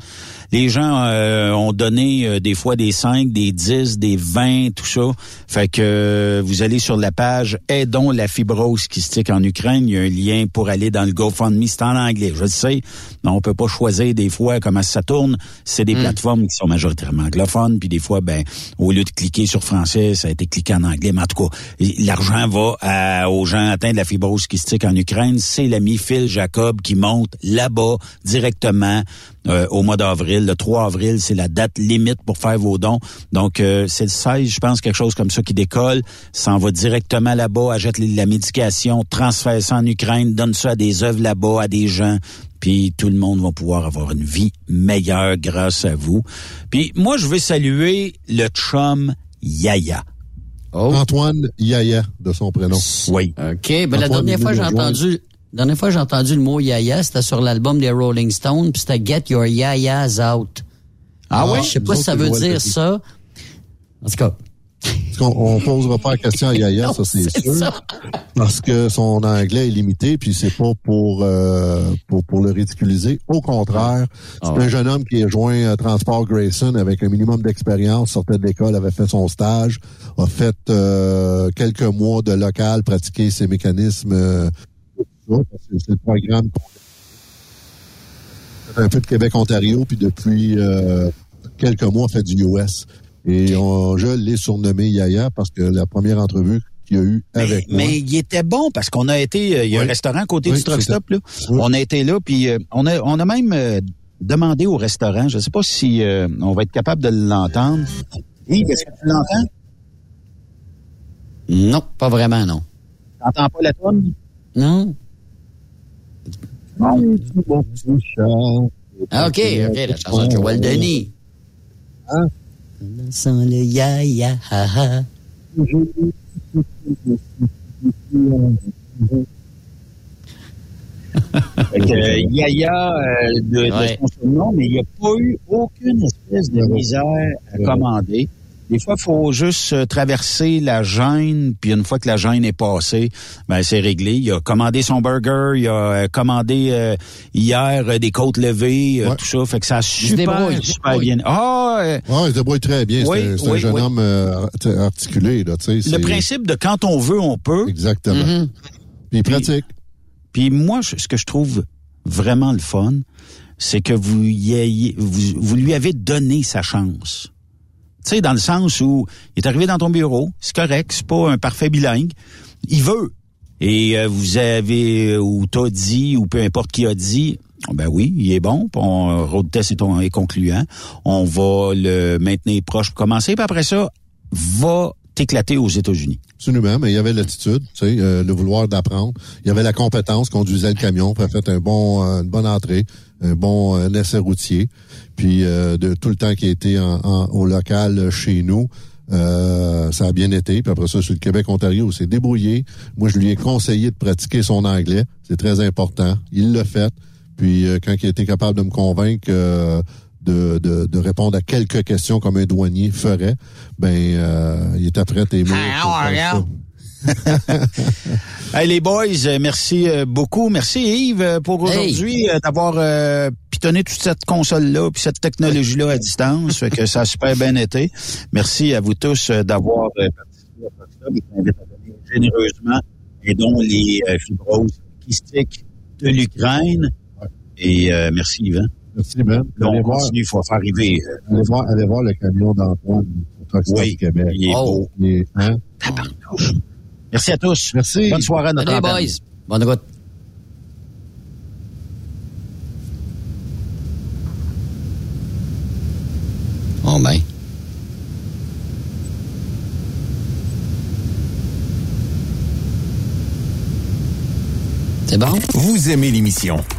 les gens euh, ont donné euh, des fois des 5, des 10, des 20, tout ça. Fait que euh, vous allez sur la page Aidons la fibrose kystique en Ukraine. Il y a un lien pour aller dans le GoFundMe. C'est en anglais, je le sais. Mais on peut pas choisir des fois comment ça tourne. C'est des plateformes qui sont majoritairement anglophones. Puis des fois, ben, au lieu de cliquer sur français, ça a été cliqué en anglais. Mais en tout cas, l'argent va à- aux gens atteints de la fibrose kystique en Ukraine. C'est l'ami Phil Jacob qui monte là-bas directement euh, au mois d'avril. Le 3 avril, c'est la date limite pour faire vos dons. Donc, euh, c'est le 16, je pense, quelque chose comme ça qui décolle. Ça en va directement là-bas, achète la médication, transfère ça en Ukraine, donne ça à des œuvres là-bas, à des gens. Puis tout le monde va pouvoir avoir une vie meilleure grâce à vous. Puis moi, je veux saluer le chum Yaya. Antoine Yaya, de son prénom. Oui. OK. Ben, la dernière fois, j'ai entendu, la dernière fois, j'ai entendu le mot yaya, c'était sur l'album des Rolling Stones, puis c'était Get Your Yayas Out. Ah ouais? Je sais pas si ça veut dire ça. En tout cas. Parce qu'on on posera pas la question à Yaya, ça c'est sûr. ça. Parce que son anglais est limité, puis c'est pas pour, euh, pour pour le ridiculiser. Au contraire, c'est Ah un jeune homme qui a joint à Transport Grayson avec un minimum d'expérience, sortait de l'école, avait fait son stage, a fait euh, quelques mois de local, pratiqué ses mécanismes. euh, ça, parce que c'est le programme qu'on fait un peu de Québec-Ontario, puis depuis euh, quelques mois, fait du US. Et on, je l'ai surnommé Yaya parce que la première entrevue qu'il y a eu avec moi. Mais il était bon parce qu'on a été, euh, il y a un Oui. restaurant à côté Oui, du truck stop là. On a été là puis euh, on a on a même euh, demandé au restaurant, je sais pas si euh, on va être capable de l'entendre. Yves, est-ce que tu l'entends? Non, pas vraiment, non. T'entends pas la tonne Non. Ah, OK, OK, la chanson de Joël Denis. Hein? Sans le yaya, ha, ha. Fait que, euh, Yaya euh, de, de Ouais. son surnom, mais il n'y a pas eu aucune espèce de misère à commander. Des fois, il faut juste euh, traverser la gêne, puis une fois que la gêne est passée, ben c'est réglé. Il a commandé son burger, il a euh, commandé euh, hier euh, des côtes levées, tout ça. Fait que ça a se super, débrouille, super bien. Ah, euh, Ouais, il se débrouille très bien. Oui, c'est un- jeune oui. homme euh, art- articulé, là, le principe de quand on veut, on peut. Exactement. Puis il pratique. Puis moi, ce que je trouve vraiment le fun, c'est que vous, y ayez- vous, vous lui avez donné sa chance. Tu sais, dans le sens où il est arrivé dans ton bureau, c'est correct, c'est pas un parfait bilingue, il veut. Et euh, vous avez, ou t'as dit, ou peu importe qui a dit, ben oui, il est bon, on, road test est, est concluant, on va le maintenir proche pour commencer, puis après ça, va t'éclater aux États-Unis. Absolument, mais il y avait l'attitude, tu sais, euh, le vouloir d'apprendre. Il y avait la compétence, conduisait le camion, puis a fait un bon, euh, une bonne entrée, un bon euh, essai routier. Puis euh, de tout le temps qu'il a été en, en- au local euh, chez nous, euh, ça a bien été. Puis après ça, sur le Québec-Ontario, c'est débrouillé. Moi, je lui ai conseillé de pratiquer son anglais. C'est très important. Il l'a fait. Puis euh, quand il a été capable de me convaincre euh, de, de, de répondre à quelques questions comme un douanier ferait, ben euh, il était prêt à aimer. Hey les boys, euh, merci euh, beaucoup. Merci Yves euh, pour aujourd'hui d'avoir euh, pitonné toute cette console-là puis cette technologie-là à distance. fait que ça a super bien été. Merci à vous tous d'avoir euh, participé à ce club. Je vous invite à donner généreusement et dont les euh, fibroses kystiques de l'Ukraine. Et euh, merci Yvan. Merci Ben. Là, on Allez voir. continue, il faut faire arriver. Allez voir, allez voir le camion d'Antoine au Oui, Québec. il est beau. Il est- hein? Merci à tous. Merci. Bonne soirée à notre boys. Bonne route. Bon, ben. C'est bon? Vous aimez l'émission?